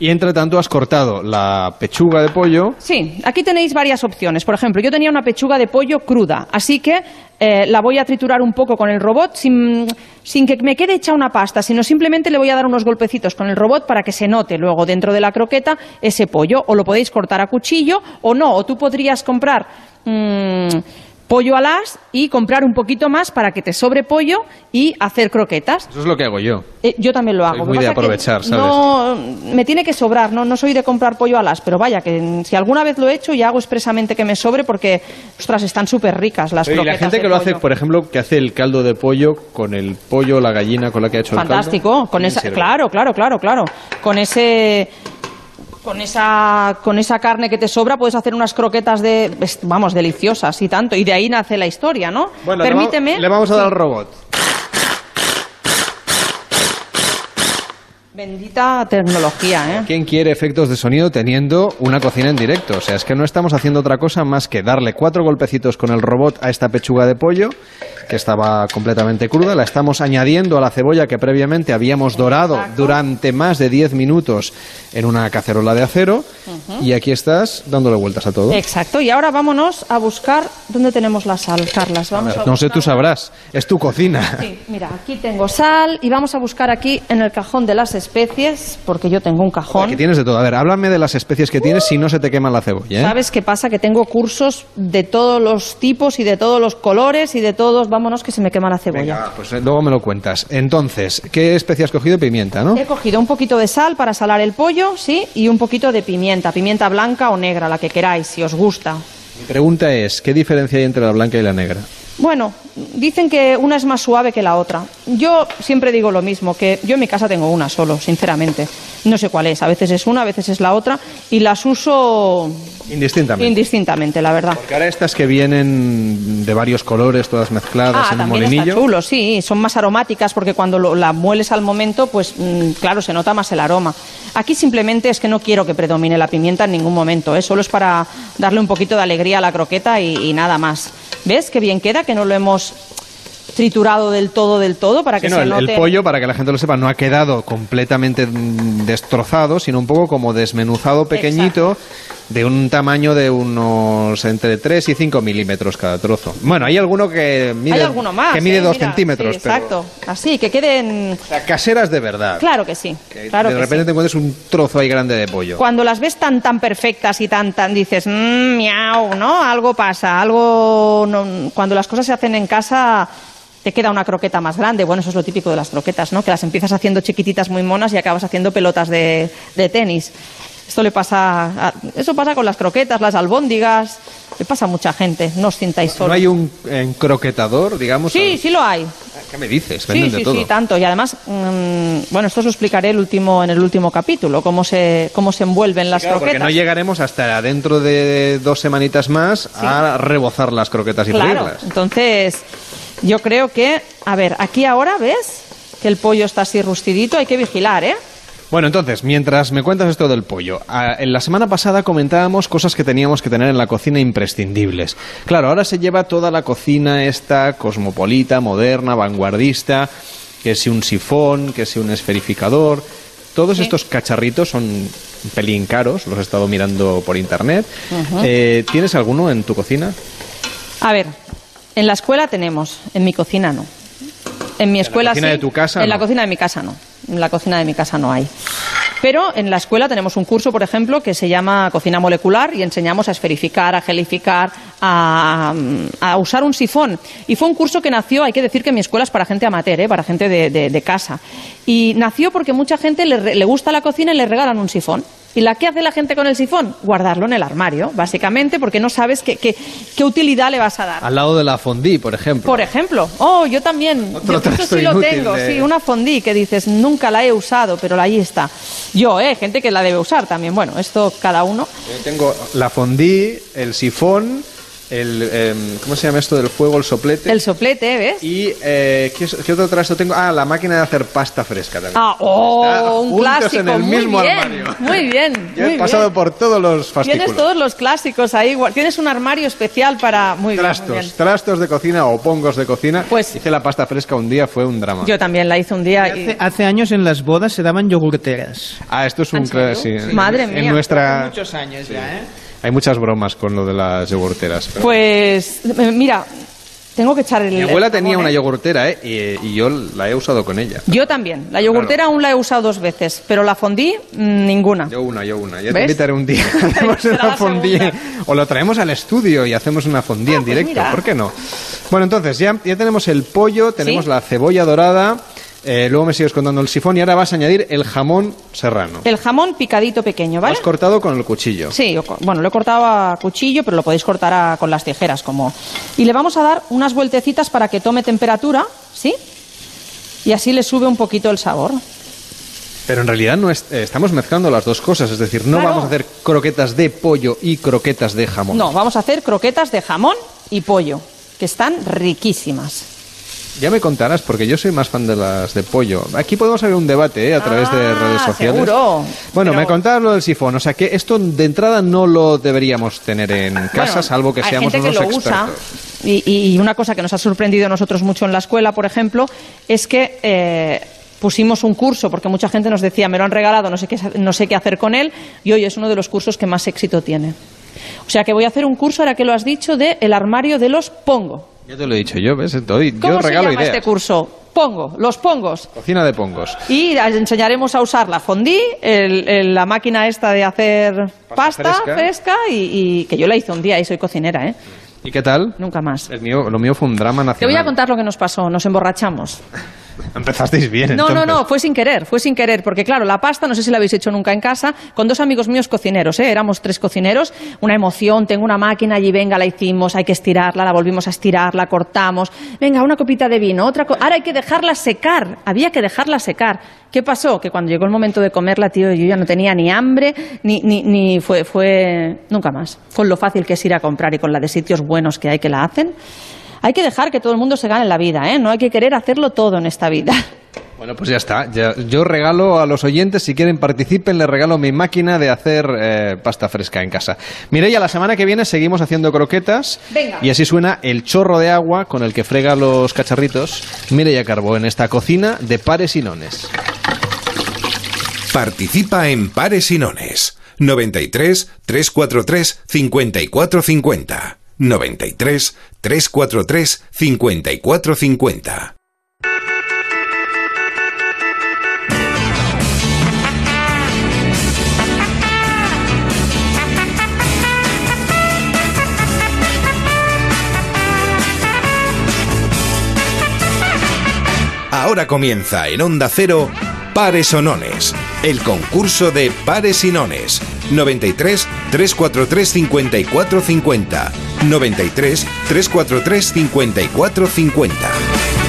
Y entre tanto has cortado la pechuga de pollo. Sí, aquí tenéis varias opciones. Por ejemplo, yo tenía una pechuga de pollo cruda, así que eh, la voy a triturar un poco con el robot sin, que me quede hecha una pasta, sino simplemente le voy a dar unos golpecitos con el robot para que se note luego dentro de la croqueta ese pollo. O lo podéis cortar a cuchillo o no, o tú podrías comprar. mm, pollo al as y comprar un poquito más para que te sobre pollo y hacer croquetas. Eso es lo que hago yo. Eh, yo también lo hago. Soy muy de aprovechar, ¿sabes? No, me tiene que sobrar, no, no soy de comprar pollo alas, pero vaya, que si alguna vez lo he hecho y hago expresamente que me sobre porque, ostras, están súper ricas las Oye, y la croquetas gente de que lo hace, por ejemplo, que hace el caldo de pollo con el pollo, la gallina con la que ha hecho Fantástico, el caldo. con ¿qué esa, sirve? claro, claro, claro, claro, con ese con esa con esa carne que te sobra puedes hacer unas croquetas de vamos deliciosas y tanto y de ahí nace la historia, ¿no? Bueno, Permíteme. le vamos a dar al robot. Bendita tecnología, ¿eh? ¿Quién quiere efectos de sonido teniendo una cocina en directo? O sea, es que no estamos haciendo otra cosa más que darle cuatro golpecitos con el robot a esta pechuga de pollo, que estaba completamente cruda. La estamos añadiendo a la cebolla que previamente habíamos dorado durante más de 10 minutos en una cacerola de acero. Y aquí estás dándole vueltas a todo. Exacto, y ahora vámonos a buscar dónde tenemos la sal, Carlas. Vamos a No sé, tú sabrás. Es tu cocina. Sí, mira, aquí tengo sal y vamos a buscar aquí en el cajón de las especies, porque yo tengo un cajón. Aquí tienes de todo. A ver, háblame de las especies que tienes si no se te quema la cebolla. ¿eh? ¿Sabes qué pasa? Que tengo cursos de todos los tipos y de todos los colores y de todos. Vámonos que se me quema la cebolla. Venga, pues eh, luego me lo cuentas. Entonces, ¿qué especie has cogido? Pimienta, ¿no? He cogido un poquito de sal para salar el pollo, sí, y un poquito de pimienta, pimienta blanca o negra, la que queráis, si os gusta. Mi pregunta es, ¿qué diferencia hay entre la blanca y la negra? Bueno, dicen que una es más suave que la otra. Yo siempre digo lo mismo, que yo en mi casa tengo una solo, sinceramente. No sé cuál es, a veces es una, a veces es la otra, y las uso Indistintamente. indistintamente, la verdad. Porque ahora estas que vienen de varios colores, todas mezcladas Ah, en un está molinillo. chulo, sí, son más aromáticas porque cuando lo- la mueles al momento, pues mm, claro, se nota más el aroma. Aquí simplemente es que no quiero que predomine la pimienta en ningún momento, ¿eh? solo es para darle un poquito de alegría a la croqueta y, y nada más. ¿Ves qué bien queda? Que no lo hemos triturado del todo, del todo, para que Sí, no, se el, el pollo, para que la gente lo sepa, no ha quedado completamente mm, destrozado, sino un poco como desmenuzado pequeñito, de un tamaño de unos entre 3 y 5 milímetros cada trozo. Bueno, hay alguno que mide, Hay alguno más. que mide ¿eh? 2 Mira, centímetros, sí, exacto. Así, que queden... pero o sea, caseras de verdad. Claro que sí, Que claro de que repente sí. te encuentres un trozo ahí grande de pollo. Cuando las ves tan tan perfectas y tan tan dices, mmm, miau, ¿no? Algo pasa, algo no- cuando las cosas se hacen en casa te queda una croqueta más grande. Bueno, eso es lo típico de las croquetas, ¿no? Que las empiezas haciendo chiquititas muy monas y acabas haciendo pelotas de, de tenis. Esto le pasa, a- eso pasa con las croquetas, las albóndigas, le pasa a mucha gente. No os sintáis solos. ¿No hay un eh, croquetador, digamos? Sí, sí lo hay. ¿Qué me dices? Venden sí, de todo. sí, tanto. Y además, mm, bueno, esto os lo explicaré el último, en el último capítulo, cómo se, cómo se envuelven las Claro, porque croquetas. no llegaremos hasta dentro de dos semanitas más a rebozar las croquetas y Claro, freírlas. entonces yo creo que, a ver, aquí ahora ves que el pollo está así rustidito, hay que vigilar, ¿eh? Bueno, entonces, mientras me cuentas esto del pollo, ah, en la semana pasada comentábamos cosas que teníamos que tener en la cocina imprescindibles. Claro, ahora se lleva toda la cocina esta cosmopolita, moderna, vanguardista, que si un sifón, que si un esferificador. Todos estos cacharritos son un pelín caros, los he estado mirando por internet. Eh, ¿Tienes alguno en tu cocina? A ver, en la escuela tenemos, en mi cocina no. En mi escuela cocina sí, de tu casa, En la no? cocina de mi casa no. En la cocina de mi casa no hay. Pero en la escuela tenemos un curso, por ejemplo, que se llama cocina molecular y enseñamos a esferificar, a gelificar, a, a usar un sifón. Y fue un curso que nació, hay que decir que mi escuela es para gente amateur, ¿eh? para gente de, de- de casa. Y nació porque mucha gente le, le gusta la cocina y le regalan un sifón. ¿Y la que hace la gente con el sifón? Guardarlo en el armario, básicamente, porque no sabes qué, qué, qué utilidad le vas a dar. Al lado de la fondue, por ejemplo. Por ejemplo, oh, yo también, Otro yo sí lo tengo, de- sí, una fondue que dices, nunca la he usado, pero ahí está. Yo, eh, gente que la debe usar también, bueno, esto cada uno. Yo tengo la fondue, el sifón, el... em, ¿Cómo se llama esto del fuego? El soplete. El soplete, ¿ves? Y, eh, ¿qué, qué otro trasto tengo? Ah, la máquina de hacer pasta fresca también. Ah, oh, un clásico, en el muy mismo bien, armario. muy bien, Yo muy he pasado bien. por todos los fascículos. Tienes todos los clásicos ahí, tienes un armario especial para... Muy bien, muy Trastos, bien. trastos de cocina o pongos de cocina. Pues hice la pasta fresca un día, fue un drama. Yo también la hice un día y... Hace, hace años en las bodas se daban yogurteras. Ah, esto es un cla- sí. Madre en mía. nuestra Muchos años ya, ¿eh? Hay muchas bromas con lo de las yogurteras. pero- Pues, mira, tengo que echar el... Mi abuela el tenía una yogurtera, ¿eh? Y, y yo la he usado con ella. Yo también. La yogurtera aún la he usado dos veces, pero la fondí, mm, ninguna. Yo una, yo una. Ya te ¿Ves? invitaré un día. Hacemos una la fondue. O lo traemos al estudio y hacemos una fondue en directo. mira. ¿Por qué no? Bueno, entonces ya, ya tenemos el pollo, tenemos Sí. la cebolla dorada. Eh, luego me sigues contando el sifón y ahora vas a añadir el jamón serrano. El jamón picadito pequeño, Lo ¿vale? has cortado con el cuchillo. Sí, bueno, lo he cortado a cuchillo, pero lo podéis cortar a- con las tijeras, como. Y le vamos a dar unas vueltecitas para que tome temperatura, ¿sí? Y así le sube un poquito el sabor. Pero en realidad no es- eh, estamos mezclando las dos cosas. Es decir, no Claro. vamos a hacer croquetas de pollo y croquetas de jamón. No, vamos a hacer croquetas de jamón y pollo, que están riquísimas. Ya me contarás, porque yo soy más fan de las de pollo. Aquí podemos abrir un debate ¿eh? a través de Ah, redes sociales. seguro. Bueno, Pero- me contabas lo del sifón. O sea que esto de entrada no lo deberíamos tener en casa, Bueno, salvo que hay seamos gente que unos lo usa. expertos. Y, y una cosa que nos ha sorprendido a nosotros mucho en la escuela, por ejemplo, es que eh, pusimos un curso, porque mucha gente nos decía, me lo han regalado, no sé, qué, no sé qué hacer con él, y hoy es uno de los cursos que más éxito tiene. O sea que voy a hacer un curso, ahora que lo has dicho, de el armario de los pongo. Ya te lo he dicho yo, ¿ves? Entonces, ¿Cómo yo se regalo llama ideas. este curso? Pongo, los pongos. Cocina de pongos. Y les enseñaremos a usar la fondí, el- el- la máquina esta de hacer pasta, fresca. fresca, y, y que yo la hice un día y soy cocinera, ¿eh? ¿Y qué tal? Nunca más. El mío, lo mío fue un drama Te nacional. voy a contar lo que nos pasó. Nos emborrachamos. Empezasteis bien, No, no, entonces. no, fue sin querer, fue sin querer, porque claro, la pasta, no sé si la habéis hecho nunca en casa, con dos amigos míos cocineros, ¿eh? éramos tres cocineros, una emoción, tengo una máquina allí, venga, la hicimos, hay que estirarla, la volvimos a estirar, la cortamos, venga, una copita de vino, otra, ahora hay que dejarla secar, había que dejarla secar. ¿Qué pasó? Que cuando llegó el momento de comerla, tío, yo ya no tenía ni hambre, ni, ni, ni fue, fue, nunca más. Con lo fácil que es ir a comprar y con la de sitios buenos que hay que la hacen. Hay que dejar que todo el mundo se gane la vida, ¿eh? No hay que querer hacerlo todo en esta vida. Bueno, pues ya está. Ya- yo regalo a los oyentes, si quieren participen, les regalo mi máquina de hacer eh, pasta fresca en casa. Mireia, la semana que viene seguimos haciendo croquetas. Venga. Y así suena el chorro de agua con el que frega los cacharritos. Mireia Carbó en esta cocina de pares y nones. Participa en Pares y Nones. 93 343 5450. 93 343 5450. Ahora comienza en Onda Cero Pares o Nones, el concurso de Pares y Nones. 93 343 5450. 93 343 5450.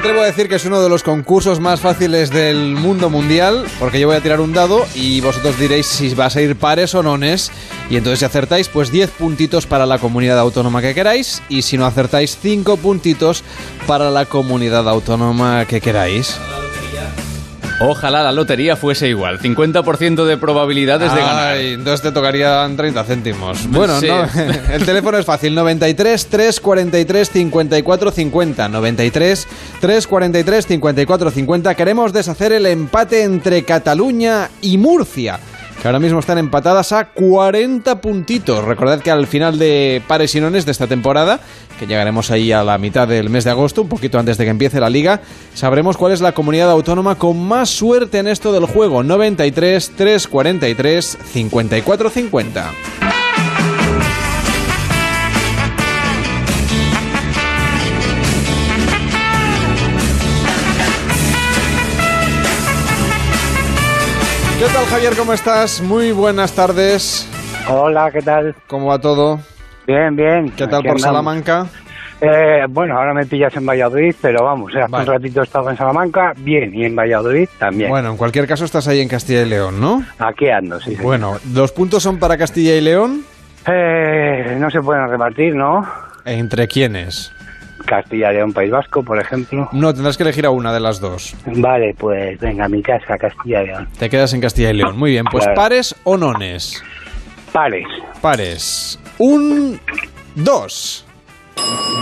Atrevo a decir que es uno de los concursos más fáciles del mundo mundial, porque yo voy a tirar un dado y vosotros diréis si vas a ir pares o nones. Y entonces si acertáis, pues 10 puntitos para la comunidad autónoma que queráis. Y si no acertáis, 5 puntitos para la comunidad autónoma que queráis. Ojalá la lotería fuese igual. 50% de probabilidades de ganar. Ay, entonces te tocarían 30 céntimos. Bueno, Sí. no, el teléfono es fácil, 93 343 54 50. 93 343 54 50. Queremos deshacer el empate entre Cataluña y Murcia. Que ahora mismo están empatadas a 40 puntitos. Recordad que al final de pares y nones de esta temporada, que llegaremos ahí a la mitad del mes de agosto, un poquito antes de que empiece la liga, sabremos cuál es la comunidad autónoma con más suerte en esto del juego. 93 343 54 50. ¿Qué tal, Javier? ¿Cómo estás? Muy buenas tardes. Hola, ¿qué tal? ¿Cómo va todo? Bien, bien. ¿Qué tal por andamos. Salamanca? Eh, bueno, ahora me pillas en Valladolid, pero vamos, hace un ratito he estado en Salamanca, bien, y en Valladolid también. Bueno, en cualquier caso estás ahí en Castilla y León, ¿no? Aquí ando, sí. Bueno, ¿los puntos son para Castilla y León? Eh, no se pueden repartir, ¿no? ¿Entre quiénes? Castilla y León, País Vasco, por ejemplo. No, tendrás que elegir a una de las dos. Vale, pues venga, mi casa, Castilla y León. Te quedas en Castilla y León. Muy bien, pues Claro. pares o nones. Pares. Pares. Un, dos.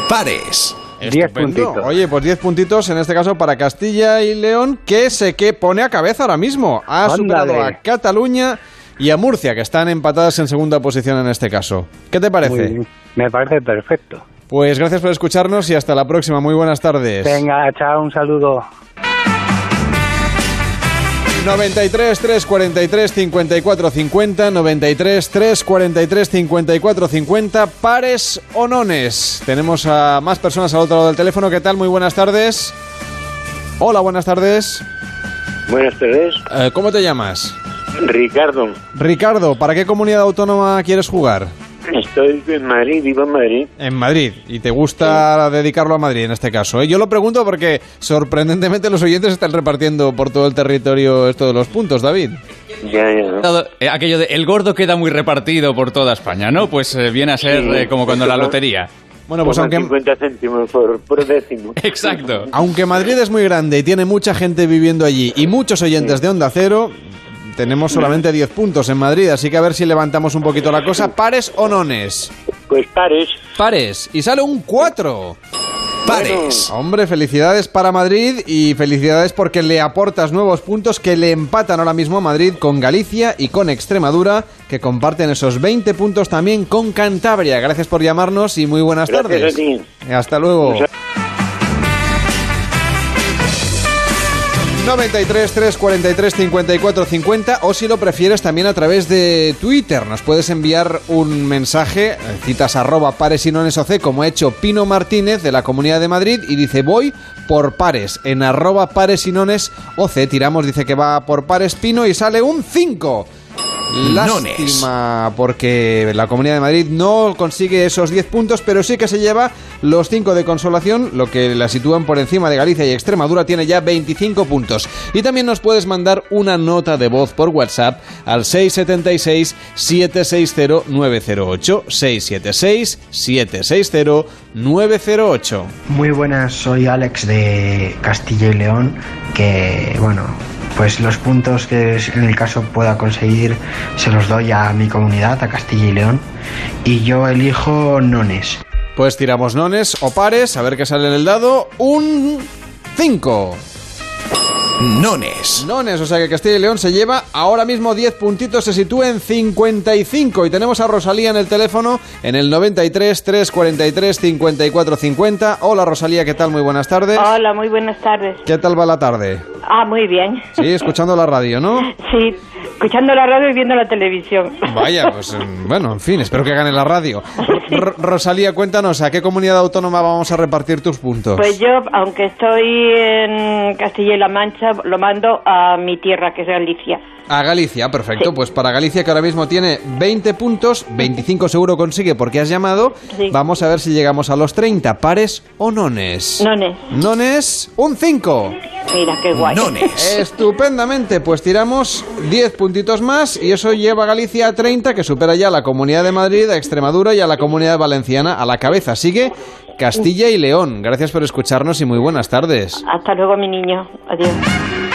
Pares. Diez puntitos. Oye, pues 10 puntitos en este caso para Castilla y León, que sé que pone a cabeza ahora mismo. Ha Ándale. superado a Cataluña y a Murcia, que están empatadas en segunda posición en este caso. ¿Qué te parece? Me parece perfecto. Pues gracias por escucharnos y hasta la próxima. Muy buenas tardes. Venga, chao, un saludo. 93 343 54 50 93 343 54 50 pares o nones. Tenemos a más personas al otro lado del teléfono. ¿Qué tal? Muy buenas tardes. Hola, buenas tardes. Buenas tardes, Eh, ¿Cómo te llamas? Ricardo. Ricardo, ¿para qué comunidad autónoma quieres jugar? Estoy en Madrid, vivo en Madrid. En Madrid. Y te gusta dedicarlo a Madrid en este caso. ¿eh? Yo lo pregunto porque sorprendentemente los oyentes están repartiendo por todo el territorio esto de los puntos, David. Ya, ya. Eh, Aquello de el gordo queda muy repartido por toda España, ¿no? Pues eh, viene a ser Sí. eh, como cuando la lotería. Bueno, pues aunque, 50 céntimos por, por décimo. Exacto. aunque Madrid es muy grande y tiene mucha gente viviendo allí y muchos oyentes de Onda Cero, tenemos solamente 10 puntos en Madrid, así que a ver si levantamos un poquito la cosa. ¿Pares o nones? Pues pares. Pares. Y sale un 4. Pares. Hombre, felicidades para Madrid y felicidades porque le aportas nuevos puntos que le empatan ahora mismo a Madrid con Galicia y con Extremadura, que comparten esos 20 puntos también con Cantabria. Gracias por llamarnos y muy buenas Gracias tardes. a ti. Hasta luego. 93 343 54 50 o si lo prefieres también a través de Twitter. Nos puedes enviar un mensaje eh, citas arroba pares y nones OC como ha hecho Pino Martínez de la Comunidad de Madrid y dice voy por pares en arroba pares y nones tiramos dice que va por pares Pino y sale un 5 Lástima porque la Comunidad de Madrid no consigue esos 10 puntos, pero sí que se lleva los 5 de consolación, lo que la sitúan por encima de Galicia y Extremadura, tiene ya 25 puntos. Y también nos puedes mandar una nota de voz por WhatsApp al 676-760-908. 676-760-908. Muy buenas, soy Alex de Castilla y León, que bueno, pues los puntos que en el caso pueda conseguir se los doy a mi comunidad, a Castilla y León, y yo elijo nones. Pues tiramos nones o pares, a ver qué sale en el dado. Un 5. Nones. Nones, o sea que Castilla y León se lleva ahora mismo 10 puntitos, se sitúa en 55 y tenemos a Rosalía en el teléfono en el 93 343 54 50. Hola Rosalía, ¿qué tal? Muy buenas tardes. Hola, muy buenas tardes. ¿Qué tal va la tarde? Ah, muy bien. Sí, escuchando la radio, ¿no? Sí, escuchando la radio y viendo la televisión. Vaya, pues eh, bueno, en fin, espero que gane la radio. R- Rosalía, cuéntanos, ¿a qué comunidad autónoma vamos a repartir tus puntos? Pues yo, aunque estoy en Castilla y La Mancha, lo mando a mi tierra, que es Galicia. A Galicia, perfecto. Pues para Galicia, que ahora mismo tiene 20 puntos, 25 seguro consigue porque has llamado. Sí. Vamos a ver si llegamos a los 30. ¿Pares o nones? Nones. Nones, un 5. Mira, qué guay. Estupendamente, pues tiramos 10 puntitos más y eso lleva a Galicia a 30, que supera ya a la Comunidad de Madrid, a Extremadura y a la Comunidad Valenciana a la cabeza. Sigue Castilla y León. Gracias por escucharnos y muy buenas tardes. Hasta luego, mi niño. Adiós.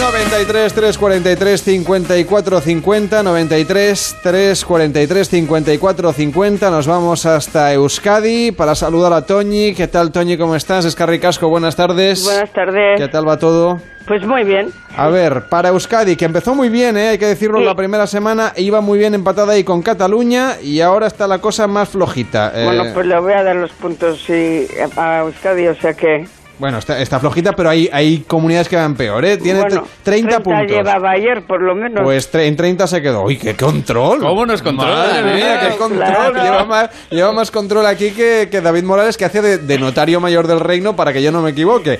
93 343 54 50 93 343 54 50 Nos vamos hasta Euskadi para saludar a Toñi. ¿Qué tal, Toñi? ¿Cómo estás? Es Casco, buenas tardes. Buenas tardes. ¿Qué tal va todo? Pues muy bien. A ver, para Euskadi, que empezó muy bien, ¿eh? hay que decirlo, la primera semana iba muy bien empatada ahí con Cataluña y ahora está la cosa más flojita. Eh, Bueno, pues le voy a dar los puntos sí, a Euskadi, o sea que Bueno, está, está flojita, pero hay, hay comunidades que van peor, ¿eh? Tiene Bueno, 30, 30 puntos. llevaba ayer, por lo menos. Pues en 30 se quedó. ¡Uy, qué control! ¿Cómo nos controla? Madre mía, qué control. Claro. Lleva, más, lleva más control aquí que, que David Morales, que hace de, de notario mayor del reino para que yo no me equivoque.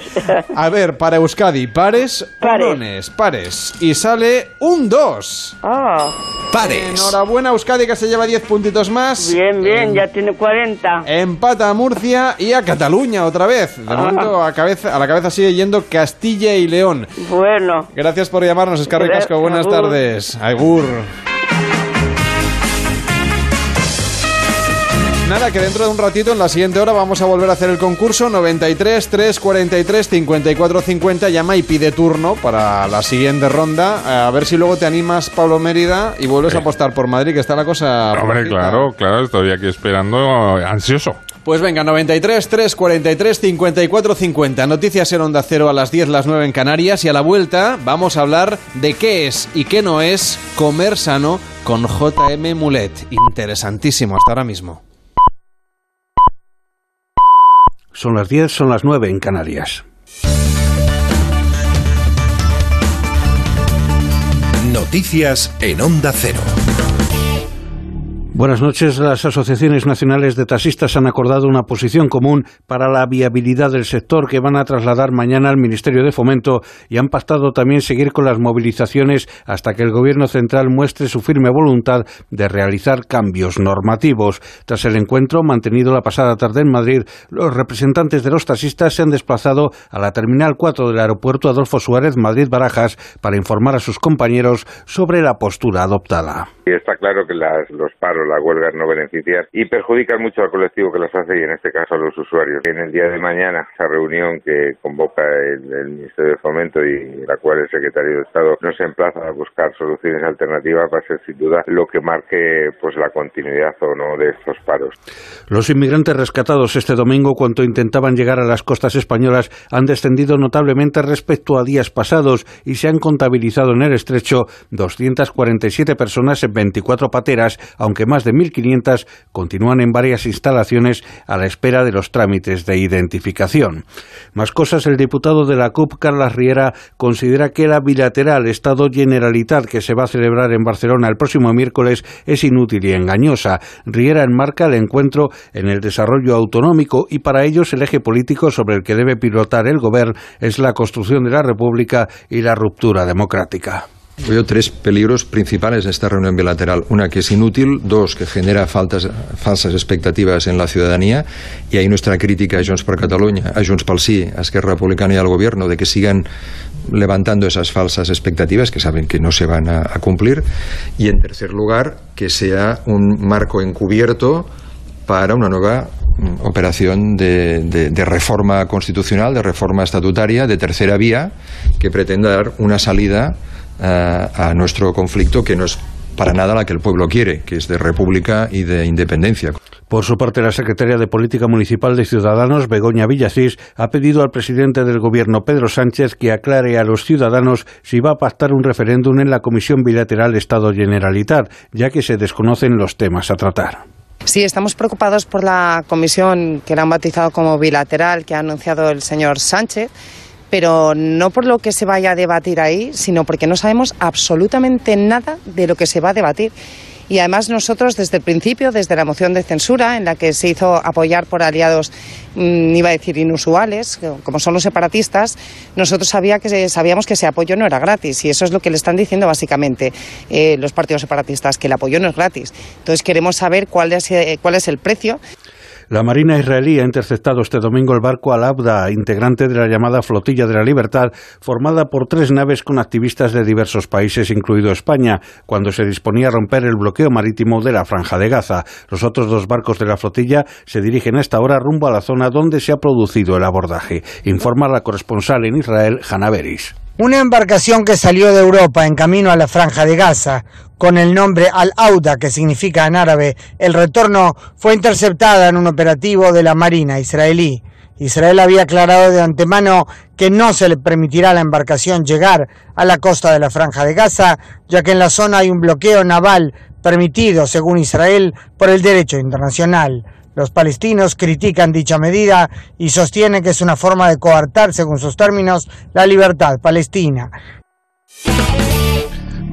A ver, para Euskadi, pares, Pares. pares. Y sale un 2. Ah, Pares. Enhorabuena, Euskadi, que se lleva 10 puntitos más. bien, bien, ya tiene 40. Empata a Murcia y a Cataluña otra vez. De Ah. momento a, cabeza, a la cabeza sigue yendo Castilla y León. Bueno, Gracias por llamarnos, Escarri Casco. Buenas agur. tardes. Agur. Nada, que dentro de un ratito, en la siguiente hora, vamos a volver a hacer el concurso 93 343 54 50. Llama y pide turno para la siguiente ronda. A ver si luego te animas, Pablo Mérida, y vuelves a apostar por Madrid, que está la cosa. Hombre, claro, claro, estoy aquí esperando, eh, ansioso. Pues venga, 93 343 54 50. Noticias en Onda Cero a las 10, las 9 en Canarias. Y a la vuelta vamos a hablar de qué es y qué no es comer sano con JM Mulet. Interesantísimo, hasta ahora mismo. Son las 10, son las 9 en Canarias. Noticias en Onda Cero. Buenas noches. Las asociaciones nacionales de taxistas han acordado una posición común para la viabilidad del sector que van a trasladar mañana al Ministerio de Fomento y han pactado también seguir con las movilizaciones hasta que el Gobierno central muestre su firme voluntad de realizar cambios normativos. Tras el encuentro mantenido la pasada tarde en Madrid, los representantes de los taxistas se han desplazado a la Terminal 4 del Aeropuerto Adolfo Suárez Madrid-Barajas para informar a sus compañeros sobre la postura adoptada. Está claro que los paros, las huelgas no benefician y perjudican mucho al colectivo que las hace y en este caso a los usuarios. En el día de mañana, esa reunión que convoca el, el Ministerio de Fomento y la cual el Secretario de Estado nos emplaza a buscar soluciones alternativas va a ser sin duda lo que marque pues la continuidad o no de estos paros. Los inmigrantes rescatados este domingo cuando intentaban llegar a las costas españolas han descendido notablemente respecto a días pasados y se han contabilizado en el estrecho 247 personas en 24 pateras, aunque más de 1.500 continúan en varias instalaciones a la espera de los trámites de identificación. Más cosas, el diputado de la CUP, Carlas Riera, considera que la bilateral Estado-Generalitat que se va a celebrar en Barcelona el próximo miércoles es inútil y engañosa. Riera enmarca el encuentro en el desarrollo autonómico y para ellos el eje político sobre el que debe pilotar el gobierno es la construcción de la República y la ruptura democrática. Veo tres peligros principales en esta reunión bilateral. Una, que es inútil. Dos, que genera faltas, falsas expectativas en la ciudadanía. Y ahí nuestra crítica a Junts per Catalunya, a Junts pel Sí, a Esquerra Republicana y al Gobierno, de que sigan levantando esas falsas expectativas que saben que no se van a, cumplir. Y en tercer lugar, que sea un marco encubierto para una nueva mm, operación de, de- de reforma constitucional, de reforma estatutaria, de tercera vía, que pretenda dar una salida a nuestro conflicto que no es para nada la que el pueblo quiere, que es de república y de independencia. Por su parte, la secretaria de Política Municipal de Ciudadanos, Begoña Villacís, ha pedido al presidente del Gobierno, Pedro Sánchez, que aclare a los ciudadanos si va a pactar un referéndum en la Comisión Bilateral Estado-Generalitat, ya que se desconocen los temas a tratar. Sí, estamos preocupados por la comisión que la han bautizado como bilateral que ha anunciado el señor Sánchez, pero no por lo que se vaya a debatir ahí, sino porque no sabemos absolutamente nada de lo que se va a debatir. Y además nosotros desde el principio, desde la moción de censura, en la que se hizo apoyar por aliados, mm, iba a decir inusuales, como son los separatistas, nosotros sabía que, sabíamos que ese apoyo no era gratis. Y eso es lo que le están diciendo básicamente eh, los partidos separatistas, que el apoyo no es gratis. Entonces queremos saber cuál es, eh, cuál es el precio. La Marina israelí ha interceptado este domingo el barco Al-Abda, integrante de la llamada Flotilla de la Libertad, formada por tres naves con activistas de diversos países, incluido España, cuando se disponía a romper el bloqueo marítimo de la Franja de Gaza. Los otros dos barcos de la flotilla se dirigen a esta hora rumbo a la zona donde se ha producido el abordaje, informa la corresponsal en Israel, Hanna Beris. Una embarcación que salió de Europa en camino a la Franja de Gaza, con el nombre Al-Auda, que significa en árabe el retorno, fue interceptada en un operativo de la Marina israelí. Israel había aclarado de antemano que no se le permitirá a la embarcación llegar a la costa de la Franja de Gaza, ya que en la zona hay un bloqueo naval permitido, según Israel, por el derecho internacional. Los palestinos critican dicha medida y sostienen que es una forma de coartar, según sus términos, la libertad palestina.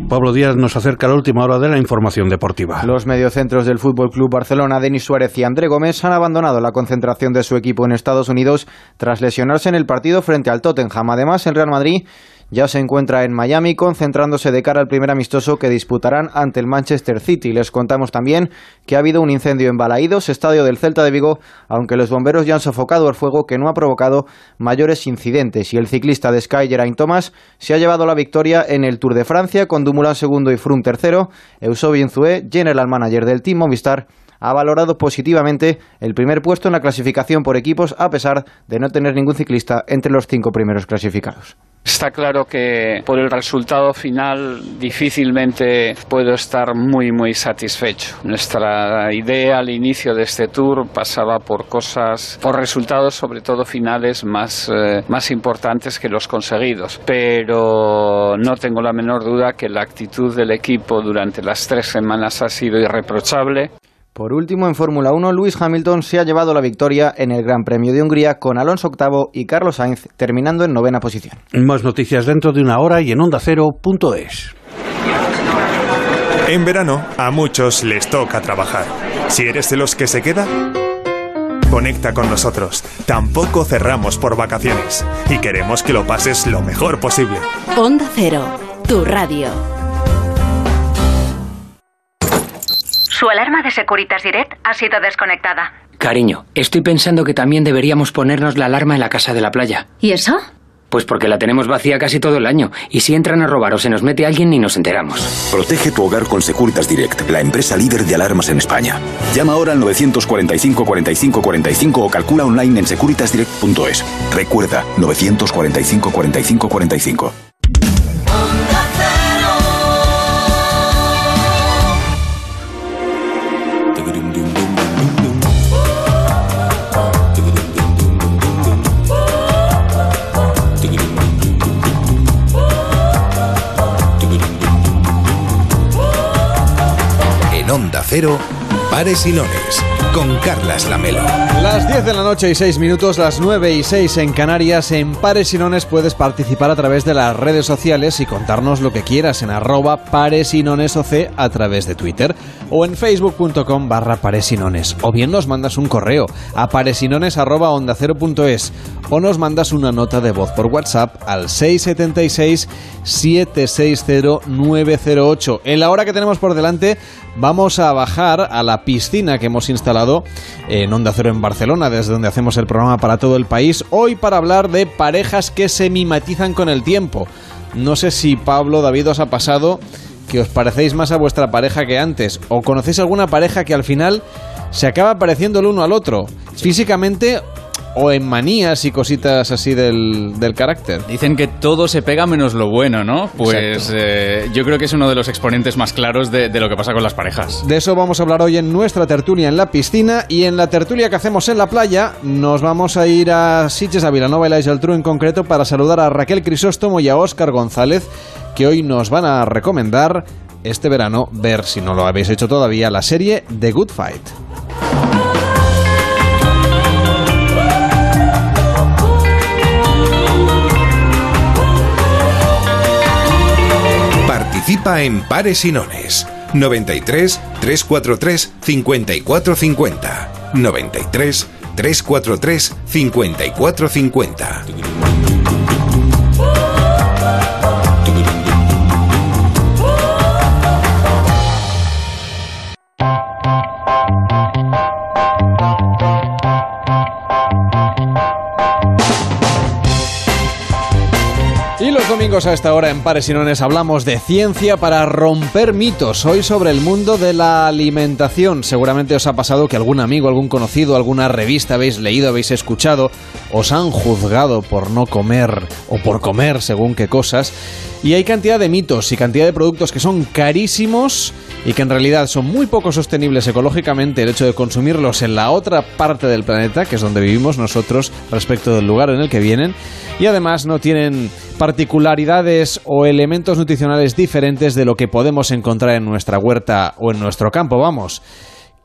Pablo Díaz nos acerca a la última hora de la información deportiva. Los mediocentros del Fútbol Club Barcelona, Denis Suárez y André Gómez, han abandonado la concentración de su equipo en Estados Unidos tras lesionarse en el partido frente al Tottenham. Además, el Real Madrid ya se encuentra en Miami concentrándose de cara al primer amistoso que disputarán ante el Manchester City. Les contamos también que ha habido un incendio en Balaídos, estadio del Celta de Vigo, aunque los bomberos ya han sofocado el fuego que no ha provocado mayores incidentes. Y el ciclista de Sky, Geraint Thomas, se ha llevado la victoria en el Tour de Francia con Dumoulin segundo y Froome tercero. Eusebio Inzué, general manager del Team Movistar, ha valorado positivamente el primer puesto en la clasificación por equipos a pesar de no tener ningún ciclista entre los cinco primeros clasificados. Está claro que por el resultado final difícilmente puedo estar muy muy satisfecho. Nuestra idea al inicio de este tour pasaba por cosas, por resultados sobre todo finales más, eh, más importantes que los conseguidos. Pero no tengo la menor duda que la actitud del equipo durante las tres semanas ha sido irreprochable. Por último, en Fórmula 1, Lewis Hamilton se ha llevado la victoria en el Gran Premio de Hungría con Alonso octavo y Carlos Sainz terminando en novena posición. Más noticias dentro de una hora y en ondacero.es. En verano, a muchos les toca trabajar. Si eres de los que se queda, conecta con nosotros. Tampoco cerramos por vacaciones y queremos que lo pases lo mejor posible. Onda Cero, tu radio. Su alarma de Securitas Direct ha sido desconectada. Cariño, estoy pensando que también deberíamos ponernos la alarma en la casa de la playa. ¿Y eso? Pues porque la tenemos vacía casi todo el año. Y si entran a robar o se nos mete alguien, ni nos enteramos. Protege tu hogar con Securitas Direct, la empresa líder de alarmas en España. Llama ahora al 945 45 45 o calcula online en securitasdirect.es. Recuerda, 945 45 45. Cero, con Carlas Lamelo. Las 10 de la noche y 6 minutos, las 9 y 6 en Canarias, en Pares puedes participar a través de las redes sociales y contarnos lo que quieras en arroba Pares OC a través de Twitter o en facebook.com barra Pares y Nones. O bien nos mandas un correo a paresinones arroba onda cero punto es o nos mandas una nota de voz por WhatsApp al 676 760 908. En la hora que tenemos por delante vamos a bajar a la piscina que hemos instalado en Onda Cero en Barcelona, desde donde hacemos el programa para todo el país, hoy para hablar de parejas que se mimatizan con el tiempo. No sé si Pablo, David, os ha pasado que os parecéis más a vuestra pareja que antes, o conocéis alguna pareja que al final se acaba pareciendo el uno al otro, físicamente o en manías y cositas así del, del carácter. Dicen que todo se pega menos lo bueno, ¿no? Pues eh, yo creo que es uno de los exponentes más claros de, de, lo que pasa con las parejas. De eso vamos a hablar hoy en nuestra tertulia en la piscina y en la tertulia que hacemos en la playa nos vamos a ir a Sitges, a Vilanova y la Geltrú en concreto para saludar a Raquel Crisóstomo y a Óscar González que hoy nos van a recomendar este verano ver, si no lo habéis hecho todavía, la serie The Good Fight. Participa en Pares y Nones. 93 343 5450. 93 343 5450. A esta hora en Pares y Nones hablamos de ciencia para romper mitos. Hoy sobre el mundo de la alimentación. Seguramente os ha pasado que algún amigo, algún conocido, alguna revista habéis leído, habéis escuchado, os han juzgado por no comer o por comer según qué cosas. Y hay cantidad de mitos y cantidad de productos que son carísimos y que en realidad son muy poco sostenibles ecológicamente el hecho de consumirlos en la otra parte del planeta, que es donde vivimos nosotros respecto del lugar en el que vienen, y además no tienen particularidades o elementos nutricionales diferentes de lo que podemos encontrar en nuestra huerta o en nuestro campo, vamos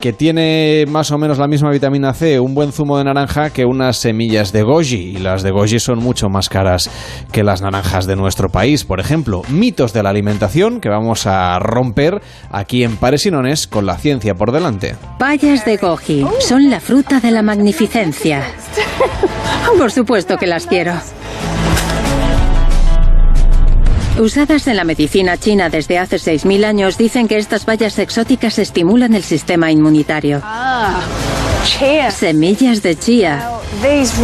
que tiene más o menos la misma vitamina C, un buen zumo de naranja, que unas semillas de goji. Y las de goji son mucho más caras que las naranjas de nuestro país, por ejemplo. Mitos de la alimentación que vamos a romper aquí en Paresinones con la ciencia por delante. Bayas de goji son la fruta de la magnificencia. Por supuesto que las quiero. Usadas en la medicina china desde hace 6.000 años, dicen que estas bayas exóticas estimulan el sistema inmunitario. Semillas de chía.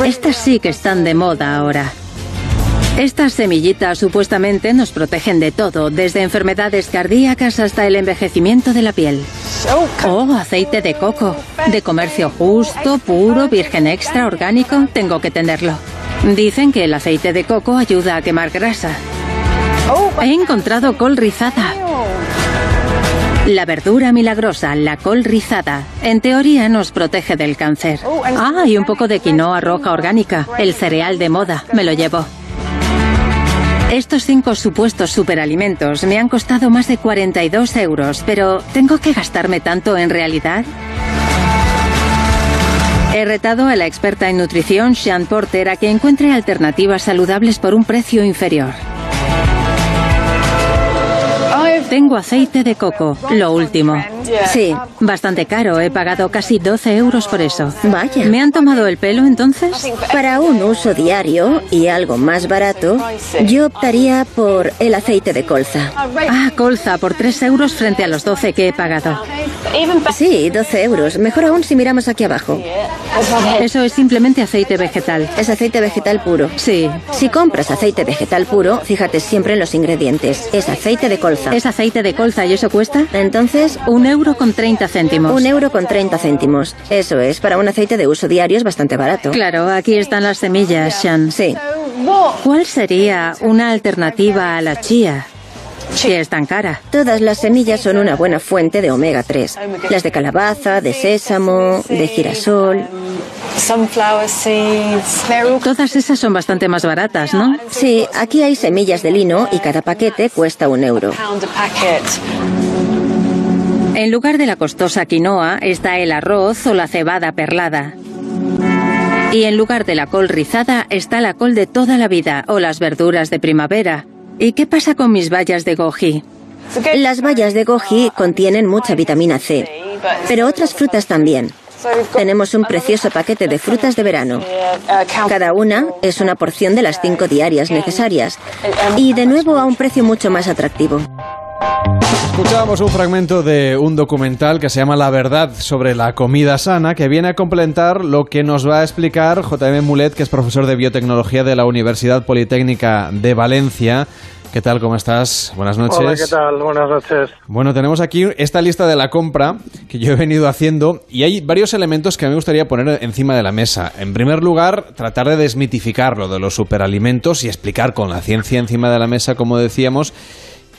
Estas sí que están de moda ahora. Estas semillitas supuestamente nos protegen de todo, desde enfermedades cardíacas hasta el envejecimiento de la piel. Oh, aceite de coco. De comercio justo, puro, virgen extra, orgánico. Tengo que tenerlo. Dicen que el aceite de coco ayuda a quemar grasa. He encontrado col rizada. La verdura milagrosa, la col rizada, en teoría nos protege del cáncer. Ah, y un poco de quinoa roja orgánica, el cereal de moda, me lo llevo. Estos cinco supuestos superalimentos me han costado más de 42 euros, pero ¿tengo que gastarme tanto en realidad? He retado a la experta en nutrición, Sean Porter, a que encuentre alternativas saludables por un precio inferior. Tengo aceite de coco, lo último. Sí, bastante caro. He pagado casi 12 euros por eso. Vaya. ¿Me han tomado el pelo entonces? Para un uso diario y algo más barato, yo optaría por el aceite de colza. Ah, colza, por 3 euros frente a los 12 que he pagado. Sí, 12 euros. Mejor aún si miramos aquí abajo. Eso es simplemente aceite vegetal. Es aceite vegetal puro. Sí. Si compras aceite vegetal puro, fíjate siempre en los ingredientes. Es aceite de colza. ¿Es aceite de colza y eso cuesta? Entonces, un euro con 30 céntimos. Un euro con 30 céntimos. Eso es, para un aceite de uso diario es bastante barato. Claro, aquí están las semillas, Shan. Sí. ¿Cuál sería una alternativa a la chía? Si es tan cara. Todas las semillas son una buena fuente de omega 3. Las de calabaza, de sésamo, de girasol. Todas esas son bastante más baratas, ¿no? Sí, aquí hay semillas de lino y cada paquete cuesta un euro. En lugar de la costosa quinoa está el arroz o la cebada perlada. Y en lugar de la col rizada está la col de toda la vida o las verduras de primavera. ¿Y qué pasa con mis bayas de goji? Las bayas de goji contienen mucha vitamina C, pero otras frutas también. Tenemos un precioso paquete de frutas de verano. Cada una es una porción de las cinco diarias necesarias y de nuevo a un precio mucho más atractivo. Escuchábamos un fragmento de un documental que se llama La verdad sobre la comida sana, que viene a complementar lo que nos va a explicar JM Mulet, que es profesor de biotecnología de la Universidad Politécnica de Valencia. ¿Qué tal? ¿Cómo estás? Buenas noches. Hola, ¿qué tal? Buenas noches. Bueno, tenemos aquí esta lista de la compra que yo he venido haciendo y hay varios elementos que me gustaría poner encima de la mesa. En primer lugar, tratar de desmitificar lo de los superalimentos y explicar con la ciencia encima de la mesa, como decíamos,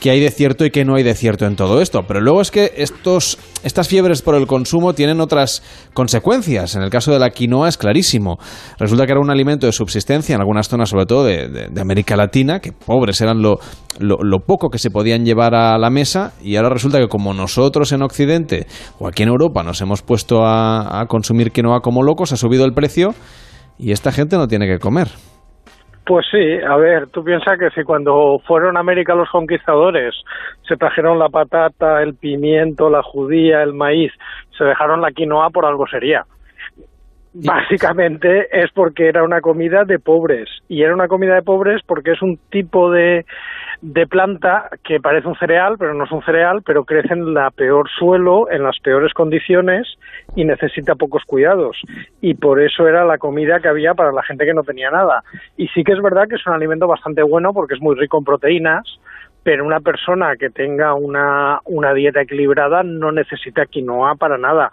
qué hay de cierto y qué no hay de cierto en todo esto. Pero luego es que estos, estas fiebres por el consumo tienen otras consecuencias. En el caso de la quinoa es clarísimo. Resulta que era un alimento de subsistencia en algunas zonas, sobre todo de, América Latina, que pobres eran lo, lo, lo, poco que se podían llevar a la mesa y ahora resulta que como nosotros en Occidente o aquí en Europa nos hemos puesto a, a consumir quinoa como locos, ha subido el precio y esta gente no tiene que comer. Pues sí, a ver, tú piensas que si cuando fueron a América los conquistadores se trajeron la patata, el pimiento, la judía, el maíz, se dejaron la quinoa por algo sería. Básicamente es porque era una comida de pobres y era una comida de pobres porque es un tipo de, de planta que parece un cereal, pero no es un cereal, pero crece en la peor suelo, en las peores condiciones y necesita pocos cuidados. Y por eso era la comida que había para la gente que no tenía nada. Y sí que es verdad que es un alimento bastante bueno porque es muy rico en proteínas, pero una persona que tenga una, una dieta equilibrada no necesita quinoa para nada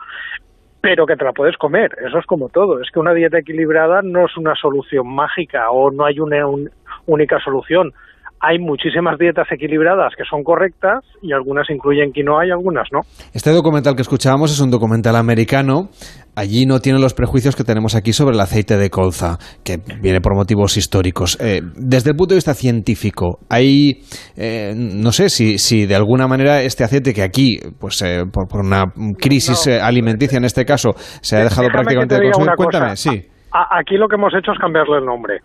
pero que te la puedes comer, eso es como todo, es que una dieta equilibrada no es una solución mágica o no hay una un, única solución, hay muchísimas dietas equilibradas que son correctas y algunas incluyen quinoa y algunas no. Este documental que escuchábamos es un documental americano. Allí no tiene los prejuicios que tenemos aquí sobre el aceite de colza, que viene por motivos históricos. Eh, desde el punto de vista científico, hay, eh, no sé si, si de alguna manera este aceite que aquí, pues eh, por, una crisis alimenticia en este caso, se ha dejado prácticamente de consumir. Cuéntame, sí. Aquí lo que hemos hecho es cambiarle el nombre.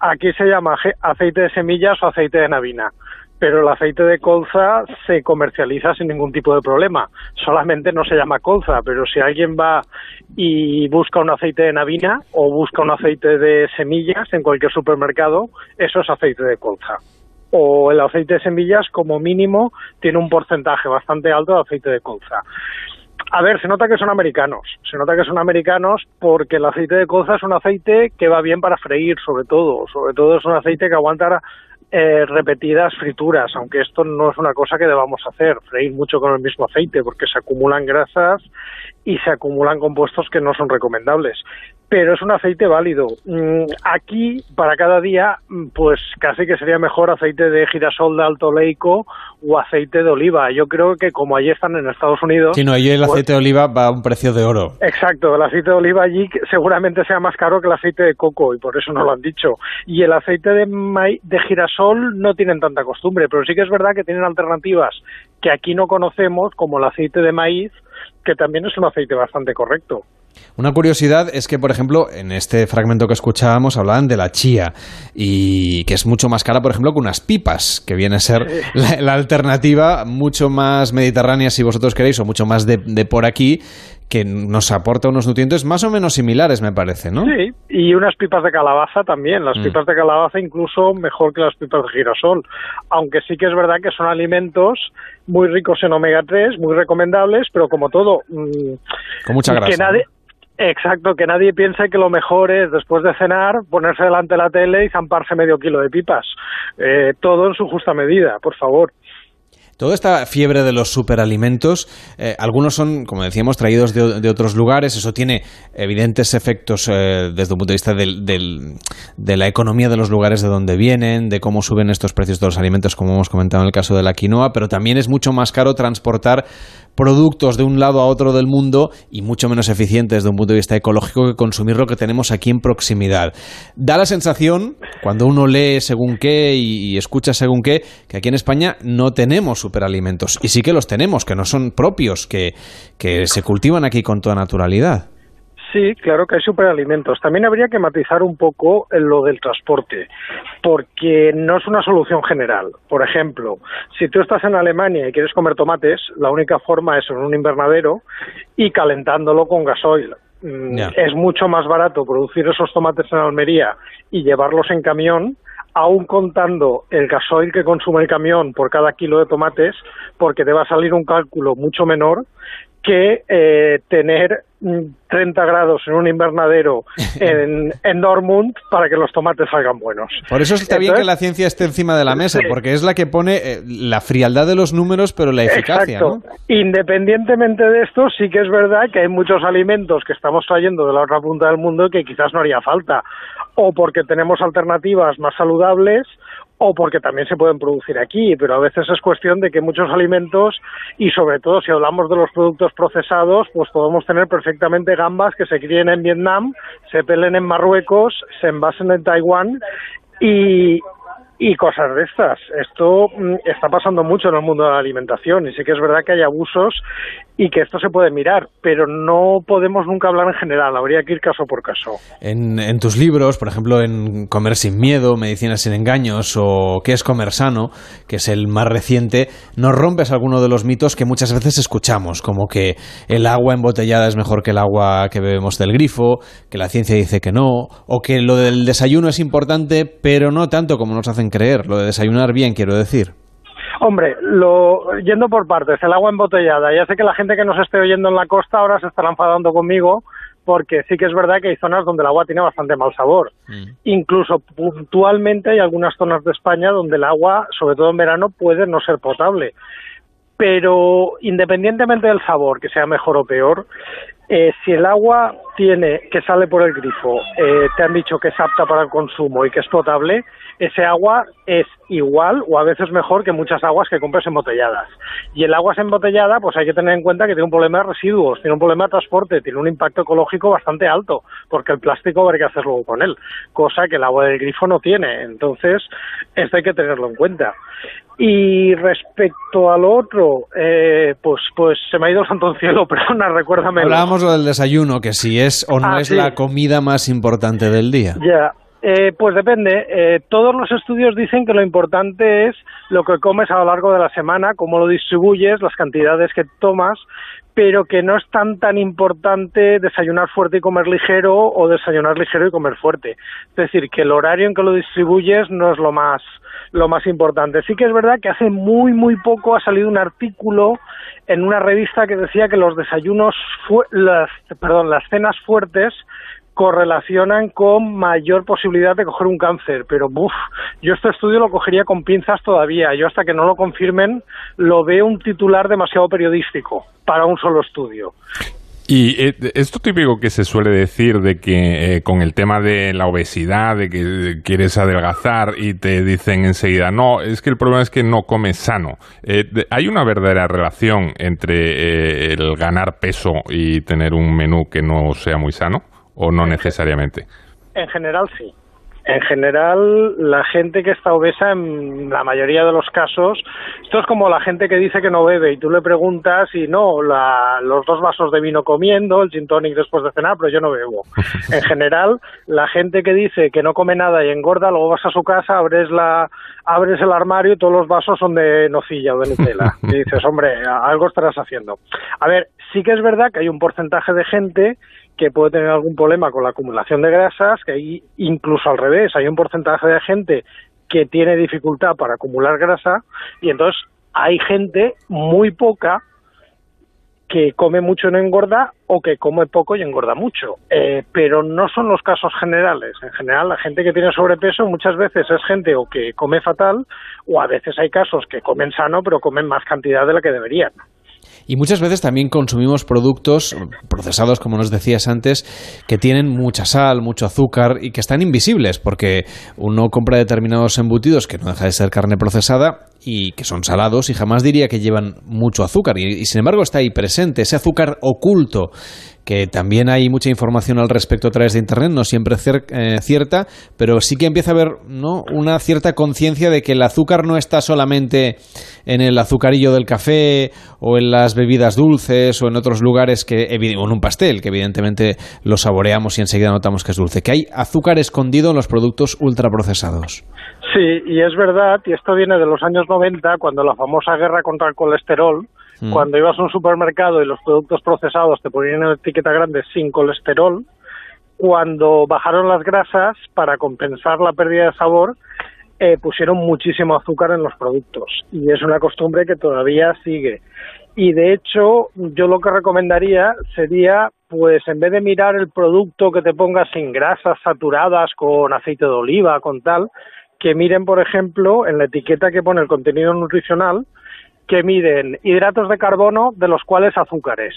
Aquí se llama aceite de semillas o aceite de navina pero el aceite de colza se comercializa sin ningún tipo de problema. Solamente no se llama colza, pero si alguien va y busca un aceite de navina o busca un aceite de semillas en cualquier supermercado, eso es aceite de colza. O el aceite de semillas, como mínimo, tiene un porcentaje bastante alto de aceite de colza. A ver, se nota que son americanos. Se nota que son americanos porque el aceite de colza es un aceite que va bien para freír, sobre todo. Sobre todo es un aceite que aguanta eh, repetidas frituras, aunque esto no es una cosa que debamos hacer, freír mucho con el mismo aceite, porque se acumulan grasas y se acumulan compuestos que no son recomendables pero es un aceite válido. Mm, aquí, para cada día, mm, pues casi que sería mejor aceite de girasol de alto leico o aceite de oliva. Yo creo que como allí están en Estados Unidos... Sí, no, allí el pues aceite de oliva va a un precio de oro. Exacto, el aceite de oliva allí seguramente sea más caro que el aceite de coco y por eso no lo han dicho. Y el aceite de, de girasol no tienen tanta costumbre, pero sí que es verdad que tienen alternativas que aquí no conocemos, como el aceite de maíz, que también es un aceite bastante correcto. Una curiosidad es que, por ejemplo, en este fragmento que escuchábamos hablaban de la chía y que es mucho más cara, por ejemplo, que unas pipas, que viene a ser la, alternativa mucho más mediterránea, si vosotros queréis, o mucho más de, por aquí, que nos aporta unos nutrientes más o menos similares, me parece, ¿no? Sí, y unas pipas de calabaza también. Las mm. pipas de calabaza incluso mejor que las pipas de girasol. Aunque sí que es verdad que son alimentos muy ricos en omega 3, muy recomendables, pero como todo... Mm, Con mucha grasa. Exacto, que nadie piense que lo mejor es, después de cenar, ponerse delante de la tele y zamparse medio kilo de pipas. Eh, todo en su justa medida, por favor. Toda esta fiebre de los superalimentos, eh, algunos son, como decíamos, traídos de, otros lugares. Eso tiene evidentes efectos eh, desde un punto de vista de la economía de los lugares de donde vienen, de cómo suben estos precios de los alimentos, como hemos comentado en el caso de la quinoa, pero también es mucho más caro transportar productos de un lado a otro del mundo y mucho menos eficientes desde un punto de vista ecológico que consumir lo que tenemos aquí en proximidad. Da la sensación, cuando uno lee según qué y, escucha según qué, que aquí en España no tenemos superalimentos. Y sí que los tenemos, que no son propios, que, que se cultivan aquí con toda naturalidad. Sí, claro que hay superalimentos. También habría que matizar un poco lo del transporte, porque no es una solución general. Por ejemplo, si tú estás en Alemania y quieres comer tomates, la única forma es en un invernadero y calentándolo con gasoil. Mm, es mucho más barato producir esos tomates en Almería y llevarlos en camión aún contando el gasoil que consume el camión por cada kilo de tomates, porque te va a salir un cálculo mucho menor que eh, tener 30 mm, grados en un invernadero en, en, Dortmund para que los tomates salgan buenos. Por eso está bien que la ciencia esté encima de la mesa, porque es la que pone eh, la frialdad de los números, pero la eficacia. Exacto. Independientemente de esto, sí que es verdad que hay muchos alimentos que estamos trayendo de la otra punta del mundo que quizás no haría falta, o porque tenemos alternativas más saludables, o porque también se pueden producir aquí, pero a veces es cuestión de que muchos alimentos, y sobre todo si hablamos de los productos procesados, pues podemos tener perfectamente gambas que se críen en Vietnam, se pelen en Marruecos, se envasen en Taiwán y, y cosas de estas. Esto mm, está pasando mucho en el mundo de la alimentación y sí que es verdad que hay abusos y que esto se puede mirar, pero no podemos nunca hablar en general, habría que ir caso por caso. En, en tus libros, por ejemplo, en Comer sin miedo, Medicina sin engaños o ¿Qué es comer sano?, que es el más reciente, nos rompes alguno de los mitos que muchas veces escuchamos, como que el agua embotellada es mejor que el agua que bebemos del grifo, que la ciencia dice que no, o que lo del desayuno es importante, pero no tanto como nos hacen creer, lo de desayunar bien, quiero decir. Hombre, lo, yendo por partes, el agua embotellada. Ya sé que la gente que nos esté oyendo en la costa ahora se estará enfadando conmigo porque sí que es verdad que hay zonas donde el agua tiene bastante mal sabor. Mm. Incluso puntualmente hay algunas zonas de España donde el agua, sobre todo en verano, puede no ser potable pero independientemente del sabor, que sea mejor o peor, eh, si el agua tiene que sale por el grifo, eh, te han dicho que es apta para el consumo y que es potable, ese agua es igual o a veces mejor que muchas aguas que compras embotelladas. Y el agua es embotellada, pues hay que tener en cuenta que tiene un problema de residuos, tiene un problema de transporte, tiene un impacto ecológico bastante alto, porque el plástico habrá que hacer luego con él, cosa que el agua del grifo no tiene. Entonces, esto hay que tenerlo en cuenta. Y respecto al otro, eh, pues pues se me ha ido el santo cielo, perdona, recuérdame. Hablábamos del desayuno, que si es o no Ah, es sí. la comida más importante del día. Ya, eh, pues depende. Eh, todos los estudios dicen que lo importante es lo que comes a lo largo de la semana, cómo lo distribuyes, las cantidades que tomas, pero que no es tan tan importante desayunar fuerte y comer ligero o desayunar ligero y comer fuerte. Es decir, que el horario en que lo distribuyes no es lo más lo más importante. Sí que es verdad que hace muy muy poco ha salido un artículo en una revista que decía que los desayunos las perdón, las cenas fuertes correlacionan con mayor posibilidad de coger un cáncer, pero buf, yo este estudio lo cogería con pinzas todavía. Yo hasta que no lo confirmen lo veo un titular demasiado periodístico para un solo estudio. Y eh, esto típico que se suele decir de que eh, con el tema de la obesidad, de que quieres adelgazar y te dicen enseguida, no, es que el problema es que no comes sano. Eh, de- ¿Hay una verdadera relación entre eh, el ganar peso y tener un menú que no sea muy sano? ¿O no necesariamente? En general sí. En general, la gente que está obesa, en la mayoría de los casos, esto es como la gente que dice que no bebe y tú le preguntas y no, la- los dos vasos de vino comiendo, el gin tonic después de cenar, pero yo no bebo. En general, la gente que dice que no come nada y engorda, luego vas a su casa, abres la abres el armario y todos los vasos son de nocilla o de Nutella. Y dices, hombre, algo estarás haciendo. A ver, sí que es verdad que hay un porcentaje de gente que puede tener algún problema con la acumulación de grasas, que hay incluso al revés, hay un porcentaje de gente que tiene dificultad para acumular grasa y entonces hay gente muy poca que come mucho y no engorda o que come poco y engorda mucho. Eh, pero no son los casos generales. En general, la gente que tiene sobrepeso muchas veces es gente o que come fatal o a veces hay casos que comen sano pero comen más cantidad de la que deberían. Y muchas veces también consumimos productos procesados, como nos decías antes, que tienen mucha sal, mucho azúcar y que están invisibles, porque uno compra determinados embutidos que no deja de ser carne procesada y que son salados y jamás diría que llevan mucho azúcar. Y, sin embargo está ahí presente ese azúcar oculto que también hay mucha información al respecto a través de internet, no siempre eh, cierta, pero sí que empieza a haber ¿no? una cierta conciencia de que el azúcar no está solamente en el azucarillo del café o en las bebidas dulces o en otros lugares que o en un pastel que evidentemente lo saboreamos y enseguida notamos que es dulce, que hay azúcar escondido en los productos ultraprocesados. Sí, y es verdad, y esto viene de los años 90, cuando la famosa guerra contra el colesterol, Mm. cuando ibas a un supermercado y los productos procesados te ponían en etiqueta grande sin colesterol, cuando bajaron las grasas para compensar la pérdida de sabor, eh, pusieron muchísimo azúcar en los productos y es una costumbre que todavía sigue. Y de hecho, yo lo que recomendaría sería, pues en vez de mirar el producto que te ponga sin grasas saturadas, con aceite de oliva, con tal, que miren, por ejemplo, en la etiqueta que pone el contenido nutricional, que miden hidratos de carbono de los cuales azúcares.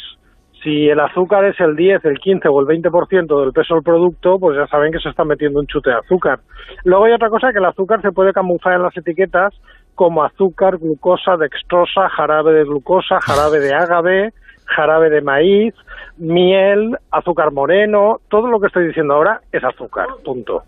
Si el azúcar es el 10, el 15 o el 20% del peso del producto, pues ya saben que se está metiendo un chute de azúcar. Luego hay otra cosa que el azúcar se puede camuflar en las etiquetas como azúcar, glucosa, dextrosa, jarabe de glucosa, jarabe de ágave, jarabe de maíz, miel, azúcar moreno, todo lo que estoy diciendo ahora es azúcar, punto.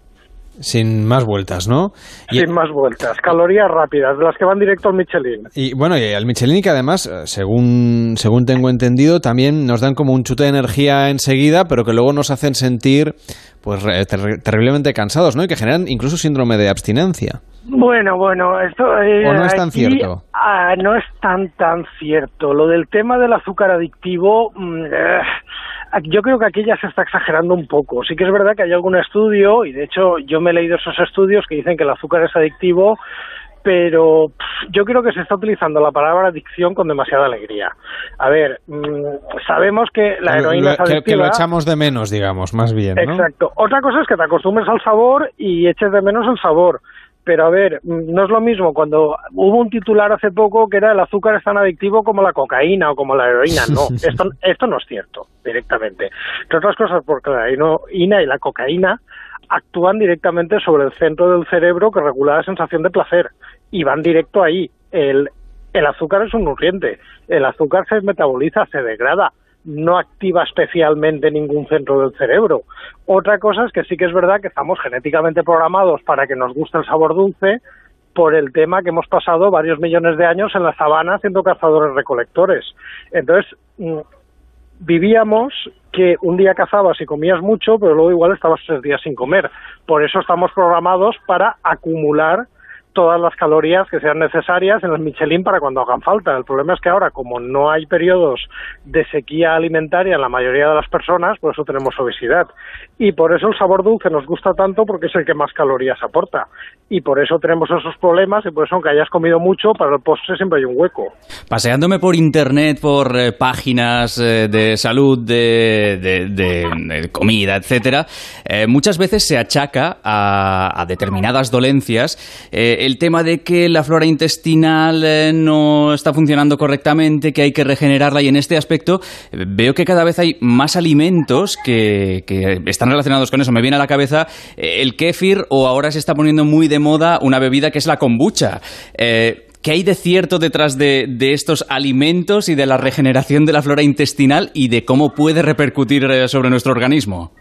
Sin más vueltas, ¿no? Y- Sin más vueltas, calorías rápidas, de las que van directo al Michelin. Y bueno, y al Michelin que además, eh, según, según tengo entendido, también nos dan como un chute de energía enseguida, pero que luego nos hacen sentir pues ter- terriblemente cansados, ¿no? Y que generan incluso síndrome de abstinencia. Bueno, bueno, esto eh, ¿O no es tan aquí, cierto? ah, no es tan tan cierto. Lo del tema del azúcar adictivo, mm, eh, yo creo que aquí ya se está exagerando un poco. Sí que es verdad que hay algún estudio y de hecho yo me he leído esos estudios que dicen que el azúcar es adictivo, pero pff, yo creo que se está utilizando la palabra adicción con demasiada alegría. A ver, mm, sabemos que la Lo- heroína es que, que adictiva. lo echamos de menos, digamos, más bien, ¿no? Exacto. Otra cosa es que te acostumbres al sabor y eches de menos el sabor. Pero a ver, mm, no es lo mismo cuando hubo un titular hace poco que era el azúcar es tan adictivo como la cocaína o como la heroína. No, esto, esto no es cierto directamente. Entre otras cosas porque la heroína y la cocaína actúan directamente sobre el centro del cerebro que regula la sensación de placer y van directo ahí. El, el azúcar es un nutriente, el azúcar se metaboliza, se degrada, no activa especialmente ningún centro del cerebro. Otra cosa es que sí que es verdad que estamos genéticamente programados para que nos guste el sabor dulce por el tema que hemos pasado varios millones de años en la sabana siendo cazadores recolectores. Entonces, mm, vivíamos que un día cazabas y comías mucho, pero luego igual estabas tres días sin comer. Por eso estamos programados para acumular todas las calorías que sean necesarias en el Michelin para cuando hagan falta. El problema es que ahora, como no hay periodos de sequía alimentaria en la mayoría de las personas, por eso tenemos obesidad. Y por eso el sabor dulce nos gusta tanto porque es el que más calorías aporta. Y por eso tenemos esos problemas y por eso aunque hayas comido mucho, para el postre siempre hay un hueco. Paseándome por internet, por eh, páginas eh, de salud, de, de, comida, etcétera, eh, muchas veces se achaca a determinadas dolencias el tema de que la flora intestinal eh, no está funcionando correctamente, que hay que regenerarla y en este aspecto eh, veo que cada vez hay más alimentos que, están relacionados con eso. Me viene a la cabeza eh, el kéfir o ahora se está poniendo muy de moda una bebida que es la kombucha. ¿Qué hay de cierto detrás de, de, estos alimentos y de la regeneración de la flora intestinal y de cómo puede repercutir sobre nuestro organismo?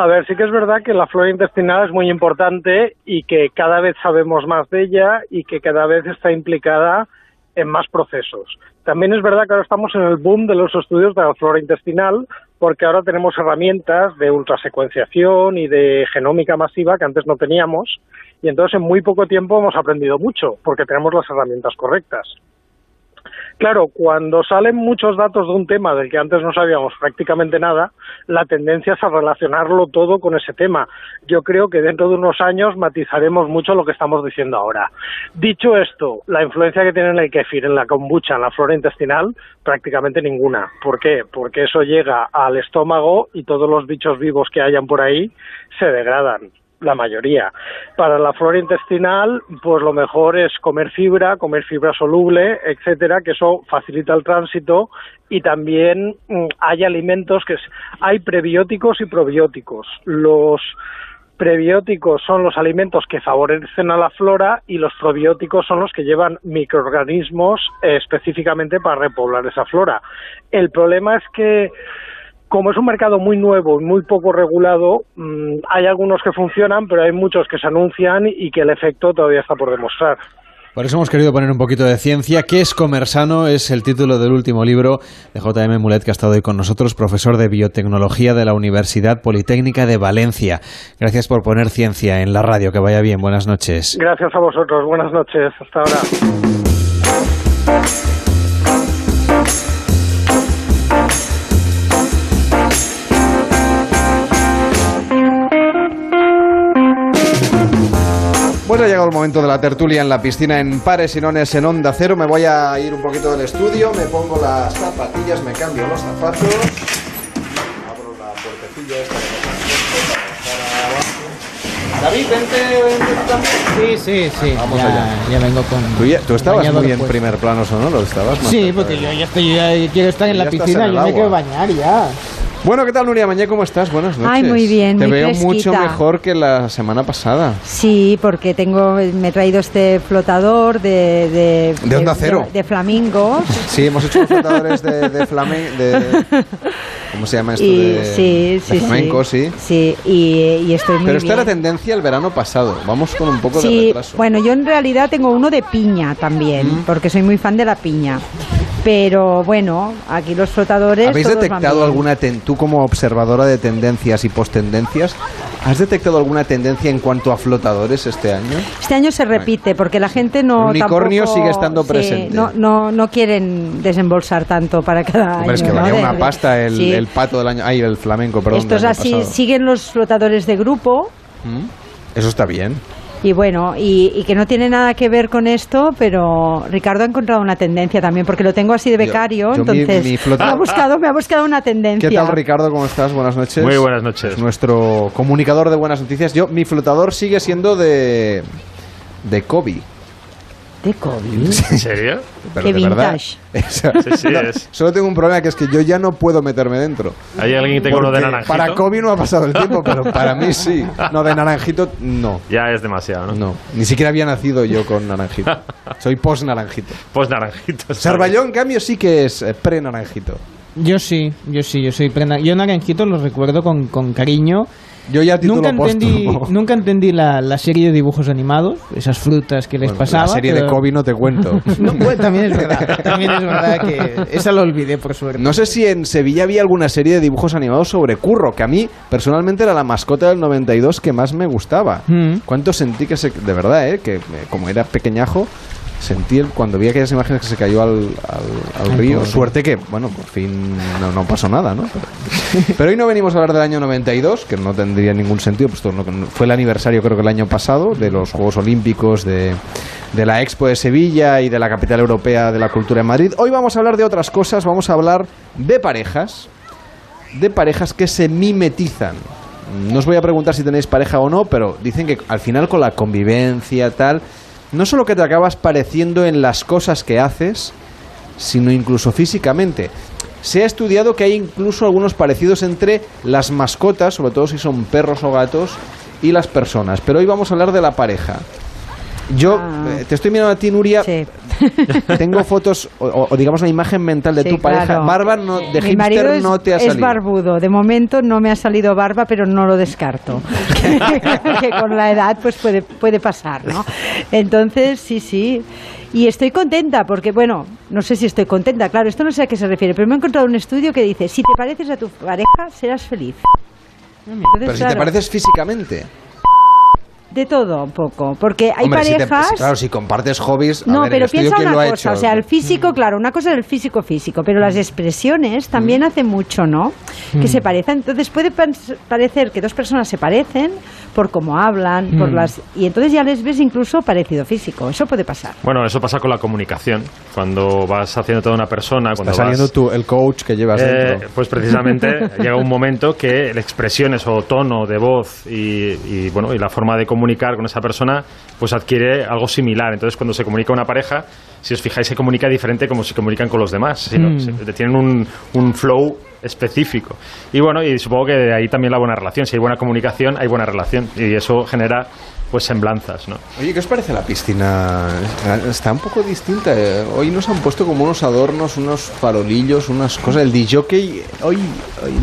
A ver, sí que es verdad que la flora intestinal es muy importante y que cada vez sabemos más de ella y que cada vez está implicada en más procesos. También es verdad que ahora estamos en el boom de los estudios de la flora intestinal porque ahora tenemos herramientas de ultrasecuenciación y de genómica masiva que antes no teníamos y entonces en muy poco tiempo hemos aprendido mucho porque tenemos las herramientas correctas. Claro, cuando salen muchos datos de un tema del que antes no sabíamos prácticamente nada, la tendencia es a relacionarlo todo con ese tema. Yo creo que dentro de unos años matizaremos mucho lo que estamos diciendo ahora. Dicho esto, la influencia que tiene en el kefir, en la kombucha, en la flora intestinal, prácticamente ninguna. ¿Por qué? Porque eso llega al estómago y todos los bichos vivos que hayan por ahí se degradan la mayoría. Para la flora intestinal, pues lo mejor es comer fibra, comer fibra soluble, etcétera, que eso facilita el tránsito y también mm, hay alimentos que hay prebióticos y probióticos. Los prebióticos son los alimentos que favorecen a la flora y los probióticos son los que llevan microorganismos eh, específicamente para repoblar esa flora. El problema es que como es un mercado muy nuevo y muy poco regulado, mm, hay algunos que funcionan, pero hay muchos que se anuncian y que el efecto todavía está por demostrar. Por eso hemos querido poner un poquito de ciencia. ¿Qué es comer sano? Es el título del último libro de JM Mulet, que ha estado hoy con nosotros, profesor de biotecnología de la Universidad Politécnica de Valencia. Gracias por poner ciencia en la radio. Que vaya bien. Buenas noches. Gracias a vosotros. Buenas noches. Hasta ahora. Bueno, ha llegado el momento de la tertulia en la piscina en Pares y Nones en Onda Cero. Me voy a ir un poquito del estudio, me pongo las zapatillas, me cambio los zapatos. Abro la puertecilla esta para David, vente, vente también. Sí, sí, sí. Vamos ya, allá. Ya vengo con. Tú, tú estabas muy en primer plano sonoro, estabas más Sí, porque yo ya estoy, ya quiero estar en Ya la piscina, yo me quiero bañar ya. Bueno, ¿qué tal, Nuria Mañé? ¿Cómo estás? Buenas noches. Ay, muy bien, Te muy veo mucho mejor que la semana pasada. Sí, porque tengo, me he traído este flotador de... De, De Onda Cero. De, flamingos. Sí, hemos hecho flotadores de, de. De, ¿Cómo se llama esto? Y, de, sí, sí, de flamenco, sí. sí. Sí, y, y estoy muy Pero esta bien. era tendencia el verano pasado. Vamos con un poco de Sí, retraso. bueno, yo en realidad tengo uno de piña también, Mm. porque soy muy fan de la piña. Pero bueno, aquí los flotadores... ¿Habéis detectado alguna, ten- tú como observadora de tendencias y postendencias, ¿has detectado alguna tendencia en cuanto a flotadores este año? Este año se repite porque la gente no. El unicornio tampoco- sigue estando sí, presente. no, no, no quieren desembolsar tanto para cada Hombre, es año. que ¿no? valía una pasta el, sí. el pato del año. Ay, el flamenco, perdón. Esto es así, pasado. siguen los flotadores de grupo ¿Mm? Eso está bien. Y bueno, y, y que no tiene nada que ver con esto, pero Ricardo ha encontrado una tendencia también, porque lo tengo así de Yo- becario, yo mi- entonces mi flota- me, ha buscado, me ha buscado una tendencia. ¿Qué tal, Ricardo? ¿Cómo estás? Buenas noches. Muy buenas noches. Es nuestro comunicador de buenas noticias. Yo, mi flotador sigue siendo de, de Kobe. ¿De Kobe? ¿En serio? Pero Qué de verdad, vintage. eso- Sí, sí, no, es. Solo tengo un problema que es que yo ya no puedo meterme dentro. ¿Hay alguien que tenga uno de naranjito? Para Kobe no ha pasado el tiempo, pero para mí sí. No, de naranjito no. Ya es demasiado, ¿no? No, ni siquiera había nacido yo con naranjito. Soy post-naranjito. Pues naranjito. Cervalló, en cambio, sí que es eh, pre-naranjito. Yo sí, yo sí, yo soy prenda. Yo naranjito lo recuerdo con, con cariño. Yo ya nunca entendí, nunca entendí la, la serie de dibujos animados, esas frutas que les Bueno, pasaba. la serie de Kobe no te cuento. No, también es verdad, también es verdad que esa lo olvidé por suerte. No sé si en Sevilla había alguna serie de dibujos animados sobre Curro, que a mí personalmente era la mascota del 92 que más me gustaba. Mm. ¿Cuánto sentí que se... De verdad, ¿eh? Que eh, como era pequeñajo, sentí el, cuando vi aquellas imágenes que se cayó al, al- río. Suerte que, bueno, por fin no, no pasó nada, ¿no? Pero, pero hoy no venimos a hablar del año 92, que no tendría ningún sentido, pues esto no- fue el aniversario creo que el año pasado de los Juegos Olímpicos de, de la Expo de Sevilla y de la capital europea de la cultura en Madrid. Hoy vamos a hablar de otras cosas, vamos a hablar de parejas, de parejas que se mimetizan. No os voy a preguntar si tenéis pareja o no, pero dicen que al final con la convivencia tal, no solo que te acabas pareciendo en las cosas que haces, sino incluso físicamente. Se ha estudiado que hay incluso algunos parecidos entre las mascotas, sobre todo si son perros o gatos, y las personas. Pero hoy vamos a hablar de la pareja. Yo eh, te estoy mirando a ti, Nuria. Tengo fotos, o, digamos la imagen mental de Sí, tu pareja. claro. Barba no, de Mi marido es, no te ha es salido. barbudo. De momento no me ha salido barba, pero no lo descarto. que con la edad pues puede, puede pasar, ¿no? Entonces, sí, sí. Y estoy contenta porque, bueno, no sé si estoy contenta, claro, esto no sé a qué se refiere, pero me he encontrado un estudio que dice, si te pareces a tu pareja, serás feliz. Entonces, Pero si te pareces físicamente. De todo un poco, porque hay Hombre, si te- parejas... claro, si compartes hobbies. a No, ver, pero piensa ¿quién una lo ha cosa, hecho? o sea, el físico, claro, una cosa es el físico físico, pero las expresiones también hacen mucho, ¿no? Que Mm. se parecen, entonces puede parecer que dos personas se parecen por cómo hablan, por Mm. las y entonces ya les ves incluso parecido físico, eso puede pasar. Bueno, eso pasa con la comunicación. Cuando vas haciendo toda una persona, cuando Está saliendo vas, tú, el coach que llevas Eh, dentro. pues precisamente llega un momento que las expresiones o tono de voz y, y, bueno y la forma de comunicar con esa persona pues adquiere algo similar. Entonces cuando se comunica una pareja, si os fijáis se comunica diferente como se comunican con los demás. sino Mm. se- tienen un, un flow específico. Y bueno, y supongo que de ahí también la buena relación. Si hay buena comunicación, hay buena relación. Y eso genera pues semblanzas, ¿no? Oye, ¿qué os parece la piscina? Está un poco distinta. eh. Hoy nos han puesto como unos adornos, unos farolillos, unas cosas. El DJ hoy, hoy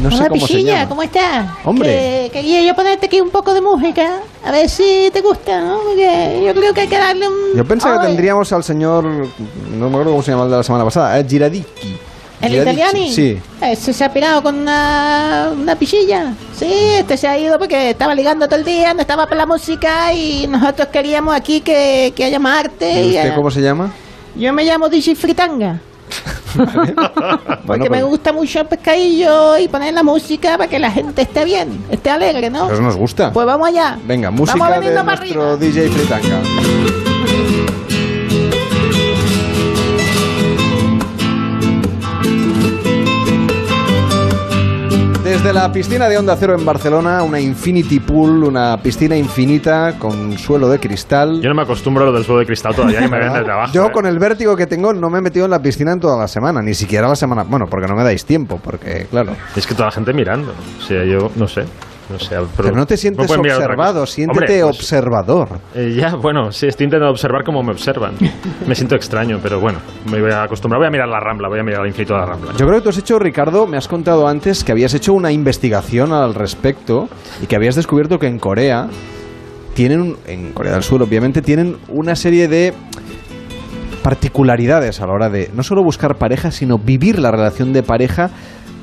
no sé cómo se llama. ¿cómo estás? Hombre. Que quería yo ponerte aquí un poco de música, a ver si te gusta, ¿no? Porque yo creo que hay que darle un... Yo pensaba que tendríamos al señor, no me acuerdo cómo se llama el de la semana pasada, eh, Giradicchi. ¿El italiani? Sí. Ese se ha pirado con una, una pichilla. Sí, este se ha ido porque estaba ligando todo el día, no estaba por la música y nosotros queríamos aquí que, que haya más arte. ¿Y y, usted eh, cómo se llama? Yo me llamo DJ Fritanga. Porque Bueno, me pues- gusta mucho el pescadillo y poner la música para que la gente esté bien, esté alegre, ¿no? Eso nos gusta. Pues vamos allá. Venga, música Vamos de para nuestro DJ Fritanga. Desde la piscina de Onda Cero en Barcelona, una Infinity Pool, una piscina infinita con suelo de cristal. Yo no me acostumbro a lo del suelo de cristal todavía, que me ven desde abajo. Yo ¿eh? con el vértigo que tengo no me he metido en la piscina en toda la semana, ni siquiera la semana, bueno, porque no me dais tiempo, porque claro. Es que toda la gente mirando. O sea, yo no sé. No sé Pero no te sientes observado, siéntete Hombre, pues, observador. eh, ya, bueno, sí, estoy intentando observar cómo me observan. Me siento extraño, pero bueno, me voy a acostumbrar. Voy a mirar la rambla, voy a mirar al infinito de la rambla. Yo creo que tú has hecho, Ricardo, me has contado antes que habías hecho una investigación al respecto y que habías descubierto que en Corea tienen, en Corea del Sur obviamente, tienen una serie de particularidades a la hora de no solo buscar pareja, sino vivir la relación de pareja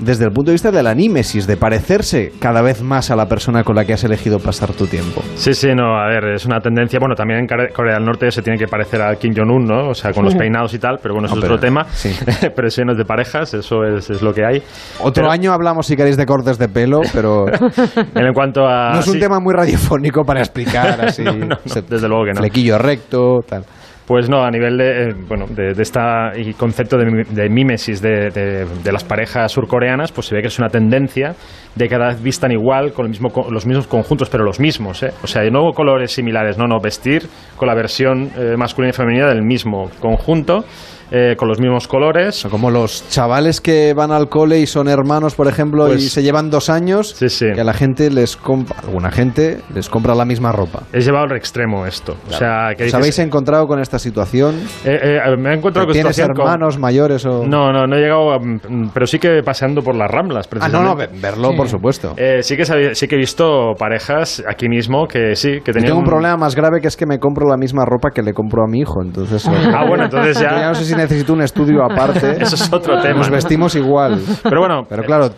desde el punto de vista de la anímesis, de parecerse cada vez más a la persona con la que has elegido pasar tu tiempo. Sí, sí, no, a ver, es una tendencia. Bueno, también en Corea del Norte se tiene que parecer a Kim Jong-un, ¿no? O sea, con los peinados y tal, pero bueno, eso No, es pero- otro tema. sí. Presiones de parejas, eso es, es lo que hay. Otro Pero- año hablamos, si queréis, de cortes de pelo, pero En cuanto a. no es un sí. tema muy radiofónico para explicar así. No, no, no, Se- desde luego que no. Flequillo recto, tal. Pues no, a nivel de, eh, bueno, de, de esta y concepto de, de mímesis de, de- las parejas surcoreanas, pues se ve que es una tendencia de cada vez vistan igual, con el mismo, los mismos conjuntos, pero los mismos. ¿eh? O sea, no colores similares, no, no, vestir con la versión eh, masculina y femenina del mismo conjunto, eh, con los mismos colores. Como los chavales que van al cole y son hermanos, por ejemplo, y Pues- se llevan dos años, que a la gente les compra, alguna gente les compra la misma ropa. Es llevado al extremo esto. O sea, que ¿Os dices- habéis encontrado con esta situación? Eh, eh, me he encontrado con ¿Tienes con- hermanos mayores o...? No, no, no he llegado, a- mm, pero sí que paseando por las Ramblas, Ah, no, no, precisamente. ve- verlo, por supuesto. Eh, sí, que sí que he visto parejas aquí mismo que sí, que Yo tenían tengo un problema más grave que es que me compro la misma ropa que le compro a mi hijo, entonces... Ah, bueno, entonces ya- Yo no sé si necesito un estudio aparte. Eso es otro tema, Nos ¿no? vestimos igual. Pero bueno, Pero claro,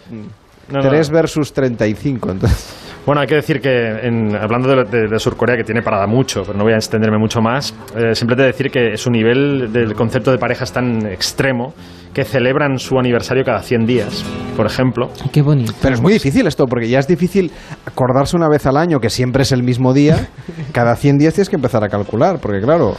no, no. 3 versus 35, entonces... Bueno, hay que decir que en- hablando de, de- de Surcorea, que tiene parada mucho, pero no voy a extenderme mucho más, eh, simplemente decir que su nivel del concepto de pareja es tan extremo que celebran su aniversario cada 100 días, por ejemplo. Qué bonito. Pero es muy difícil esto, porque ya es difícil acordarse una vez al año, que siempre es el mismo día. Cada 100 días tienes que empezar a calcular, porque claro,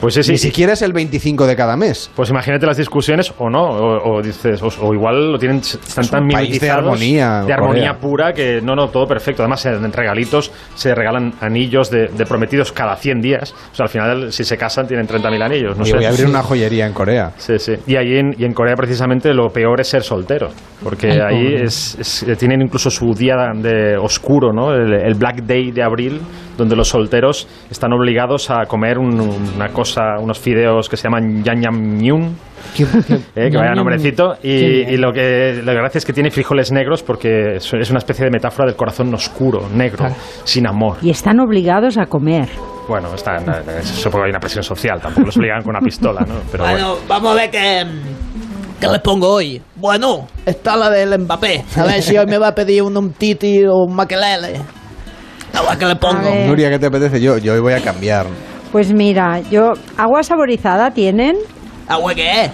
Pues sí, sí. ni siquiera es el 25 de cada mes. Pues imagínate las discusiones o no, o, o dices, o, o igual lo tienen, están Es tan país de mimetizados, armonía, de armonía Corea. pura que no, no, todo perfecto. Además, en regalitos se regalan anillos de, de prometidos cada 100 días. O sea, al final, si se casan, tienen 30.000 anillos. No Y sé. voy a abrir una joyería en Corea. Sí, sí. Y ahí en, y en Corea precisamente lo peor es ser soltero, porque Ay, ahí es, es- tienen incluso su día de oscuro, ¿no? El, el Black Day de abril, donde los solteros están obligados a comer un- una cosa, unos fideos que se llaman yanyamnyun, eh, que vaya nombrecito. Y, y lo que la gracia es que tiene frijoles negros porque es una especie de metáfora del corazón oscuro, negro, sin amor. Y están obligados a comer. Bueno, está, supongo que hay una presión social, tampoco los obligan con una pistola, ¿no? Pero bueno. bueno, vamos a ver qué, qué les pongo hoy. Bueno, está la del Mbappé. A ver si hoy me va a pedir un, un Titi o un Makelele. A ver qué le pongo. Nuria, ¿qué te apetece? Yo, yo hoy voy a cambiar. Pues mira, yo agua saborizada tienen. ¿Agua qué?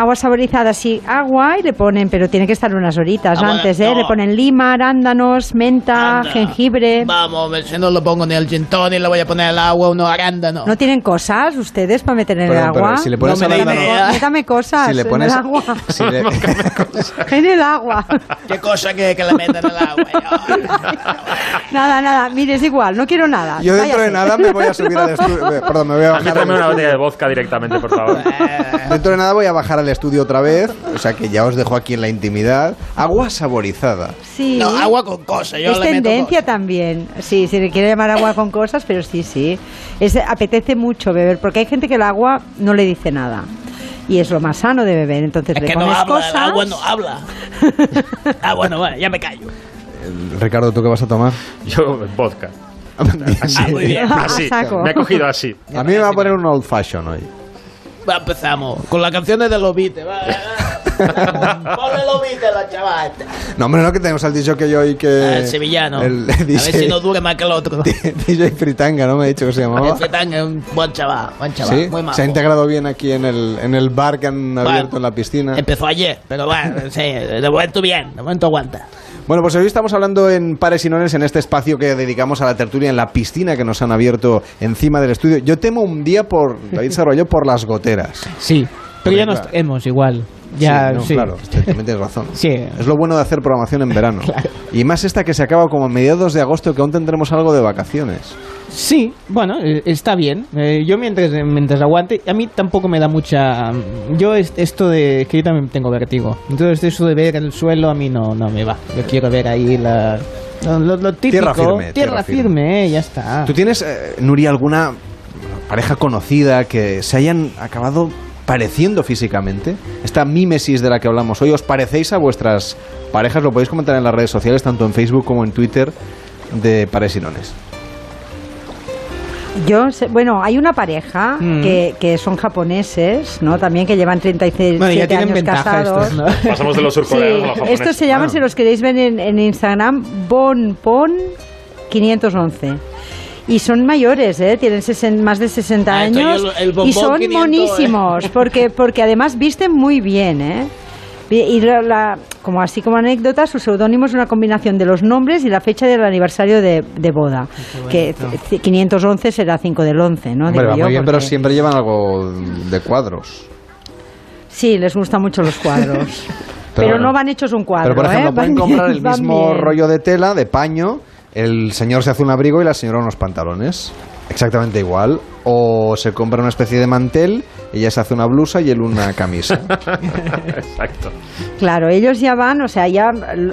Agua saborizada, sí, agua y le ponen, pero tiene que estar unas horitas Ah, bueno, antes, ¿eh? no. Le ponen lima, arándanos, menta, jengibre. Vamos, a si no lo pongo ni el gin tonic, le voy a poner el agua, unos arándanos. ¿No tienen cosas ustedes para meter en el pero agua? si le pones No me arándano-. Métame, cosas Si le pones- en el agua. si le- en el agua. ¿Qué cosa que, que le meten en el agua? Nada, nada, mire, es igual, no quiero nada. Yo dentro de nada me voy a subir al estudio. Perdón, me voy a A mí bajar. tráeme al una botella de vodka directamente, por favor. Dentro de nada voy a bajar al estudio otra vez. O sea que ya os dejo aquí en la intimidad. Agua saborizada. Sí. No, agua con cosas. Yo es le meto tendencia también. Sí, se le quiere llamar agua con cosas, pero sí, sí. Es, apetece mucho beber, porque hay gente que el agua no le dice nada. Y es lo más sano de beber. Entonces Es le que no pones habla, cosas. el agua no habla. ah, bueno, bueno, ya me callo. Ricardo, ¿tú qué vas a tomar? Yo, vodka. Así, Ah, muy bien. así. A saco. Me he cogido así. A mí me va a poner un old fashion hoy. Va, empezamos con las canciones de los Beatles. va, va. Ponle los Beatles, los chavales. No, hombre, no que tenemos al DJ que hoy que. Ah, el sevillano. El a ver DJ, si no dure más que el otro. DJ Fritanga, ¿no? Me ha dicho que se llamaba. El Fetán es un buen chaval, buen chaval. Sí, muy majo. se ha integrado bien aquí en el, en el bar que han abierto en la piscina. Empezó ayer, pero bueno, sí, de momento bien, de momento aguanta. Bueno, pues hoy estamos hablando en Pares y Nones en este espacio que dedicamos a la tertulia en la piscina que nos han abierto encima del estudio. Yo temo un día por, David Sarroyo, por las goteras. Sí, pero ya nos hemos igual. Ya, Sí, no, sí. claro, también tienes razón. Sí. Es lo bueno de hacer programación en verano. Y más esta que se acaba como a mediados de agosto, que aún tendremos algo de vacaciones. Sí, bueno, eh, está bien. Eh, yo mientras, mientras aguante, a mí tampoco me da mucha... Yo es- esto de... que yo también tengo vértigo. Entonces eso de ver el suelo a mí no, no me va. Yo quiero ver ahí la... Lo, lo- típico. Tierra firme, Tierra, tierra firme. firme, eh, ya está. ¿Tú tienes, eh, Nuria, alguna pareja conocida que se hayan acabado pareciendo físicamente? Esta mímesis de la que hablamos hoy, ¿os parecéis a vuestras parejas? Lo podéis comentar en las redes sociales, tanto en Facebook como en Twitter, de Pares y Nones. Yo sé- bueno, hay una pareja Mm. que, que son japoneses, ¿no? También que llevan 37 Bueno, ya tienen años ventaja casados. estos, ¿no? Pasamos de los surcoreanos a los Sí, japoneses. estos se llaman, Bueno. si los queréis ver en, en Instagram, BonPon511. Y son mayores, ¿eh? tienen sesen- más de 60 Ah, años yo- el y son 500, ¿eh? monísimos, porque, porque además visten muy bien, ¿eh? Y la, como así como anécdota, su seudónimo es una combinación de los nombres y la fecha del aniversario de, boda, que 511 será 5 del 11, ¿no? Hombre, va muy bien, pero siempre llevan algo de cuadros. Sí, les gustan mucho los cuadros. pero, no van hechos un cuadro. Pero por ejemplo, ¿eh? pueden comprar el mismo rollo de tela, de paño, el señor se hace un abrigo y la señora unos pantalones. Exactamente igual. O se compra una especie de mantel, ella se hace una blusa y él una camisa. Exacto. Claro, ellos ya van, o sea, ya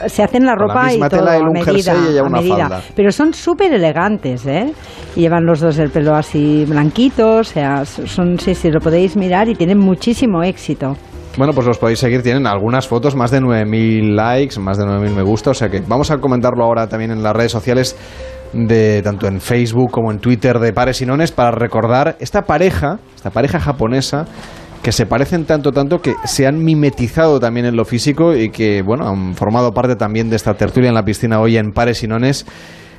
se hacen la ropa y todo a medida, y una Falda. Pero son súper elegantes, ¿eh? llevan los dos el pelo así blanquito, o sea, son, sí, sí, lo podéis mirar y tienen muchísimo éxito. Bueno, pues los podéis seguir, tienen algunas fotos, más de 9.000 likes, más de 9.000 me gusta, o sea que vamos a comentarlo ahora también en las redes sociales de tanto en Facebook como en Twitter de Pares y Nones para recordar esta pareja, esta pareja japonesa que se parecen tanto tanto que se han mimetizado también en lo físico y que bueno han formado parte también de esta tertulia en la piscina hoy en Pares y Nones.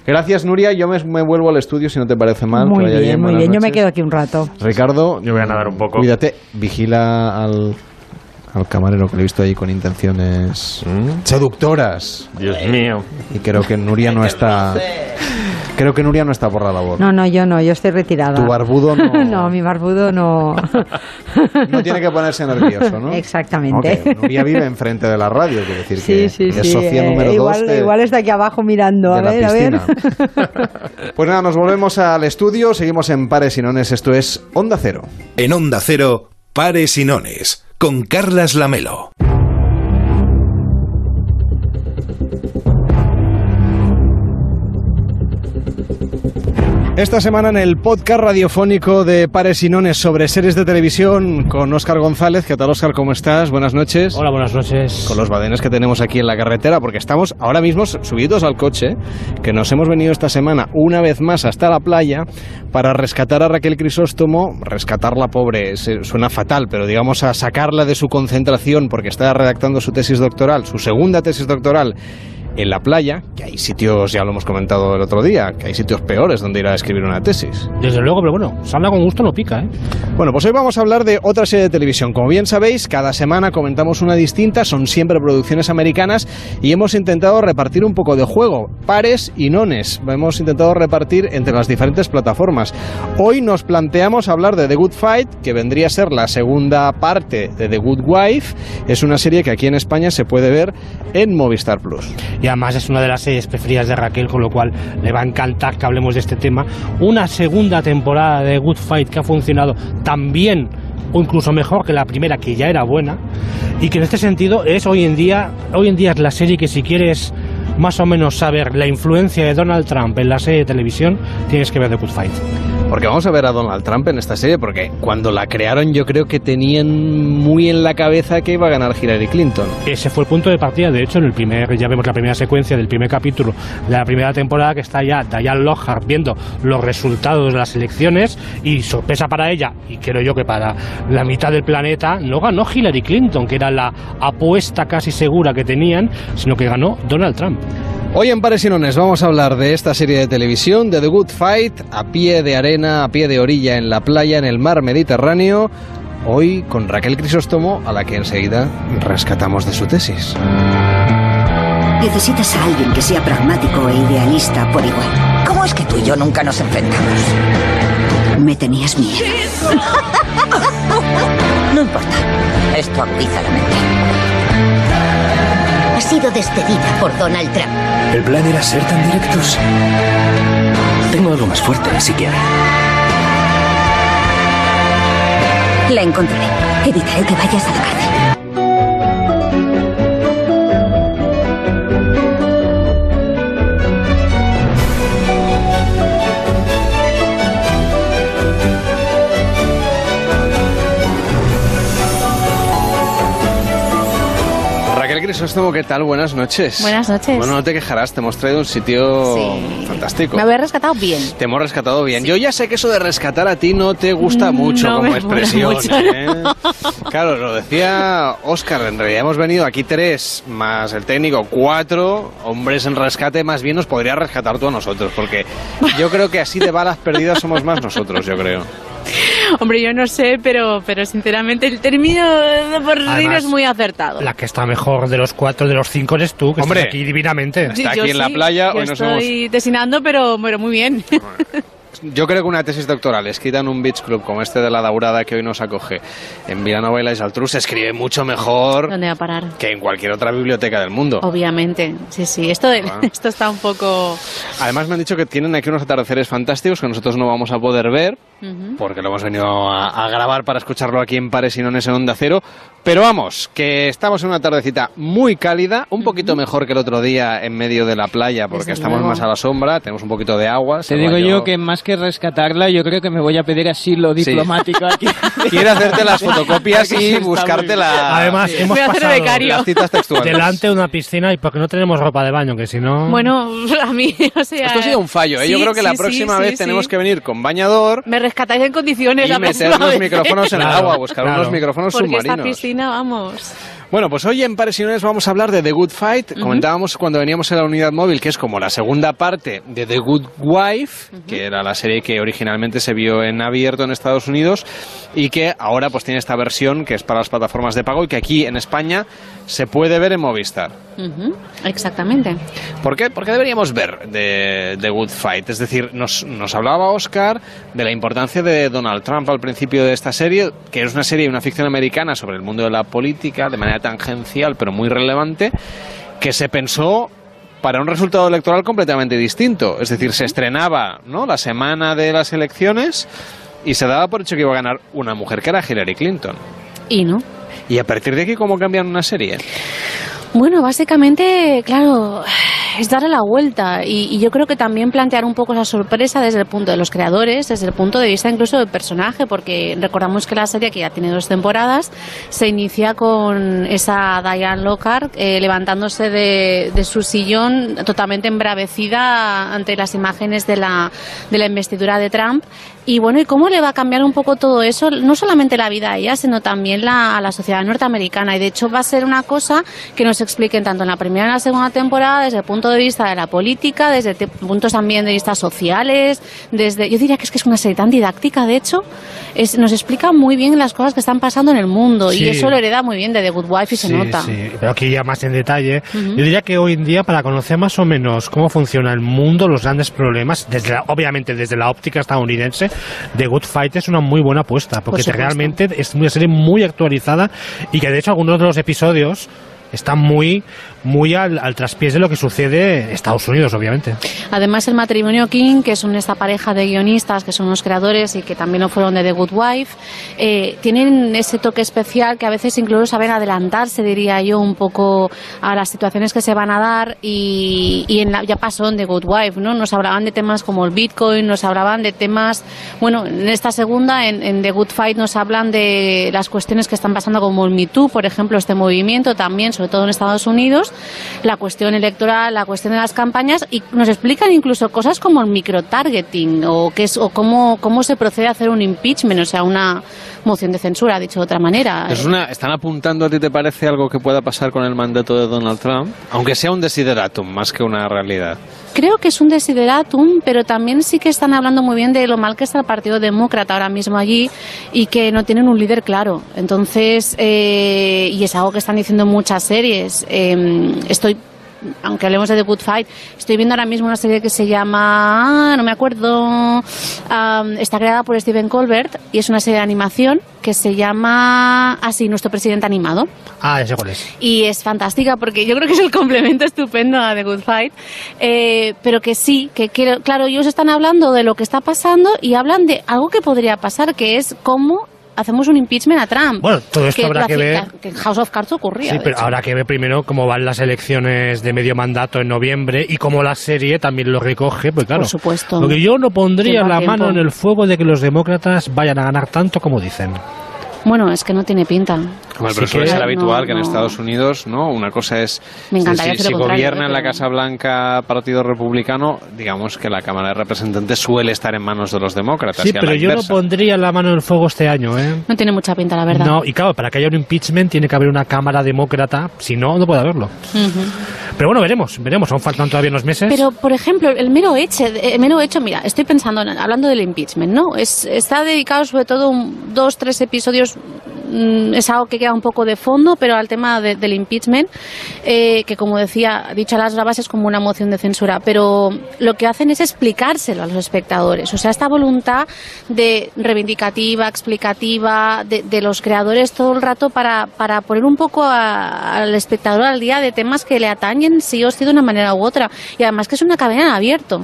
Gracias, Nuria. Yo me, vuelvo al estudio si no te parece mal. Muy bien, muy bien. Yo me quedo aquí un rato. Ricardo, yo voy a nadar un poco. Cuídate, vigila al, al camarero que le he visto ahí con intenciones ¿Mm? seductoras. Dios mío. Y creo que Nuria no está. Creo que Nuria no está por la labor. No, no, yo no, yo estoy retirada. Tu barbudo no. no, mi barbudo no. no tiene que ponerse nervioso, ¿no? Exactamente. Nuria vive enfrente de la radio, quiere decir sí, que sí, es sí. socia eh, número igual, dos. igual está aquí abajo mirando. A ver, a ver. pues nada, nos volvemos al estudio. Seguimos en Pares y Nones. Esto es Onda Cero. En Onda Cero, Pares y Nones con Carlas Lamelo. Esta semana en el podcast radiofónico de Pares y Nones sobre series de televisión con Óscar González. ¿Qué tal, Óscar? ¿Cómo estás? Buenas noches. Hola, buenas noches. Con los badenes que tenemos aquí en la carretera, porque estamos ahora mismo subidos al coche, que nos hemos venido esta semana una vez más hasta la playa para rescatar a Raquel Crisóstomo. Rescatarla, pobre, suena fatal, pero digamos a sacarla de su concentración porque está redactando su tesis doctoral, su segunda tesis doctoral en la playa, que hay sitios, ya lo hemos comentado el otro día, que hay sitios peores donde ir a escribir una tesis. Desde luego, pero bueno, salga con gusto no pica, ¿eh? Bueno, pues hoy vamos a hablar de otra serie de televisión. Como bien sabéis, cada semana comentamos una distinta, son siempre producciones americanas y hemos intentado repartir un poco de juego, pares y nones. Hemos intentado repartir entre las diferentes plataformas. Hoy nos planteamos hablar de The Good Fight, que vendría a ser la segunda parte de The Good Wife. Es una serie que aquí en España se puede ver en Movistar Plus además es una de las series preferidas de Raquel, con lo cual le va a encantar que hablemos de este tema. Una segunda temporada de Good Fight que ha funcionado tan bien o incluso mejor que la primera que ya era buena y que en este sentido es hoy en día hoy en día es la serie que si quieres más o menos saber la influencia de Donald Trump en la serie de televisión tienes que ver The Good Fight. Porque vamos a ver a Donald Trump en esta serie, porque cuando la crearon yo creo que tenían muy en la cabeza que iba a ganar Hillary Clinton. Ese fue el punto de partida, de hecho, en el primer, ya vemos la primera secuencia del primer capítulo de la primera temporada que está ya Diane Lockhart viendo los resultados de las elecciones y sorpresa para ella, y creo yo que para la mitad del planeta, no ganó Hillary Clinton, que era la apuesta casi segura que tenían, sino que ganó Donald Trump. Hoy en Pares y Nones vamos a hablar de esta serie de televisión, de The Good Fight, a pie de arena, a pie de orilla, en la playa, en el mar Mediterráneo. Hoy con Raquel Crisóstomo, a la que enseguida rescatamos de su tesis. Necesitas a alguien que sea pragmático e idealista por igual. ¿Cómo es que tú y yo nunca nos enfrentamos? Me tenías miedo. no importa. Esto agudiza la mente ha sido despedida por Donald Trump. ¿El plan era ser tan directos? Tengo algo más fuerte, si quiere. La encontraré. Evitaré que vayas a la cárcel. Crisóstomo, ¿qué tal? Buenas noches. Buenas noches. Bueno, no te quejarás, te hemos traído un sitio fantástico. Me habéis rescatado bien. Te hemos rescatado bien. Yo ya sé que eso de rescatar a ti no te gusta mucho como expresión. ¿eh? Claro, lo decía Oscar, en realidad hemos venido aquí tres, más el técnico, cuatro hombres en rescate, más bien nos podría rescatar tú a nosotros, porque yo creo que así de balas perdidas somos más nosotros, yo creo. Hombre, yo no sé, pero, pero sinceramente el término de por Además, es muy acertado. La que está mejor de los cuatro, de los cinco eres tú, que Hombre. estás aquí divinamente. Sí, yo sí, yo estoy desinando, pero, pero muy bien. Yo creo que una tesis doctoral escrita en un beach club como este de la Daurada que hoy nos acoge en Vilanova y la se escribe mucho mejor ¿Dónde va a parar? que en cualquier otra biblioteca del mundo. Obviamente, sí, sí. Esto, de- Ah. esto está un poco... Además me han dicho que tienen aquí unos atardeceres fantásticos que nosotros no vamos a poder ver Ujú. porque lo hemos venido a, a grabar para escucharlo aquí en Pares y Nones en Onda Cero. Pero vamos, que estamos en una tardecita muy cálida, un poquito mejor que el otro día en medio de la playa porque Desde estamos luego. más a la sombra, tenemos un poquito de agua. Te digo yo que más que rescatarla, yo creo que me voy a pedir asilo Sí. diplomático aquí. Quiere hacerte las fotocopias y buscarte la... Además, hemos Voy a hacer pasado becario. las citas textuales. delante de una piscina y porque no tenemos ropa de baño, que si no... Bueno, a mí, o sea... Esto ha sido un fallo, ¿eh? Yo sí, creo que la sí, próxima sí, vez sí, tenemos sí. que venir con bañador Me rescatáis en condiciones y la meter vez. micrófonos en el agua, buscar claro. unos micrófonos Porque esta submarinos. piscina, vamos... Bueno, pues hoy en Pares y Nones vamos a hablar de The Good Fight. Ujú. Comentábamos cuando veníamos en la unidad móvil que es como la segunda parte de The Good Wife, que era la serie que originalmente se vio en abierto en Estados Unidos y que ahora pues tiene esta versión que es para las plataformas de pago y que aquí en España se puede ver en Movistar. Ujú, Exactamente. ¿Por qué? Porque deberíamos ver de The Good Fight. Es decir, nos, nos hablaba Oscar de la importancia de Donald Trump al principio de esta serie, que es una serie, una ficción americana sobre el mundo de la política, de manera tangencial, pero muy relevante, que se pensó para un resultado electoral completamente distinto. Es decir, se estrenaba ¿no? la semana de las elecciones y se daba por hecho que iba a ganar una mujer, que era Hillary Clinton. Y no. Y a partir de aquí, ¿cómo cambian una serie? Bueno, básicamente, claro, es darle la vuelta y, y yo creo que también plantear un poco esa sorpresa desde el punto de los creadores, desde el punto de vista incluso del personaje, porque recordamos que la serie, que ya tiene dos temporadas, se inicia con esa Diane Lockhart eh, levantándose de, de su sillón totalmente embravecida ante las imágenes de la, de la investidura de Trump. Y bueno, ¿y cómo le va a cambiar un poco todo eso? No solamente la vida a ella, sino también la, a la sociedad norteamericana. Y de hecho va a ser una cosa que nos expliquen tanto en la primera y en la segunda temporada desde el punto de vista de la política, desde puntos también de vista sociales, desde... Yo diría que es que es una serie tan didáctica, de hecho, es, nos explica muy bien las cosas que están pasando en el mundo. Sí. Y eso lo hereda muy bien de The Good Wife y se Sí, nota. sí, pero aquí ya más en detalle. Yo diría que hoy en día, para conocer más o menos cómo funciona el mundo, los grandes problemas, desde la- obviamente desde la óptica estadounidense, The Good Fight es una muy buena apuesta, porque realmente es una serie muy actualizada y que de hecho algunos de los episodios están muy, muy al, al traspiés de lo que sucede en Estados Unidos, obviamente. Además, el matrimonio King, que son esta pareja de guionistas, que son los creadores y que también lo fueron de The Good Wife, eh, tienen ese toque especial que a veces incluso saben adelantarse, diría yo, un poco a las situaciones que se van a dar y, y en la- ya pasó en The Good Wife, ¿no? Nos hablaban de temas como el Bitcoin, nos hablaban de temas, bueno, en esta segunda, en, en The Good Fight, nos hablan de las cuestiones que están pasando como el Me Too, por ejemplo, este movimiento también, sobre todo en Estados Unidos, la cuestión electoral, la cuestión de las campañas y nos explican incluso cosas como el microtargeting o qué es o cómo cómo se procede a hacer un impeachment, o sea, una moción de censura, dicho de otra manera. Es una, ¿Están apuntando a ti, te parece, algo que pueda pasar con el mandato de Donald Trump? Aunque sea un desideratum más que una realidad. Creo que es un desideratum, pero también sí que están hablando muy bien de lo mal que está el Partido Demócrata ahora mismo allí y que no tienen un líder claro. Entonces, eh, y es algo que están diciendo muchas series. Eh, estoy aunque hablemos de The Good Fight, estoy viendo ahora mismo una serie que se llama, ah, no me acuerdo, está creada por Stephen Colbert y es una serie de animación que se llama, así, Nuestro Presidente Animado. Ah, ese cuál es. Y es fantástica porque yo creo que es el complemento estupendo a The Good Fight. Eh, pero que sí, que, que, claro, ellos están hablando de lo que está pasando y hablan de algo que podría pasar, que es cómo hacemos un impeachment a Trump. Bueno, todo esto habrá lo que ver. Que en House of Cards ocurría. Sí, pero habrá que ver primero cómo van las elecciones de medio mandato en noviembre y cómo la serie también lo recoge, pues claro. Por supuesto. Porque yo no pondría Tiempo la mano en el fuego de que los demócratas vayan a ganar tanto como dicen. Bueno, es que no tiene pinta. Hombre, pero suele ser habitual no, que en no. Estados Unidos, ¿no? Una cosa es Me si, encantaría si gobierna en la Casa Blanca Partido Republicano, digamos que la Cámara de Representantes suele estar en manos de los demócratas. Sí, pero yo no pondría la mano en el fuego este año, ¿eh? No tiene mucha pinta, la verdad. No, y claro, para que haya un impeachment tiene que haber una Cámara Demócrata, si no, no puede haberlo. Pero bueno, veremos, veremos, aún faltan todavía unos meses. Pero, por ejemplo, el mero hecho, el mero hecho, mira, estoy pensando, en- hablando del impeachment, ¿no? Es, está dedicado sobre todo un- dos, tres episodios, es algo que queda un poco de fondo, pero al tema de- del impeachment, eh, que como decía, dicho a las bravas, es como una moción de censura, pero lo que hacen es explicárselo a los espectadores. O sea, esta voluntad de reivindicativa, explicativa, de, de los creadores todo el rato para, para poner un poco a- al espectador al día de temas que le atañen sí o sí de una manera u otra. Y además que es una cadena en abierto,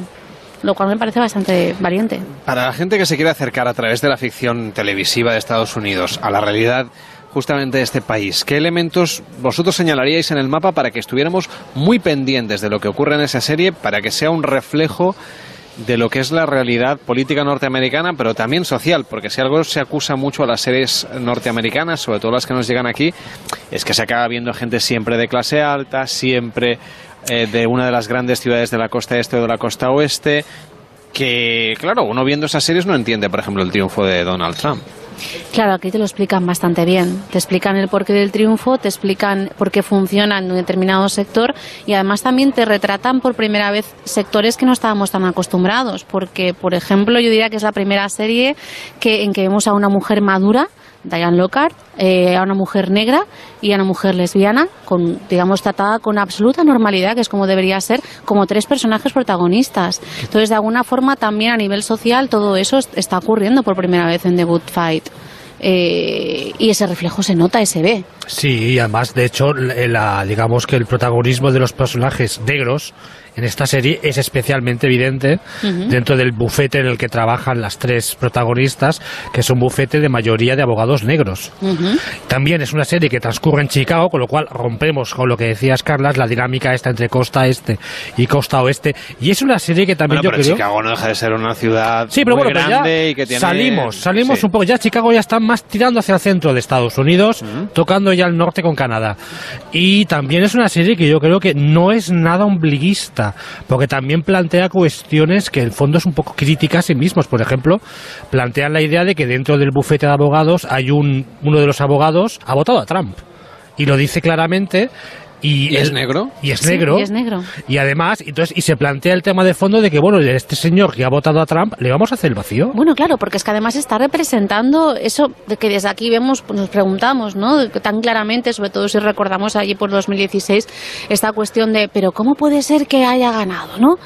lo cual me parece bastante valiente. Para la gente que se quiere acercar a través de la ficción televisiva de Estados Unidos a la realidad justamente de este país, ¿qué elementos vosotros señalaríais en el mapa para que estuviéramos muy pendientes de lo que ocurre en esa serie, para que sea un reflejo de lo que es la realidad política norteamericana, pero también social, porque si algo se acusa mucho a las series norteamericanas, sobre todo las que nos llegan aquí, es que se acaba viendo gente siempre de clase alta, siempre eh, de una de las grandes ciudades de la costa este o de la costa oeste, que, claro, uno viendo esas series no entiende, por ejemplo, el triunfo de Donald Trump. Claro, aquí te lo explican bastante bien. Te explican el porqué del triunfo, te explican por qué funciona en un determinado sector y además también te retratan por primera vez sectores que no estábamos tan acostumbrados. Porque, por ejemplo, yo diría que es la primera serie que, en que vemos a una mujer madura, Diane Lockhart, eh, a una mujer negra y a una mujer lesbiana, digamos, tratada con absoluta normalidad, que es como debería ser, como tres personajes protagonistas. Entonces, de alguna forma, también a nivel social, todo eso est- está ocurriendo por primera vez en The Good Fight. Eh, y ese reflejo se nota se ve. Sí, y además, de hecho, digamos que el protagonismo de los personajes negros en esta serie es especialmente evidente dentro del bufete en el que trabajan las tres protagonistas, que es un bufete de mayoría de abogados negros. También es una serie que transcurre en Chicago, con lo cual rompemos con lo que decías, Carlas, la dinámica esta entre costa este y costa oeste. Y es una serie que también Bueno, yo pero creo... Chicago no deja de ser una ciudad Sí, pero muy bueno, pero ya grande y que tiene... salimos, salimos Sí. un poco. Ya Chicago ya está más tirando hacia el centro de Estados Unidos, tocando ya el norte con Canadá. Y también es una serie que yo creo que no es nada ombliguista, porque también plantea cuestiones que en el fondo es un poco crítica a sí mismos. Por ejemplo, plantean la idea de que dentro del bufete de abogados hay un uno de los abogados ha votado a Trump. Y lo dice claramente. Y, ¿Y es negro? Y es Sí, negro. y es negro. Y además, entonces, y se plantea el tema de fondo de que, bueno, este señor que ha votado a Trump, ¿le vamos a hacer el vacío? Bueno, claro, porque es que además está representando eso de que desde aquí vemos, pues nos preguntamos, ¿no? Tan claramente, sobre todo si recordamos allí por 2016, esta cuestión de, pero ¿cómo puede ser que haya ganado, no?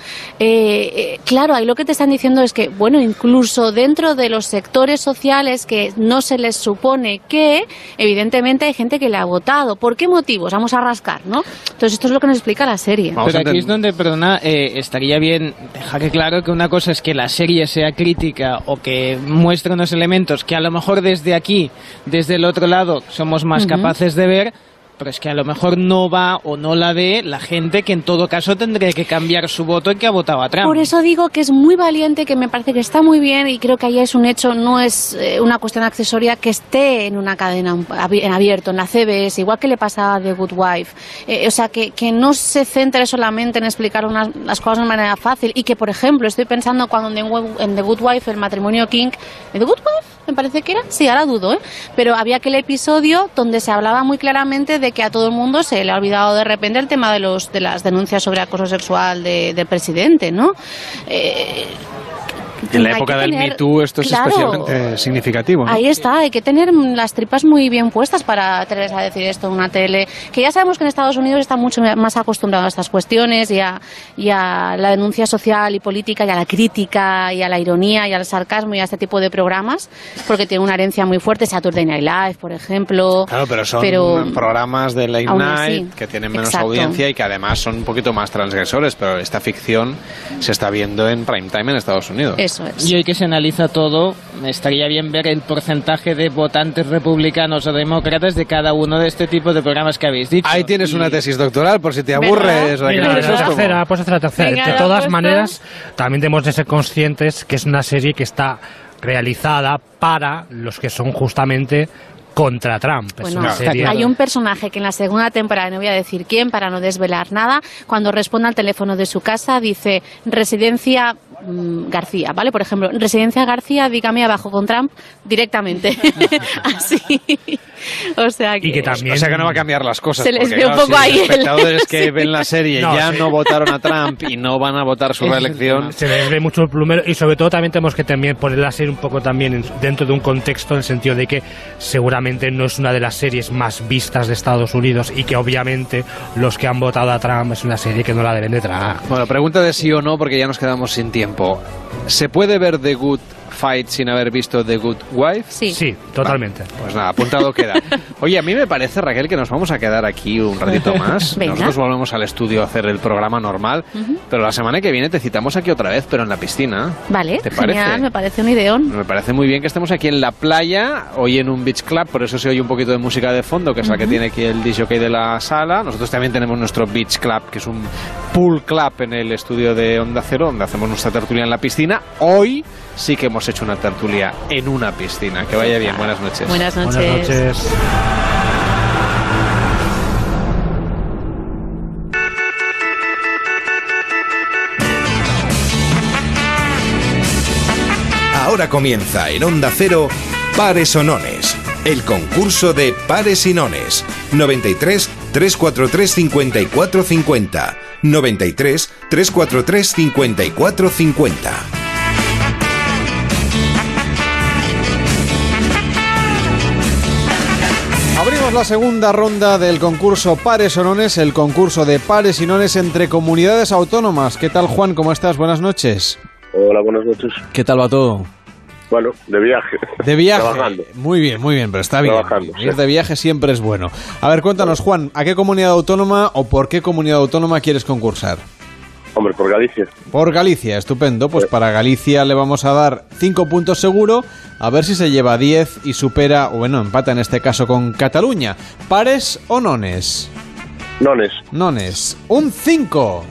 Eh, eh, claro, ahí lo que te están diciendo es que, bueno, incluso dentro de los sectores sociales que no se les supone que, evidentemente hay gente que le ha votado. ¿Por qué motivos? Vamos a rascar, ¿no? Entonces esto es lo que nos explica la serie. Pero aquí es donde, perdona, eh, estaría bien dejar que claro que una cosa es que la serie sea crítica o que muestre unos elementos que a lo mejor desde aquí, desde el otro lado, somos más capaces de ver, pero es que a lo mejor no va o no la ve la gente que en todo caso tendría que cambiar su voto y que ha votado a Trump. Por eso digo que es muy valiente, que me parece que está muy bien y creo que ahí es un hecho, no es eh, una cuestión accesoria que esté en una cadena en abierto, en la CBS, igual que le pasaba a The Good Wife. Eh, o sea, que, que no se centre solamente en explicar unas, las cosas de manera fácil y que, por ejemplo, estoy pensando cuando en The, Good Wife, el matrimonio King, ¿en The Good Wife? Me parece que era, sí, ahora dudo, ¿eh? Pero había aquel episodio donde se hablaba muy claramente de que a todo el mundo se le ha olvidado de repente el tema de los de las denuncias sobre acoso sexual de- del presidente, ¿no? Eh, En la época del Me Too esto es claro, especialmente significativo. ¿no? Ahí está, hay que tener las tripas muy bien puestas para atreverse a decir esto en una tele. Que ya sabemos que en Estados Unidos está mucho más acostumbrado a estas cuestiones y a, y a la denuncia social y política y a la crítica y a la ironía y al sarcasmo y a este tipo de programas, porque tiene una herencia muy fuerte. Saturday Night Live, por ejemplo. Claro, pero son Pero- programas de late night así, que tienen menos exacto. audiencia y que además son un poquito más transgresores, pero esta ficción se está viendo en prime time en Estados Unidos. Eso es. Y hoy que se analiza todo, estaría bien ver el porcentaje de votantes republicanos o demócratas de cada uno de este tipo de programas que habéis dicho. Ahí tienes una tesis doctoral por si te aburres. La tercera, pues hacer la tercera. Venga, de todas puesto. maneras, también tenemos de ser conscientes que es una serie que está realizada para los que son justamente contra Trump. Es Bueno, una serie- hay un personaje que en la segunda temporada, no voy a decir quién para no desvelar nada, cuando responde al teléfono de su casa dice residencia García, ¿vale? Por ejemplo, residencia García, dígame abajo con Trump directamente. Así. O sea que... O sea que no va a cambiar las cosas. Se les ve un poco si ahí Los el- espectadores que Sí. ven la serie No, ya sí. no votaron a Trump y no van a votar su reelección. Se les ve mucho el plumero y sobre todo también tenemos que también poner la serie un poco también en- dentro de un contexto en el sentido de que seguramente no es una de las series más vistas de Estados Unidos y que obviamente los que han votado a Trump es una serie que no la deben de tragar. Bueno, pregunta de sí o no porque ya nos quedamos sin tiempo. ¿Se puede ver The Good Fight sin haber visto The Good Wife? Sí. Sí, totalmente. Pues nada, apuntado queda. Oye, a mí me parece, Raquel, que nos vamos a quedar aquí un ratito más. Venga. Nosotros volvemos al estudio a hacer el programa normal, Ujú. pero la semana que viene te citamos aquí otra vez, pero en la piscina. Vale, ¿Te parece? genial, me parece un ideón. Me parece muy bien que estemos aquí en la playa, hoy en un beach club, por eso se oye un poquito de música de fondo, que es la que tiene aquí el DJ de la sala. Nosotros también tenemos nuestro beach club, que es un pool club en el estudio de Onda Cero, donde hacemos nuestra tertulia en la piscina. Hoy sí que hemos hecho una tertulia en una piscina. Que vaya bien, buenas noches. Buenas noches. Buenas noches. Ahora comienza en Onda Cero Pares o Nones, el concurso de pares y nones. 93 343 54 50. 93 343 54 50. Abrimos la segunda ronda del concurso Pares o Nones, el concurso de pares y nones entre comunidades autónomas. ¿Qué tal, Juan? ¿Cómo estás? Buenas noches. Hola, buenas noches. ¿Qué tal va todo? Bueno, de viaje. De viaje. Trabajando. Muy bien, muy bien, pero está bien. Trabajando, Ir de viaje siempre es bueno. A ver, cuéntanos, Juan, ¿a qué comunidad autónoma o por qué comunidad autónoma quieres concursar? Hombre, por Galicia. Por Galicia, estupendo. Pues para Galicia le vamos a dar 5 puntos seguro, a ver si se lleva 10 y supera, o bueno, empata en este caso con Cataluña. ¿Pares o nones? Nones. Nones. Un 5.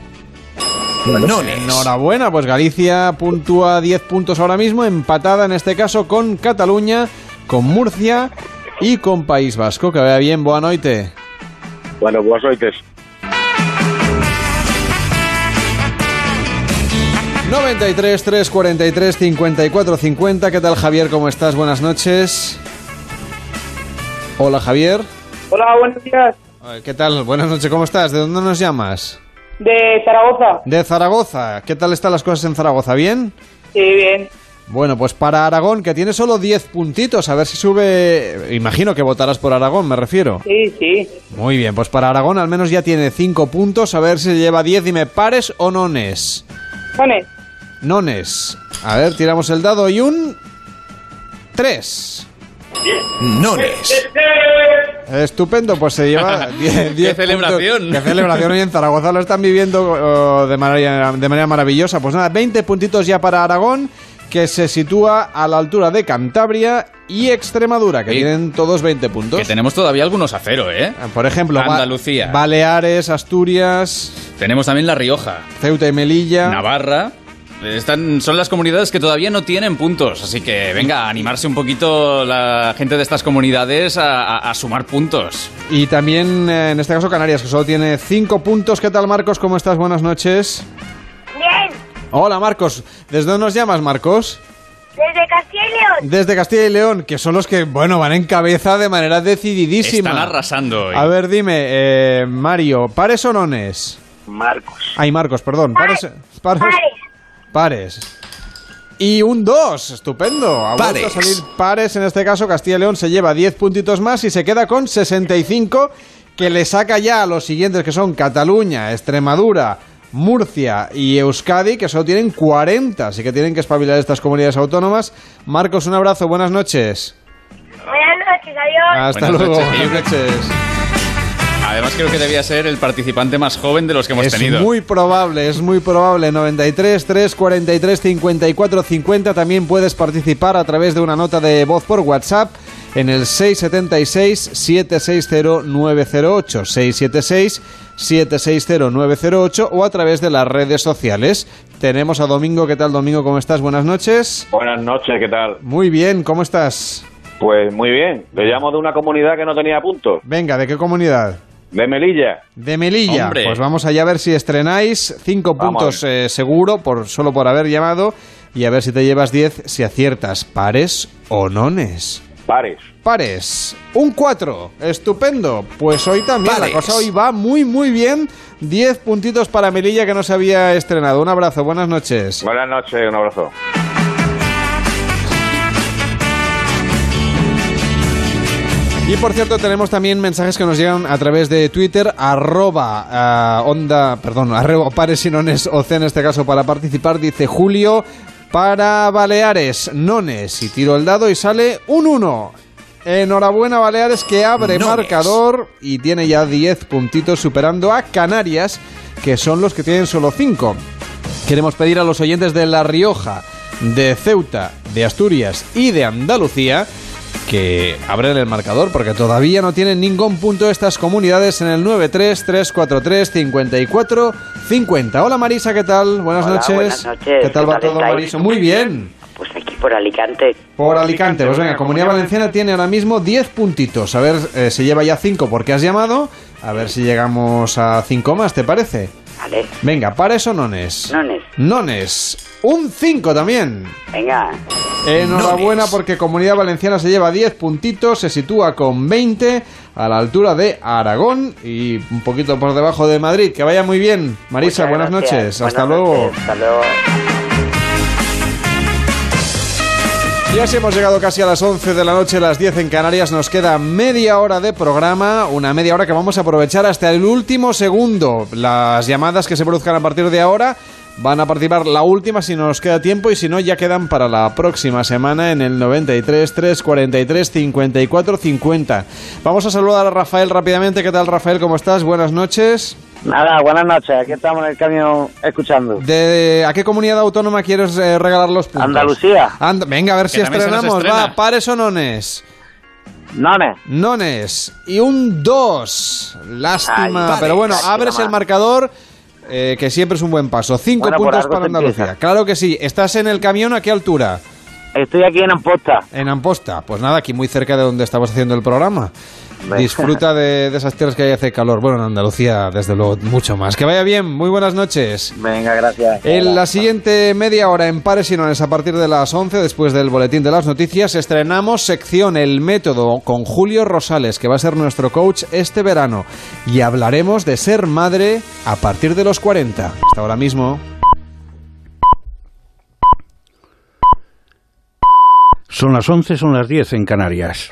Nones. Enhorabuena, pues Galicia puntúa 10 puntos ahora mismo, empatada en este caso con Cataluña, con Murcia y con País Vasco. Que vaya bien, boa noite. Bueno, boas noites. 93 343 54 50. ¿Qué tal, Javier? ¿Cómo estás? Buenas noches. Hola, Javier. Hola, buenos días. ¿Qué tal? Buenas noches, ¿cómo estás? ¿De dónde nos llamas? De Zaragoza. De Zaragoza. ¿Qué tal están las cosas en Zaragoza? ¿Bien? Sí, bien. Bueno, pues para Aragón, que tiene solo 10 puntitos, a ver si sube... Imagino que votarás por Aragón, me refiero. Sí, sí. Muy bien, pues para Aragón al menos ya tiene 5 puntos, a ver si lleva 10. Dime, ¿pares o nones? Nones. Nones. A ver, tiramos el dado y un... 3. Nones. Estupendo, pues se lleva 10 ¡Qué celebración! puntos. ¡Qué celebración! Hoy en Zaragoza lo están viviendo oh, de, manera, de manera maravillosa. Pues nada, 20 puntitos ya para Aragón, que se sitúa a la altura de Cantabria y Extremadura, que Sí. tienen todos 20 puntos. Que tenemos todavía algunos a cero, ¿eh? Por ejemplo, Ba- Andalucía. Baleares, Asturias, Tenemos también La Rioja, Ceuta y Melilla. Navarra. Están, son las comunidades que todavía no tienen puntos, así que venga, a animarse un poquito la gente de estas comunidades a, a- a sumar puntos. Y también, eh, en este caso, Canarias, que solo tiene 5 puntos. ¿Qué tal, Marcos? ¿Cómo estás? Buenas noches. Bien, Hola, Marcos. ¿Desde dónde nos llamas, Marcos? desde Castilla y León. Desde Castilla y León, que son los que, bueno, van en cabeza de manera decididísima. Están arrasando hoy. A ver, dime, eh, Mario, ¿pares o nones? Marcos. Ay, Marcos, perdón. Pares. Pares. Pares. Y un 2, estupendo. Ha vuelto Pares. a salir pares, en este caso Castilla y León se lleva 10 puntitos más y se queda con 65, que le saca ya a los siguientes que son Cataluña, Extremadura, Murcia y Euskadi, que solo tienen 40, así que tienen que espabilar estas comunidades autónomas. Marcos, un abrazo, buenas noches. Buenas noches, adiós. Hasta Buenas luego, noches. buenas noches. Además creo que debía ser el participante más joven de los que hemos es tenido. muy probable, es muy probable. 93 3 43 54 50. También puedes participar a través de una nota de voz por WhatsApp en el 676 760 908 676 760 908 o a través de las redes sociales. Tenemos a Domingo. ¿Qué tal, Domingo? ¿Cómo estás? Buenas noches. Buenas noches, ¿qué tal? Muy bien, ¿cómo estás? Pues muy bien, le llamo de una comunidad que no tenía puntos, Venga, ¿de qué comunidad? De Melilla. De Melilla. Hombre. Pues vamos allá a ver si estrenáis. Cinco Vamos. puntos eh, seguro, por, solo por haber llamado. Y a ver si te llevas 10 si aciertas pares o nones. Pares. Pares. Un 4. Estupendo. Pues hoy también. Pares. La cosa hoy va muy, muy bien. 10 puntitos para Melilla que no se había estrenado. Un abrazo. Buenas noches. Buenas noches, un abrazo. Y por cierto, tenemos también mensajes que nos llegan a través de Twitter, arroba ah, onda, perdón, arroba pares y nones, o C en este caso para participar, dice Julio, para Baleares, nones, y tiro el dado y sale un 1. Enhorabuena Baleares que abre Nones. marcador y tiene ya 10 puntitos superando a Canarias, que son los que tienen solo 5. Queremos pedir a los oyentes de La Rioja, de Ceuta, de Asturias y de Andalucía que abren el marcador porque todavía no tienen ningún punto estas comunidades en el 933435450. Hola Marisa, ¿qué tal? Buenas Hola, noches. buenas noches. ¿Qué tal ¿Qué va tal todo? Marisa? Muy bien. Pues aquí por Alicante. Por Alicante, pues venga, Comunidad Valenciana tiene ahora mismo 10 puntitos. A ver, eh, se lleva ya 5 porque has llamado. A ver si llegamos a 5 más, ¿te parece? Vale. Venga, pares o nones. Nones. Nones. Un 5 también. Venga. Enhorabuena porque Comunidad Valenciana se lleva 10 puntitos, se sitúa con 20 a la altura de Aragón y un poquito por debajo de Madrid. Que vaya muy bien. Marisa, Muchas buenas gracias. noches. Hasta luego. noches. Hasta luego. Y así hemos llegado casi a las 11 de la noche, las 10 en Canarias. Nos queda media hora de programa, una media hora que vamos a aprovechar hasta el último segundo. Las llamadas que se produzcan a partir de ahora van a participar la última si nos queda tiempo y si no ya quedan para la próxima semana en el 93 343 54 50. Vamos a saludar a Rafael rápidamente. ¿Qué tal Rafael? ¿Cómo estás? Buenas noches. Nada, buenas noches. Aquí estamos en el camión escuchando. ¿De a qué comunidad autónoma quieres eh, regalar los puntos? Andalucía. And- Venga, a ver si Que estrenamos. estrena. Va, pares o nones. Nones. Nones. Y un 2. Lástima. Ay, pero bueno, abres el marcador. eh, que siempre es un buen paso. 5 Bueno, por puntos para Andalucía. empieza. Claro que sí. ¿Estás en el camión a qué altura? Estoy aquí en Amposta. En Amposta. Pues nada, aquí muy cerca de donde estamos haciendo el programa. Disfruta de, de esas tierras que ahí hace calor. Bueno, en Andalucía, desde luego, mucho más. Que vaya bien. Muy buenas noches. Venga, gracias. En la siguiente media hora en Pares y Nones a partir de las 11, después del boletín de las noticias, estrenamos sección El Método con Julio Rosales, que va a ser nuestro coach este verano. Y hablaremos de ser madre a partir de los 40. Hasta ahora mismo. Son las 11, son las 10 en Canarias.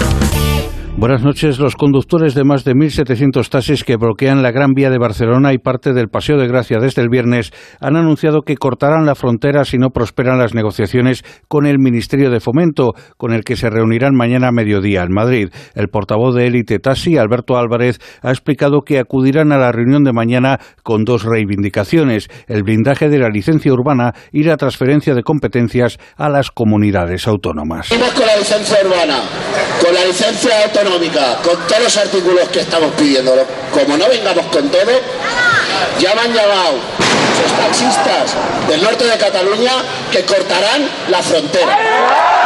Buenas noches. Los conductores de más de 1.700 taxis que bloquean la Gran Vía de Barcelona y parte del Paseo de Gracia desde el viernes han anunciado que cortarán la frontera si no prosperan las negociaciones con el Ministerio de Fomento, con el que se reunirán mañana a mediodía en Madrid. El portavoz de Élite Taxi, Alberto Álvarez, ha explicado que acudirán a la reunión de mañana con dos reivindicaciones, el blindaje de la licencia urbana y la transferencia de competencias a las comunidades autónomas. Con la licencia urbana, con la licencia con todos los artículos que estamos pidiendo. Como no vengamos con todo, ya me han llamado muchos taxistas del norte de Cataluña que cortarán la frontera.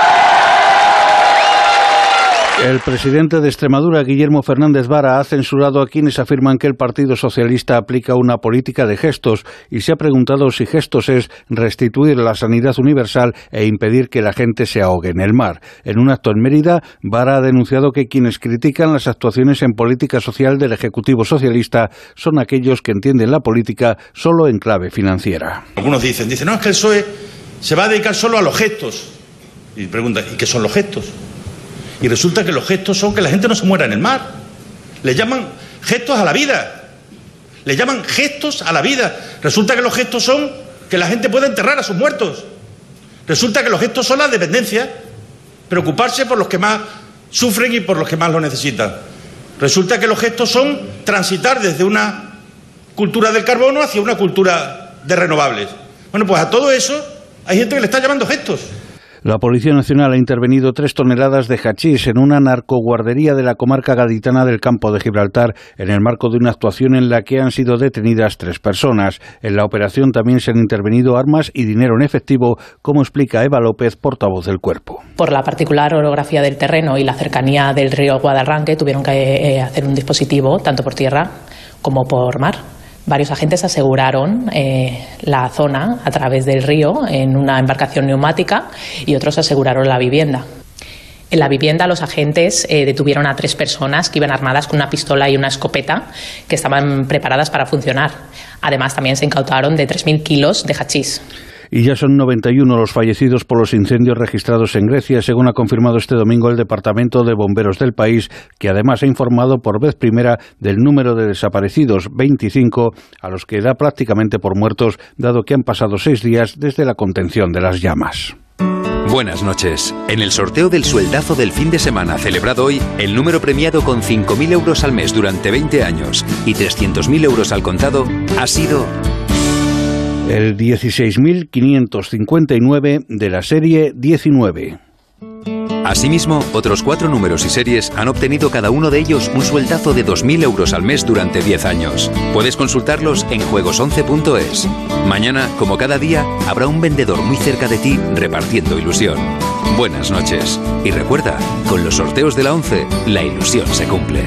El presidente de Extremadura, Guillermo Fernández Vara, ha censurado a quienes afirman que el Partido Socialista aplica una política de gestos y se ha preguntado si gestos es restituir la sanidad universal e impedir que la gente se ahogue en el mar. En un acto en Mérida, Vara ha denunciado que quienes critican las actuaciones en política social del Ejecutivo Socialista son aquellos que entienden la política solo en clave financiera. Algunos dicen, dicen, no, es que el PSOE se va a dedicar solo a los gestos. Y preguntan, ¿y qué son los gestos? Y resulta que los gestos son que la gente no se muera en el mar. Le llaman gestos a la vida. Le llaman gestos a la vida. Resulta que los gestos son que la gente puede enterrar a sus muertos. Resulta que los gestos son la dependencia. Preocuparse por los que más sufren y por los que más lo necesitan. Resulta que los gestos son transitar desde una cultura del carbono hacia una cultura de renovables. Bueno, pues a todo eso hay gente que le está llamando gestos. La Policía Nacional ha intervenido tres toneladas de hachís en una narcoguardería de la comarca gaditana del campo de Gibraltar en el marco de una actuación en la que han sido detenidas tres personas. En la operación también se han intervenido armas y dinero en efectivo, como explica Eva López, portavoz del cuerpo. Por la particular orografía del terreno y la cercanía del río Guadarranque, tuvieron que eh, hacer un dispositivo tanto por tierra como por mar. Varios agentes aseguraron eh, la zona a través del río en una embarcación neumática y otros aseguraron la vivienda. En la vivienda los agentes eh, detuvieron a tres personas que iban armadas con una pistola y una escopeta que estaban preparadas para funcionar. Además también se incautaron de 3.000 kilos de hachís y ya son 91 los fallecidos por los incendios registrados en Grecia, según ha confirmado este domingo el Departamento de Bomberos del país, que además ha informado por vez primera del número de desaparecidos, 25, a los que da prácticamente por muertos, dado que han pasado seis días desde la contención de las llamas. Buenas noches. En el sorteo del sueldazo del fin de semana celebrado hoy, el número premiado con 5.000 euros al mes durante 20 años y 300.000 euros al contado ha sido el 16.559 de la serie 19. Asimismo, otros cuatro números y series han obtenido cada uno de ellos un sueldazo de 2.000 euros al mes durante 10 años. Puedes consultarlos en juegos11.es. Mañana, como cada día, habrá un vendedor muy cerca de ti repartiendo ilusión. Buenas noches. Y recuerda, con los sorteos de la 11, la ilusión se cumple.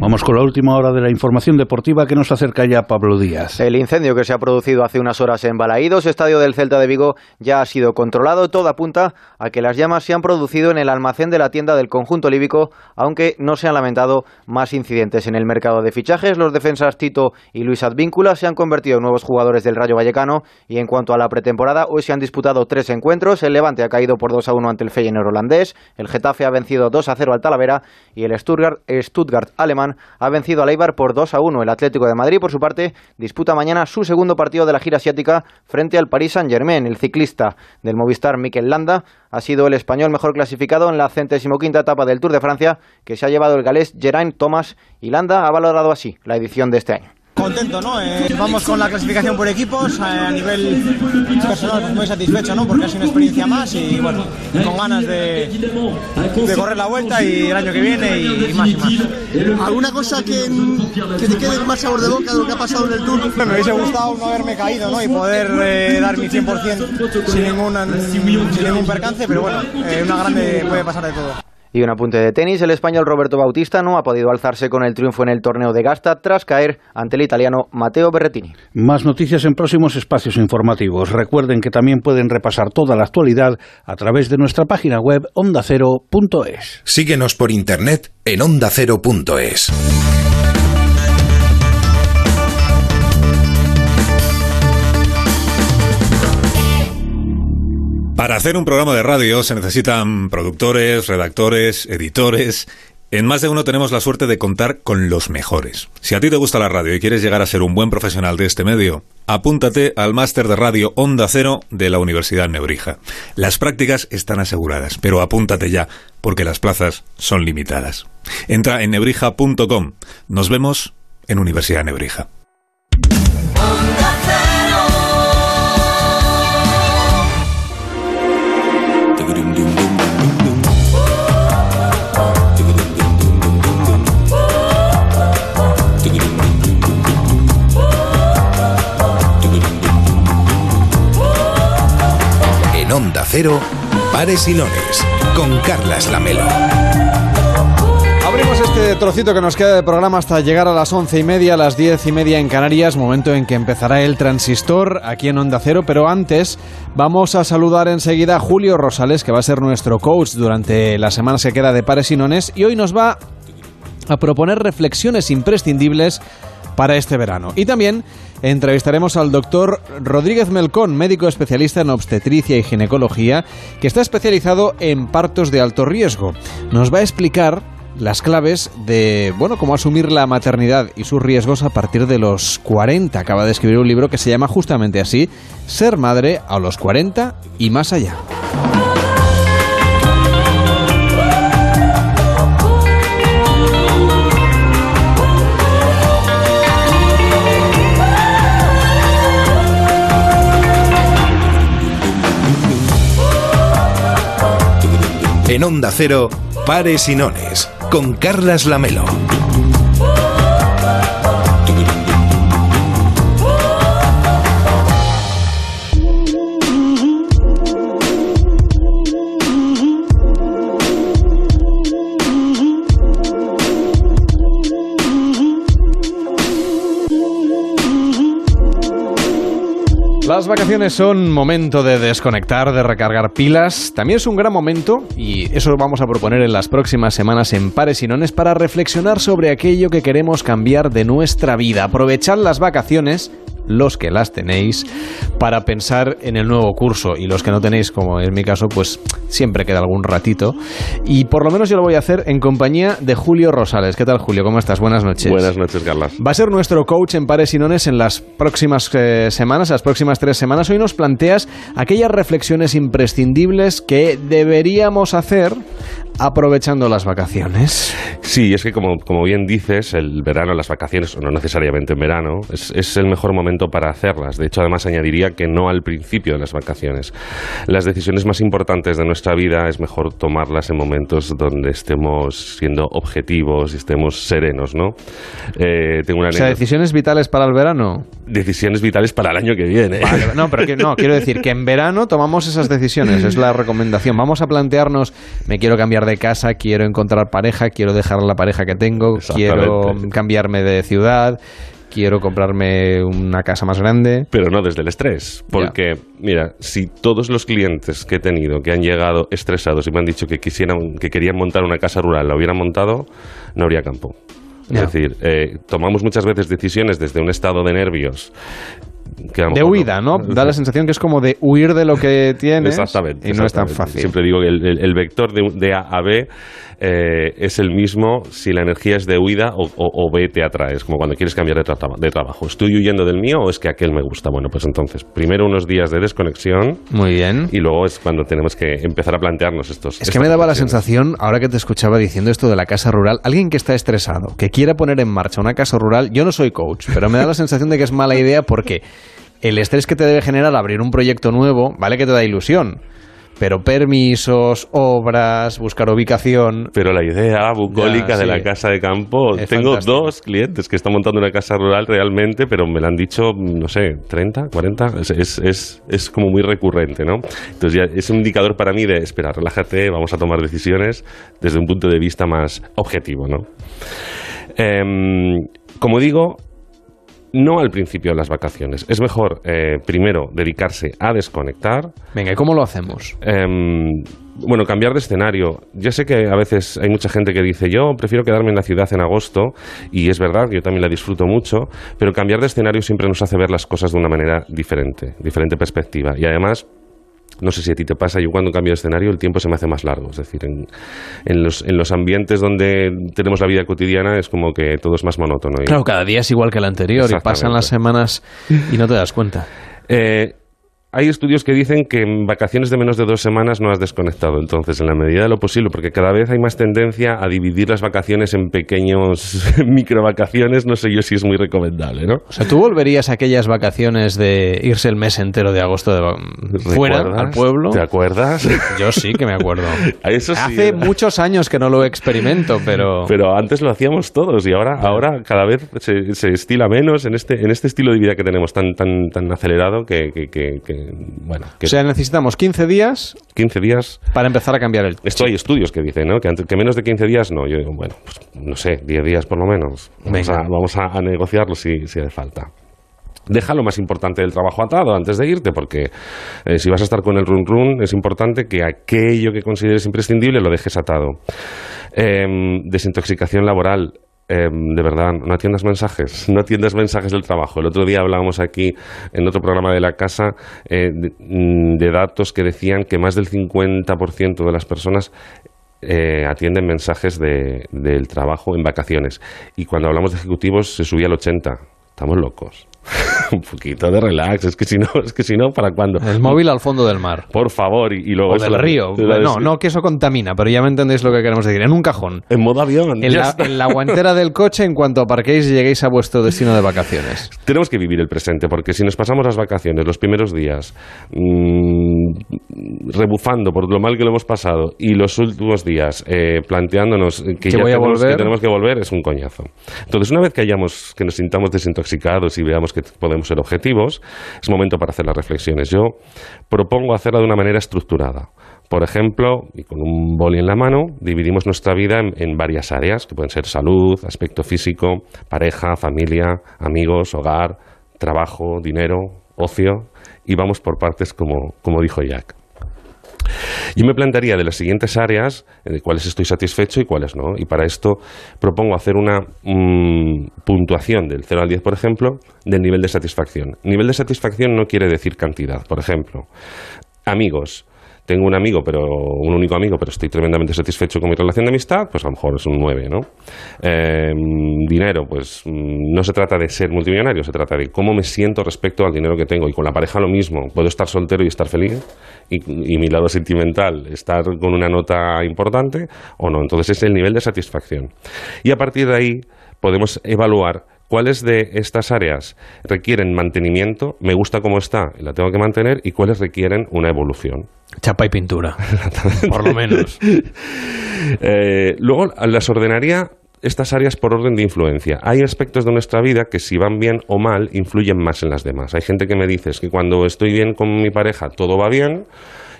Vamos con la última hora de la información deportiva que nos acerca ya Pablo Díaz. El incendio que se ha producido hace unas horas en Balaídos, estadio del Celta de Vigo, ya ha sido controlado. Todo apunta a que las llamas se han producido en el almacén de la tienda del conjunto líbico, aunque no se han lamentado más incidentes en el mercado de fichajes. Los defensas Tito y Luis Advíncula se han convertido en nuevos jugadores del Rayo Vallecano y en cuanto a la pretemporada, hoy se han disputado tres encuentros. El Levante ha caído por 2 a 1 ante el Feyenoord holandés, el Getafe ha vencido 2 a 0 al Talavera y el Stuttgart, Stuttgart alemán ha vencido al Eibar por 2 a 1. El Atlético de Madrid, por su parte, disputa mañana su segundo partido de la gira asiática frente al Paris Saint-Germain. El ciclista del Movistar, Mikel Landa, ha sido el español mejor clasificado en la centésimo quinta etapa del Tour de Francia, que se ha llevado el galés Geraint Thomas y Landa ha valorado así la edición de este año contento, ¿no? Eh, vamos con la clasificación por equipos, eh, a nivel personal muy satisfecho, ¿no? Porque ha sido una experiencia más y bueno, con ganas de, de correr la vuelta y el año que viene y, más y más. ¿Alguna cosa que, que, te quede más sabor de boca de lo que ha pasado en el Tour? Me hubiese gustado no haberme caído, ¿no? Y poder eh, dar mi 100% sin, ninguna, sin ningún percance, pero bueno, una grande puede pasar de todo. Y un apunte de tenis, el español Roberto Bautista no ha podido alzarse con el triunfo en el torneo de Gasta tras caer ante el italiano Matteo Berrettini. Más noticias en próximos espacios informativos. Recuerden que también pueden repasar toda la actualidad a través de nuestra página web ondacero.es. Síguenos por internet en ondacero.es. Para hacer un programa de radio se necesitan productores, redactores, editores. En más de uno tenemos la suerte de contar con los mejores. Si a ti te gusta la radio y quieres llegar a ser un buen profesional de este medio, apúntate al máster de radio Onda Cero de la Universidad Nebrija. Las prácticas están aseguradas, pero apúntate ya, porque las plazas son limitadas. Entra en nebrija.com. Nos vemos en Universidad Nebrija. Onda Cero, Pares y con Carlas Lamelo. Abrimos este trocito que nos queda de programa hasta llegar a las once y media, a las diez y media en Canarias, momento en que empezará el transistor aquí en Onda Cero. Pero antes vamos a saludar enseguida a Julio Rosales, que va a ser nuestro coach durante la semana que queda de Pares y Nones, y hoy nos va a proponer reflexiones imprescindibles para este verano. Y también entrevistaremos al doctor Rodríguez Melcón, médico especialista en obstetricia y ginecología, que está especializado en partos de alto riesgo. Nos va a explicar las claves de, bueno, cómo asumir la maternidad y sus riesgos a partir de los 40. Acaba de escribir un libro que se llama justamente así, Ser madre a los 40 y más allá. En Onda Cero, Pares y Nones, con Carlas Lamelo. Las vacaciones son momento de desconectar, de recargar pilas. También es un gran momento, y eso lo vamos a proponer en las próximas semanas en Pares y Nones, para reflexionar sobre aquello que queremos cambiar de nuestra vida. Aprovechar las vacaciones los que las tenéis, para pensar en el nuevo curso. Y los que no tenéis, como es mi caso, pues siempre queda algún ratito. Y por lo menos yo lo voy a hacer en compañía de Julio Rosales. ¿Qué tal, Julio? ¿Cómo estás? Buenas noches. Buenas noches, Carlas. Va a ser nuestro coach en pares y nones en las próximas eh, semanas, las próximas tres semanas. Hoy nos planteas aquellas reflexiones imprescindibles que deberíamos hacer aprovechando las vacaciones. Sí, es que como, como bien dices, el verano, las vacaciones, o no necesariamente en verano, es, es, el mejor momento para hacerlas. De hecho, además añadiría que no al principio de las vacaciones. Las decisiones más importantes de nuestra vida es mejor tomarlas en momentos donde estemos siendo objetivos y estemos serenos, ¿no? Eh, tengo una o sea, decisiones vitales para el verano. Decisiones vitales para el año que viene. Vale, no, pero que, no, quiero decir que en verano tomamos esas decisiones, es la recomendación. Vamos a plantearnos, me quiero cambiar de casa, quiero encontrar pareja, quiero dejar la pareja que tengo, quiero cambiarme de ciudad, quiero comprarme una casa más grande. Pero no desde el estrés, porque mira, si todos los clientes que he tenido que han llegado estresados y me han dicho que quisieran, que querían montar una casa rural, la hubieran montado, no habría campo. Es decir, eh, tomamos muchas veces decisiones desde un estado de nervios de huida, ¿no? Da la sensación que es como de huir de lo que tienes. Exactamente. Y no es tan fácil. Siempre digo que el, vector de, A a B eh, es el mismo si la energía es de huida o, B te atrae. Es como cuando quieres cambiar de, de, trabajo. ¿Estoy huyendo del mío o es que aquel me gusta? Bueno, pues entonces, primero unos días de desconexión. Muy bien. Y luego es cuando tenemos que empezar a plantearnos estos. Es que me daba la sensación, ahora que te escuchaba diciendo esto de la casa rural, alguien que está estresado, que quiera poner en marcha una casa rural, yo no soy coach, pero me da la sensación de que es mala idea porque el estrés que te debe generar abrir un proyecto nuevo, vale que te da ilusión, pero permisos, obras, buscar ubicación. Pero la idea bucólica de la casa de campo, tengo dos clientes que están montando una casa rural realmente, pero me lo han dicho, no sé, 30, 40, es, es, es, como muy recurrente, ¿no? Entonces ya es un indicador para mí de, espera, relájate, vamos a tomar decisiones desde un punto de vista más objetivo, ¿no? Em, como digo, no al principio de las vacaciones. Es mejor, eh, primero, dedicarse a desconectar. Venga, ¿y cómo lo hacemos? Em, bueno, cambiar de escenario. Yo sé que a veces hay mucha gente que dice, yo prefiero quedarme en la ciudad en agosto, y es verdad, yo también la disfruto mucho, pero cambiar de escenario siempre nos hace ver las cosas de una manera diferente, diferente perspectiva. Y además, no sé si a ti te pasa, yo cuando cambio de escenario el tiempo se me hace más largo. Es decir, en, en, los, en los ambientes donde tenemos la vida cotidiana es como que todo es más monótono. claro, cada día es igual que el anterior y pasan las semanas y no te das cuenta. Eh, hay estudios que dicen que en vacaciones de menos de dos semanas no has desconectado. Entonces, en la medida de lo posible, porque cada vez hay más tendencia a dividir las vacaciones en pequeños micro vacaciones, no sé yo si es muy recomendable, ¿no? O sea, ¿tú volverías a aquellas vacaciones de irse el mes entero de agosto de fuera al pueblo? ¿Te acuerdas? Yo sí que me acuerdo. Eso Hace muchos años que no lo experimento, pero... Pero antes lo hacíamos todos y ahora, ahora cada vez se, se, estila menos en este, en este estilo de vida que tenemos tan, tan, tan acelerado que, que, que bueno. o sea, necesitamos 15 días. 15 días. Para empezar a cambiar el. Esto hay estudios que dicen, ¿no? Que, que menos de 15 días no. Yo digo, bueno, pues no sé, 10 días por lo menos. Vamos, a, vamos a, negociarlo si, si hace falta deja lo más importante del trabajo atado antes de irte, porque eh, si vas a estar con el run run, es importante que aquello que consideres imprescindible lo dejes atado. Em, desintoxicación laboral. Em, de verdad, no atiendas mensajes, no atiendas mensajes del trabajo. El otro día hablábamos aquí en otro programa de la casa eh, mm, de, datos que decían que más del 50% de las personas eh, atienden mensajes del trabajo en vacaciones. Y cuando hablamos de ejecutivos se subía al 80%. Estamos locos. un poquito de relax. Es que si no, es que si no, ¿para cuándo? El móvil al fondo del mar. Por favor, y, y luego O del río. la- No, no que eso contamina, pero ya me entendéis lo que queremos decir. En un cajón. En modo avión. En la, en la guantera del coche en cuanto aparquéis y lleguéis a vuestro destino de vacaciones. Tenemos que vivir el presente, porque si nos pasamos las vacaciones, los primeros días, mm, rebufando por lo mal que lo hemos pasado, y los últimos días eh, planteándonos que, ya voy a volver. que tenemos que volver, es un coñazo. Entonces, una vez que hayamos, que nos sintamos desintoxicados y veamos que podemos ser objetivos, es momento para hacer las reflexiones. Yo propongo hacerla de una manera estructurada. Por ejemplo, y con un boli en la mano, dividimos nuestra vida en, en varias áreas, que pueden ser salud, aspecto físico, pareja, familia, amigos, hogar, trabajo, dinero, ocio, y vamos por partes como, como dijo Jack. Yo me plantearía de las siguientes áreas de cuáles estoy satisfecho y cuáles no. Y para esto propongo hacer una mm, puntuación del 0 al 10, por ejemplo, del nivel de satisfacción. Nivel de satisfacción no quiere decir cantidad. Por ejemplo, amigos. Tengo un amigo, pero un único amigo, pero estoy tremendamente satisfecho con mi relación de amistad, pues a lo mejor es un 9, ¿no? Eh, dinero, pues mm, no se trata de ser multimillonario, se trata de cómo me siento respecto al dinero que tengo. Y con la pareja lo mismo. Puedo estar soltero y estar feliz, y, y mi lado sentimental estar con una nota importante o no. Entonces es el nivel de satisfacción. Y a partir de ahí podemos evaluar cuáles de estas áreas requieren mantenimiento, me gusta cómo está y la tengo que mantener, y cuáles requieren una evolución. Chapa y pintura. Por lo menos. Eh, luego las ordenaría estas áreas por orden de influencia. Hay aspectos de nuestra vida que si van bien o mal influyen más en las demás. Hay gente que me dice es que cuando estoy bien con mi pareja todo va bien.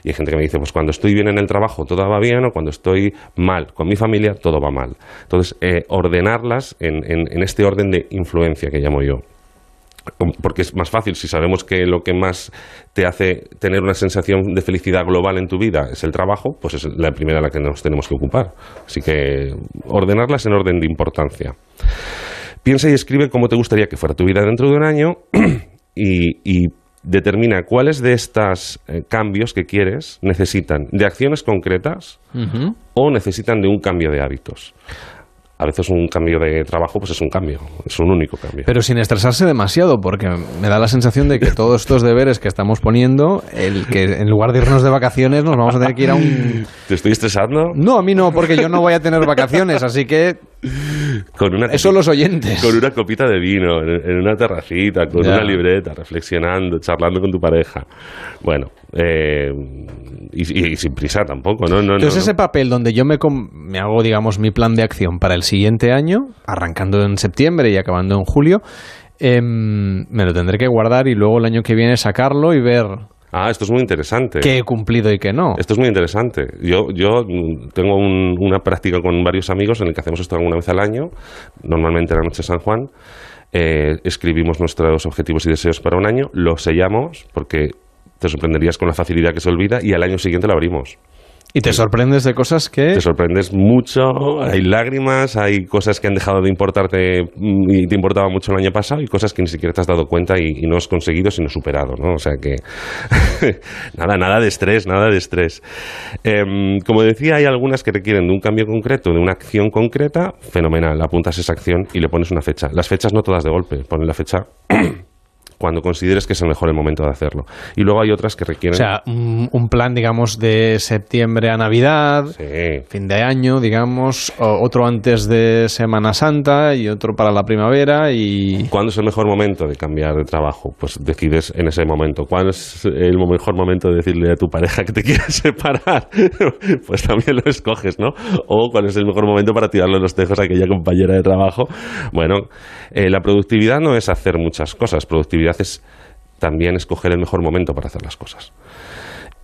Y hay gente que me dice, pues cuando estoy bien en el trabajo todo va bien o cuando estoy mal con mi familia todo va mal. Entonces, eh, ordenarlas en, este orden de influencia que llamo yo porque es más fácil si sabemos que lo que más te hace tener una sensación de felicidad global en tu vida es el trabajo, pues es la primera a la que nos tenemos que ocupar. Así que ordenarlas en orden de importancia. Piensa y escribe cómo te gustaría que fuera tu vida dentro de un año y determina cuáles de estos eh, cambios que quieres necesitan de acciones concretas o necesitan de un cambio de hábitos. A veces un cambio de trabajo pues es un cambio, es un único cambio. Pero sin estresarse demasiado, porque me da la sensación de que todos estos deberes que estamos poniendo, el que en lugar de irnos de vacaciones nos vamos a tener que ir a un... ¿Te estoy estresando? No, a mí no, porque yo no voy a tener vacaciones, así que Con una eso los oyentes. con una copita de vino, en, en una terracita, con Ya. una libreta, reflexionando, charlando con tu pareja. Bueno, eh, y, sin prisa tampoco, ¿no? Entonces no. ese papel donde yo me, me hago, digamos, mi plan de acción para el siguiente año, arrancando en septiembre y acabando en julio, em, me lo tendré que guardar y luego el año que viene sacarlo y ver Ah, esto es muy interesante. qué he cumplido y qué no. Esto es muy interesante. Yo, yo tengo un- una práctica con varios amigos en el que hacemos esto alguna vez al año, normalmente en la noche de San Juan. Eh, escribimos nuestros objetivos y deseos para un año, los sellamos porque te sorprenderías con la facilidad que se olvida y al año siguiente lo abrimos. Y te sorprendes de cosas que... Te sorprendes mucho, hay lágrimas, hay cosas que han dejado de importarte mm, y te importaba mucho el año pasado y cosas que ni siquiera te has dado cuenta y, y no has conseguido sino superado, ¿no? O sea que nada, nada de estrés, nada de estrés. Em, como decía, hay algunas que requieren de un cambio concreto, de una acción concreta, fenomenal, apuntas esa acción y le pones una fecha. Las fechas no todas de golpe, pones la fecha cuando consideres que es el mejor el momento de hacerlo. Y luego hay otras que O requieren... sea, un, plan, digamos, de septiembre a Navidad, fin de año, digamos, o- otro antes de Semana Santa y otro para la primavera y... ¿Cuándo es el mejor momento de cambiar de trabajo? Pues decides en ese momento. ¿Cuándo es el mejor momento de decirle a tu pareja que te quieres separar? pues también lo escoges, ¿no? O cuál es el mejor momento para tirarle los tejos a aquella compañera de trabajo. Bueno, eh, la productividad no es hacer muchas cosas. Productividad es también escoger el mejor momento para hacer las cosas.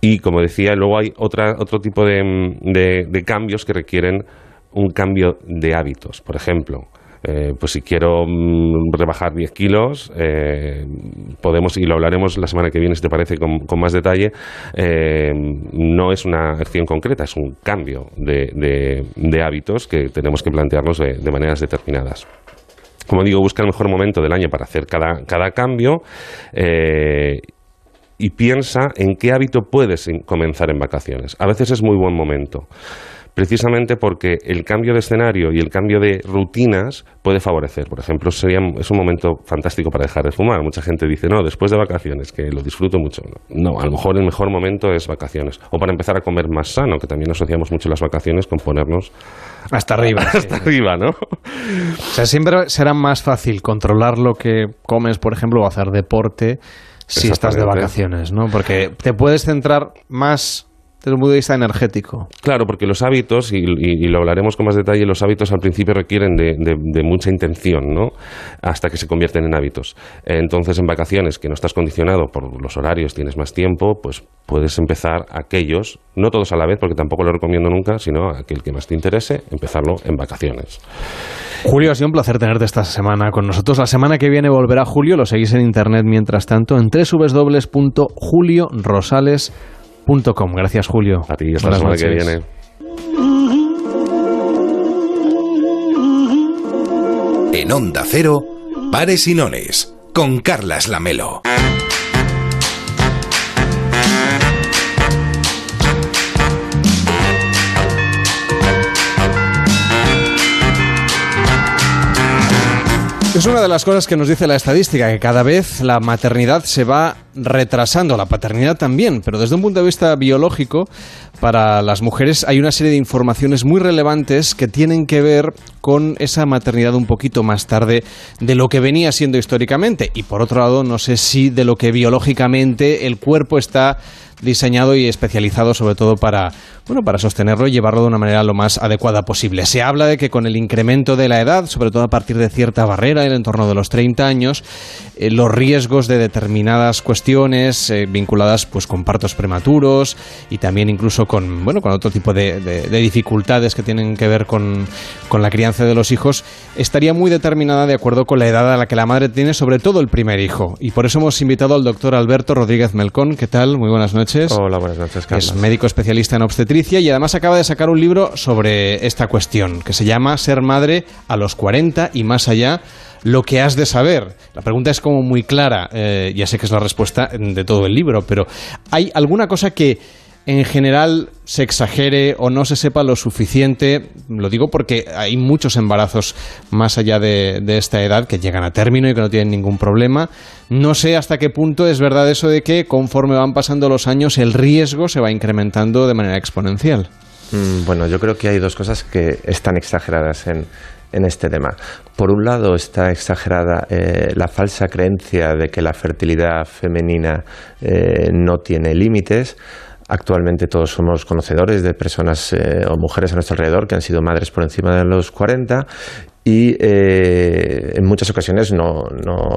Y como decía, luego hay otra, otro tipo de, de- cambios que requieren un cambio de hábitos. Por ejemplo, eh, pues si quiero mm, rebajar 10 kilos, eh, podemos, y lo hablaremos la semana que viene, si te parece, con, más detalle, eh, no es una acción concreta, es un cambio de, de- hábitos que tenemos que plantearnos de maneras determinadas como digo, busca el mejor momento del año para hacer cada, cada cambio eh, y piensa en qué hábito puedes comenzar en vacaciones. A veces es muy buen momento precisamente porque el cambio de escenario y el cambio de rutinas puede favorecer. Por ejemplo, sería, es un momento fantástico para dejar de fumar. Mucha gente dice, no, después de vacaciones, que lo disfruto mucho. No, a lo mejor el mejor momento es vacaciones. O para empezar a comer más sano, que también asociamos mucho las vacaciones con ponernos hasta arriba. hasta arriba, ¿no? O sea, siempre será más fácil controlar lo que comes, por ejemplo, o hacer deporte si estás de vacaciones, ¿no? Porque te puedes centrar más desde un punto de vista energético. Claro, porque los hábitos, y, y, lo hablaremos con más detalle, los hábitos al principio requieren de, de, de, mucha intención, ¿no? Hasta que se convierten en hábitos. Entonces, en vacaciones, que no estás condicionado por los horarios, tienes más tiempo, pues puedes empezar aquellos, no todos a la vez, porque tampoco lo recomiendo nunca, sino aquel que más te interese, empezarlo en vacaciones. Julio, ha sido un placer tenerte esta semana con nosotros. La semana que viene volverá Julio, lo seguís en internet mientras tanto en www.juliorosales.com. Gracias, Julio. A ti, hasta la semana que viene. En Onda Cero, Pares y Nones, con Carlas Lamelo. Es una de las cosas que nos dice la estadística, que cada vez la maternidad se va retrasando, la paternidad también, pero desde un punto de vista biológico, para las mujeres hay una serie de informaciones muy relevantes que tienen que ver con esa maternidad un poquito más tarde de lo que venía siendo históricamente. Y por otro lado, no sé si de lo que biológicamente el cuerpo está diseñado y especializado sobre todo para, bueno, para sostenerlo y llevarlo de una manera lo más adecuada posible. Se habla de que con el incremento de la edad, sobre todo a partir de cierta barrera, en el entorno de los 30 años, eh, los riesgos de determinadas cuestiones eh, vinculadas pues con partos prematuros y también incluso con, bueno, con otro tipo de, de, de dificultades que tienen que ver con, con la crianza de los hijos, estaría muy determinada de acuerdo con la edad a la que la madre tiene, sobre todo el primer hijo. Y por eso hemos invitado al doctor Alberto Rodríguez Melcón. ¿Qué tal? Muy buenas noches. Hola, buenas noches, Carlos. Es médico especialista en obstetricia y además acaba de sacar un libro sobre esta cuestión que se llama Ser madre a los 40 y más allá lo que has de saber. La pregunta es como muy clara, eh, ya sé que es la respuesta de todo el libro, pero ¿hay alguna cosa que en general se exagere o no se sepa lo suficiente. Lo digo porque hay muchos embarazos más allá de, esta edad que llegan a término y que no tienen ningún problema. No sé hasta qué punto es verdad eso de que conforme van pasando los años el riesgo se va incrementando de manera exponencial. Mm, bueno, yo creo que hay dos cosas que están exageradas en, en este tema. Por un lado está exagerada eh, la falsa creencia de que la fertilidad femenina eh, no tiene límites. Actualmente todos somos conocedores de personas eh, o mujeres a nuestro alrededor que han sido madres por encima de los 40 y eh, en muchas ocasiones no,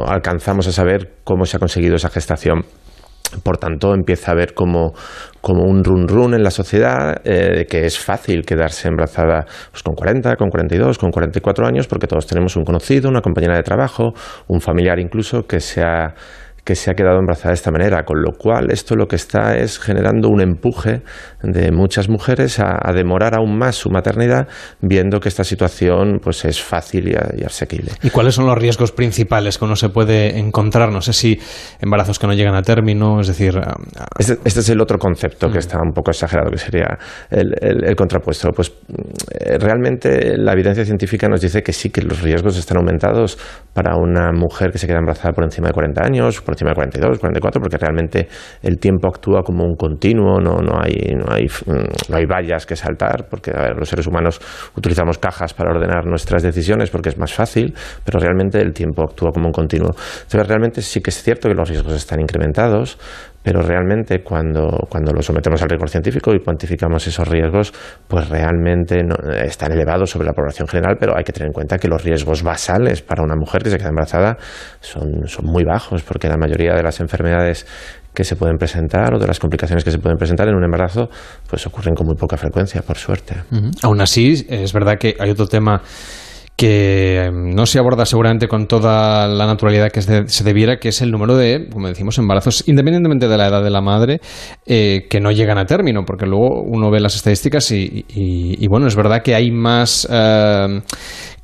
alcanzamos a saber cómo se ha conseguido esa gestación. Por tanto, empieza a haber como, como un run run en la sociedad eh, que es fácil quedarse embarazada pues, con 40, con 42, con 44 años, porque todos tenemos un conocido, una compañera de trabajo, un familiar incluso que se ha que se ha quedado embarazada de esta manera, con lo cual esto lo que está es generando un empuje de muchas mujeres a, a demorar aún más su maternidad, viendo que esta situación pues es fácil y, y, asequible. ¿Y cuáles son los riesgos principales que uno se puede encontrar? No sé si embarazos que no llegan a término, es decir... Este, este es el otro concepto que está un poco exagerado, que sería el, el, el contrapuesto. Pues eh, realmente la evidencia científica nos dice que sí, que los riesgos están aumentados para una mujer que se queda embarazada por encima de 40 años, por encima de 42, 44, porque realmente el tiempo actúa como un continuo, no, no, hay, no, hay, no hay vallas que saltar, porque a ver, los seres humanos utilizamos cajas para ordenar nuestras decisiones porque es más fácil, pero realmente el tiempo actúa como un continuo. Entonces, realmente sí que es cierto que los riesgos están incrementados, pero realmente cuando, cuando lo sometemos al rigor científico y cuantificamos esos riesgos, pues realmente no, están elevados sobre la población general, pero hay que tener en cuenta que los riesgos basales para una mujer que se queda embarazada son, son muy bajos, porque la mayoría de las enfermedades que se pueden presentar o de las complicaciones que se pueden presentar en un embarazo, pues ocurren con muy poca frecuencia, por suerte. Uh -huh. Aún así, es verdad que hay otro tema que no se aborda seguramente con toda la naturalidad que se debiera, que es el número de, como decimos, embarazos, independientemente de la edad de la madre, eh, que no llegan a término, porque luego uno ve las estadísticas y bueno, es verdad que hay más eh,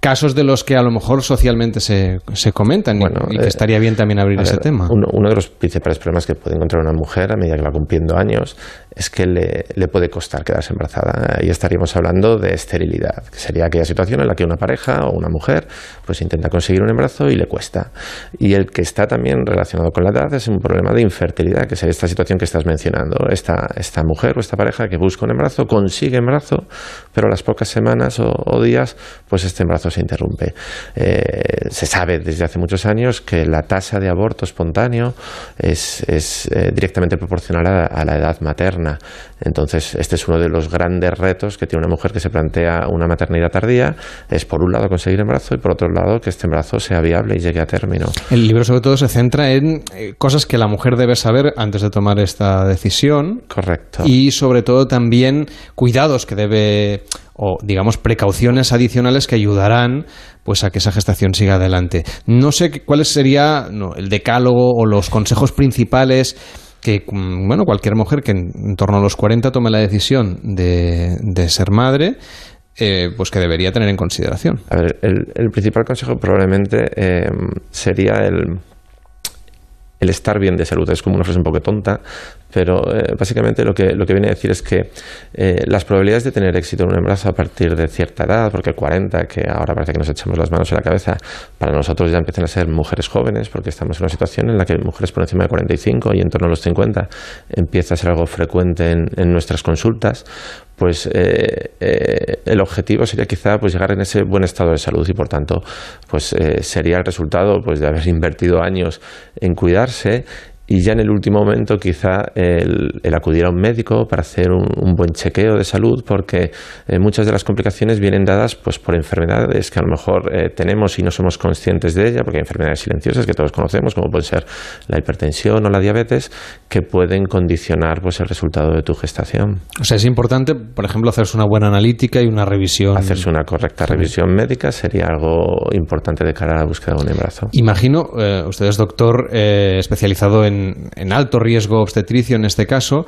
casos de los que a lo mejor socialmente se, se comentan y- y, que eh, estaría bien también abrir a ese ver, tema. Uno, uno de los principales problemas que puede encontrar una mujer a medida que va cumpliendo años es que le, le puede costar quedarse embarazada. Y estaríamos hablando de esterilidad, que sería aquella situación en la que una pareja o una mujer pues intenta conseguir un embarazo y le cuesta. Y el que está también relacionado con la edad es un problema de infertilidad, que es esta situación que estás mencionando. Esta, esta mujer o esta pareja que busca un embarazo, consigue embarazo, pero a las pocas semanas o, o días, pues este embarazo se interrumpe. Eh, se sabe desde hace muchos años que la tasa de aborto espontáneo es, es, eh, directamente proporcional a, a la edad materna. Entonces, este es uno de los grandes retos que tiene una mujer que se plantea una maternidad tardía. Es por un lado conseguir embarazo y por otro lado que este embarazo sea viable y llegue a término. El libro sobre todo se centra en eh, cosas que la mujer debe saber antes de tomar esta decisión. Correcto. Y sobre todo también cuidados que debe o digamos precauciones adicionales que ayudarán pues a que esa gestación siga adelante. No sé cuál sería el decálogo o los consejos principales que mm, bueno, cualquier mujer que en, torno a los 40 tome la decisión de, de ser madre eh, pues que debería tener en consideración. A ver, el, el principal consejo probablemente eh, sería el, el estar bien de salud. Es como una frase un poco tonta, pero eh, básicamente lo que, lo que viene a decir es que eh, las probabilidades de tener éxito en un embarazo a partir de cierta edad, porque 40, que ahora parece que nos echamos las manos en la cabeza, para nosotros ya empiezan a ser mujeres jóvenes, porque estamos en una situación en la que mujeres por encima de 45 y en torno a los 50 empieza a ser algo frecuente en, en nuestras consultas, pues eh, eh, el objetivo sería quizá pues llegar en ese buen estado de salud y por tanto pues eh, sería el resultado pues de haber invertido años en cuidarse y ya en el último momento quizá el, el acudir a un médico para hacer un, un buen chequeo de salud porque eh, muchas de las complicaciones vienen dadas pues por enfermedades que a lo mejor eh, tenemos y no somos conscientes de ella porque hay enfermedades silenciosas que todos conocemos como puede ser la hipertensión o la diabetes que pueden condicionar pues el resultado de tu gestación. O sea, es importante, por ejemplo, hacerse una buena analítica y una revisión. Hacerse una correcta revisión médica sería algo importante de cara a la búsqueda de un embarazo. Imagino, eh, usted es doctor eh, especializado en, en alto riesgo obstetricio en este caso,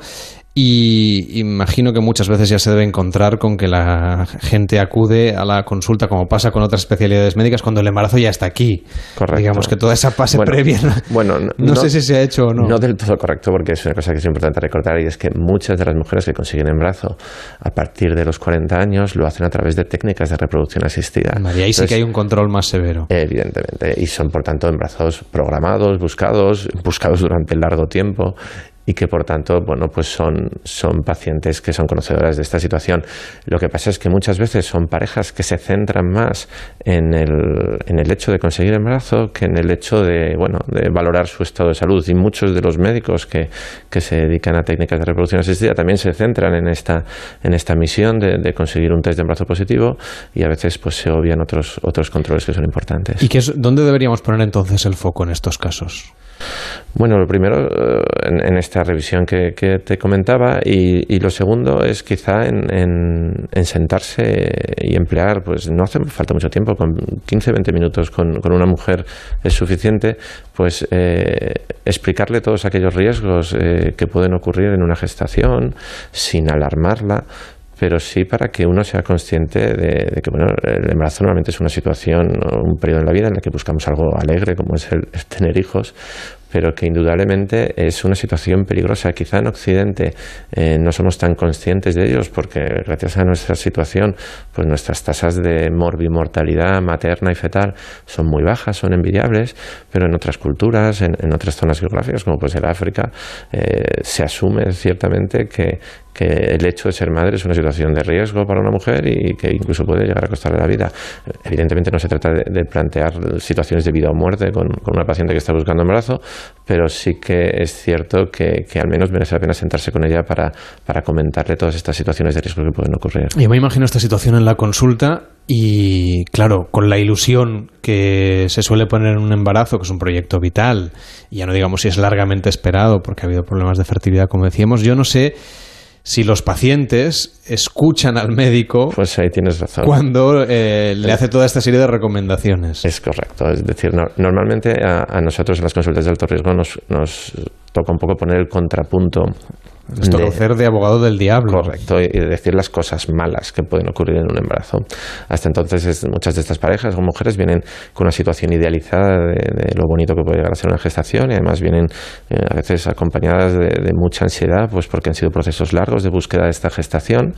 y imagino que muchas veces ya se debe encontrar con que la gente acude a la consulta, como pasa con otras especialidades médicas, cuando el embarazo ya está aquí. Correcto. Digamos que toda esa fase Bueno, previa. no- Bueno, no, sé si se ha hecho o no. No del todo correcto, porque es una cosa que es importante recordar y es que muchas de las mujeres que consiguen embarazo a partir de los 40 años lo hacen a través de técnicas de reproducción asistida. María, ahí sí que hay un control más severo. Evidentemente, y son por tanto embarazos programados, buscados, buscados durante largo tiempo y que por tanto, bueno, pues son, son pacientes que son conocedoras de esta situación. Lo que pasa es que muchas veces son parejas que se centran más en el, en el hecho de conseguir embarazo que en el hecho de, bueno, de valorar su estado de salud. Y muchos de los médicos que, que se dedican a técnicas de reproducción asistida también se centran en esta, en esta misión de, conseguir un test de embarazo positivo y a veces pues se obvian otros, otros controles que son importantes. ¿Y dónde deberíamos poner entonces el foco en estos casos? Bueno, lo primero eh, en, en esta revisión que, te comentaba y, y lo segundo es quizá en, en- en sentarse y emplear, pues no hace falta mucho tiempo, con 15-20 minutos con, con una mujer es suficiente, pues eh, explicarle todos aquellos riesgos eh, que pueden ocurrir en una gestación sin alarmarla pero sí para que uno sea consciente de, que bueno, el embarazo normalmente es una situación un periodo en la vida en la que buscamos algo alegre, como es el, tener hijos, pero que indudablemente es una situación peligrosa. Quizá en Occidente eh, no somos tan conscientes de ellos porque gracias a nuestra situación, pues nuestras tasas de morbimortalidad materna y fetal son muy bajas, son envidiables, pero en otras culturas, en, en otras zonas geográficas, como puede ser África, eh, se asume ciertamente que, que el hecho de ser madre es una situación de riesgo para una mujer y que incluso puede llegar a costarle la vida. Evidentemente no se trata de, plantear situaciones de vida o muerte con, una paciente que está buscando embarazo, pero sí que es cierto que, al menos merece la pena sentarse con ella para, para comentarle todas estas situaciones de riesgo que pueden ocurrir. Yo me imagino esta situación en la consulta y, claro, con la ilusión que se suele poner en un embarazo, que es un proyecto vital, y ya no digamos si es largamente esperado porque ha habido problemas de fertilidad, como decíamos, yo no sé si los pacientes escuchan al médico pues ahí tienes razón. cuando eh, le hace toda esta serie de recomendaciones. Es correcto. Es decir, no- normalmente a, a nosotros en las consultas de alto riesgo nos, nos toca un poco poner el contrapunto Hacer de abogado del diablo. Correcto, y decir las cosas malas que pueden ocurrir en un embarazo. Hasta entonces, es- muchas de estas parejas o mujeres vienen con una situación idealizada de, de lo bonito que puede llegar a ser una gestación y además vienen eh, a veces acompañadas de, de mucha ansiedad, pues porque han sido procesos largos de búsqueda de esta gestación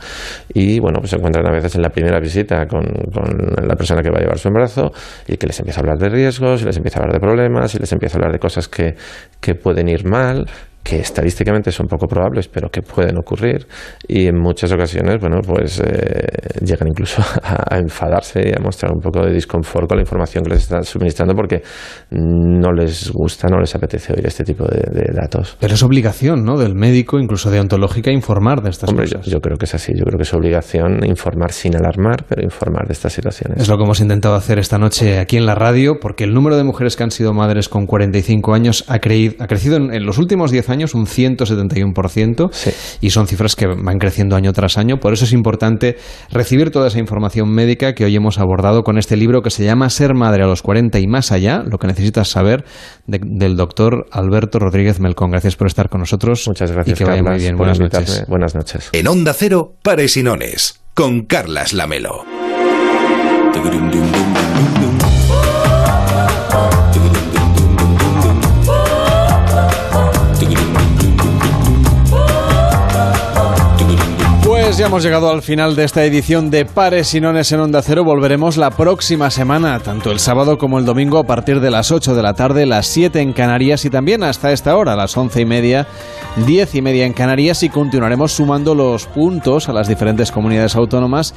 y bueno, pues se encuentran a veces en la primera visita con, con la persona que va a llevar su embarazo y que les empieza a hablar de riesgos, y les empieza a hablar de problemas, y les empieza a hablar de cosas que, que pueden ir mal que estadísticamente son poco probables, pero que pueden ocurrir y en muchas ocasiones, bueno, pues eh, llegan incluso a, a enfadarse y a mostrar un poco de disconfort con la información que les están suministrando porque no les gusta, no les apetece oír este tipo de, de datos. Pero es obligación, ¿no? Del médico, incluso deontológica, informar de estas Hombre, cosas. yo, yo creo que es así, yo creo que es obligación informar sin alarmar, pero informar de estas situaciones. Es lo que hemos intentado hacer esta noche aquí en la radio, porque el número de mujeres que han sido madres con 45 años ha, creído- ha crecido en, en los últimos 10 años un 171%, y son cifras que van creciendo año tras año. Por eso es importante recibir toda esa información médica que hoy hemos abordado con este libro que se llama Ser madre a los 40 y más allá, lo que necesitas saber, de- del doctor Alberto Rodríguez Melcón. Gracias por estar con nosotros. Muchas Gracias, y que vaya muy bien. Buenas invitarme. noches. Buenas noches. En Onda Cero, Pares y Nones, con Carlas Lamelo. Pues ya hemos llegado al final de esta edición de Pares y Nones en Onda Cero. Volveremos la próxima semana, tanto el sábado como el domingo, a partir de las 8 de la tarde, las 7 en Canarias y también hasta esta hora, las 11 y media, 10 y media en Canarias y continuaremos sumando los puntos a las diferentes comunidades autónomas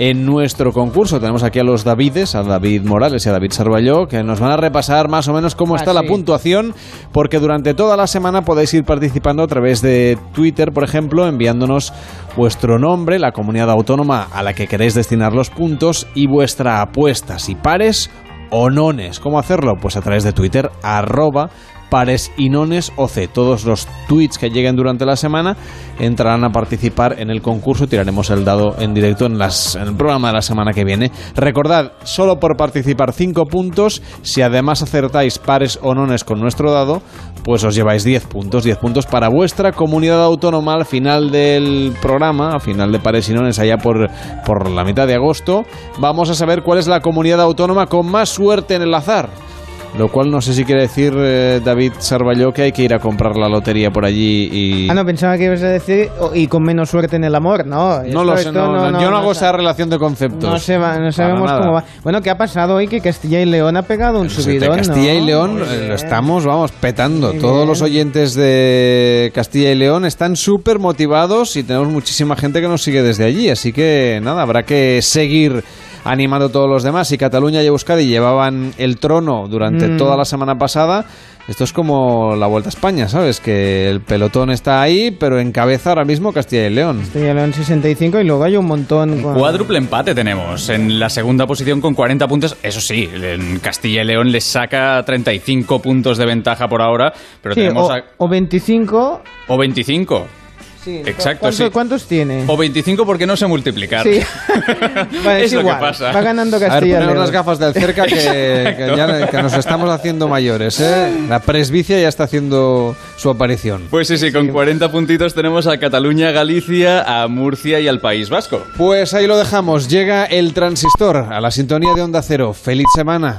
en nuestro concurso. Tenemos aquí a los Davides, a David Morales y a David Sarballó, que nos van a repasar más o menos cómo está la puntuación, porque durante toda la semana podéis ir participando a través de Twitter, por ejemplo, enviándonos vuestro nombre, la comunidad autónoma a la que queréis destinar los puntos y vuestra apuesta, si pares o nones. ¿Cómo hacerlo? Pues a través de Twitter, arroba pares y nones OC. Todos los tweets que lleguen durante la semana entrarán a participar en el concurso. Tiraremos el dado en directo en, las, en el programa de la semana que viene. Recordad, solo por participar 5 puntos. Si además acertáis pares o nones con nuestro dado, pues os lleváis 10 puntos. 10 puntos para vuestra comunidad autónoma al final del programa, al final de pares y nones, allá por, por la mitad de agosto. Vamos a saber cuál es la comunidad autónoma con más suerte en el azar. Lo cual no sé si quiere decir, eh, David Sarballó, que hay que ir a comprar la lotería por allí y... Ah, no, pensaba que ibas a decir "Oh, y con menos suerte en el amor, ¿no? no lo sé, no, no, yo no hago esa relación de conceptos. No, se va- no sabemos nada. cómo va. Bueno, ¿qué ha pasado hoy? Que Castilla y León ha pegado un Pues subidón, Castilla ¿no? y León lo estamos, vamos, petando. Muy Todos bien. los oyentes de Castilla y León están súper motivados y tenemos muchísima gente que nos sigue desde allí. Así que nada, habrá que seguir animando a todos los demás. Y Cataluña y Euskadi llevaban el trono durante Mm. toda la semana pasada. Esto es como la Vuelta a España, ¿sabes? Que el pelotón está ahí, pero encabeza ahora mismo Castilla y León. Castilla y León 65 y luego hay un montón. con- Cuádruple empate tenemos en la segunda posición con 40 puntos. Eso sí, en Castilla y León les saca 35 puntos de ventaja por ahora, pero Sí, tenemos o, a- o 25. o 25. Sí, Exacto, ¿cuánto- sí. ¿Cuántos tiene? O 25 porque no sé multiplicar. Sí. Vale, es es lo igual. que pasa. Va ganando A ver, Castilla poneros León. las gafas del cerca que, que ya que nos estamos haciendo mayores, ¿eh? La presbicia ya está haciendo su aparición. Pues sí, sí, con 40 puntitos tenemos a Cataluña, a Galicia, a Murcia y al País Vasco. Pues ahí lo dejamos. Llega el transistor a la sintonía de Onda Cero. Feliz semana.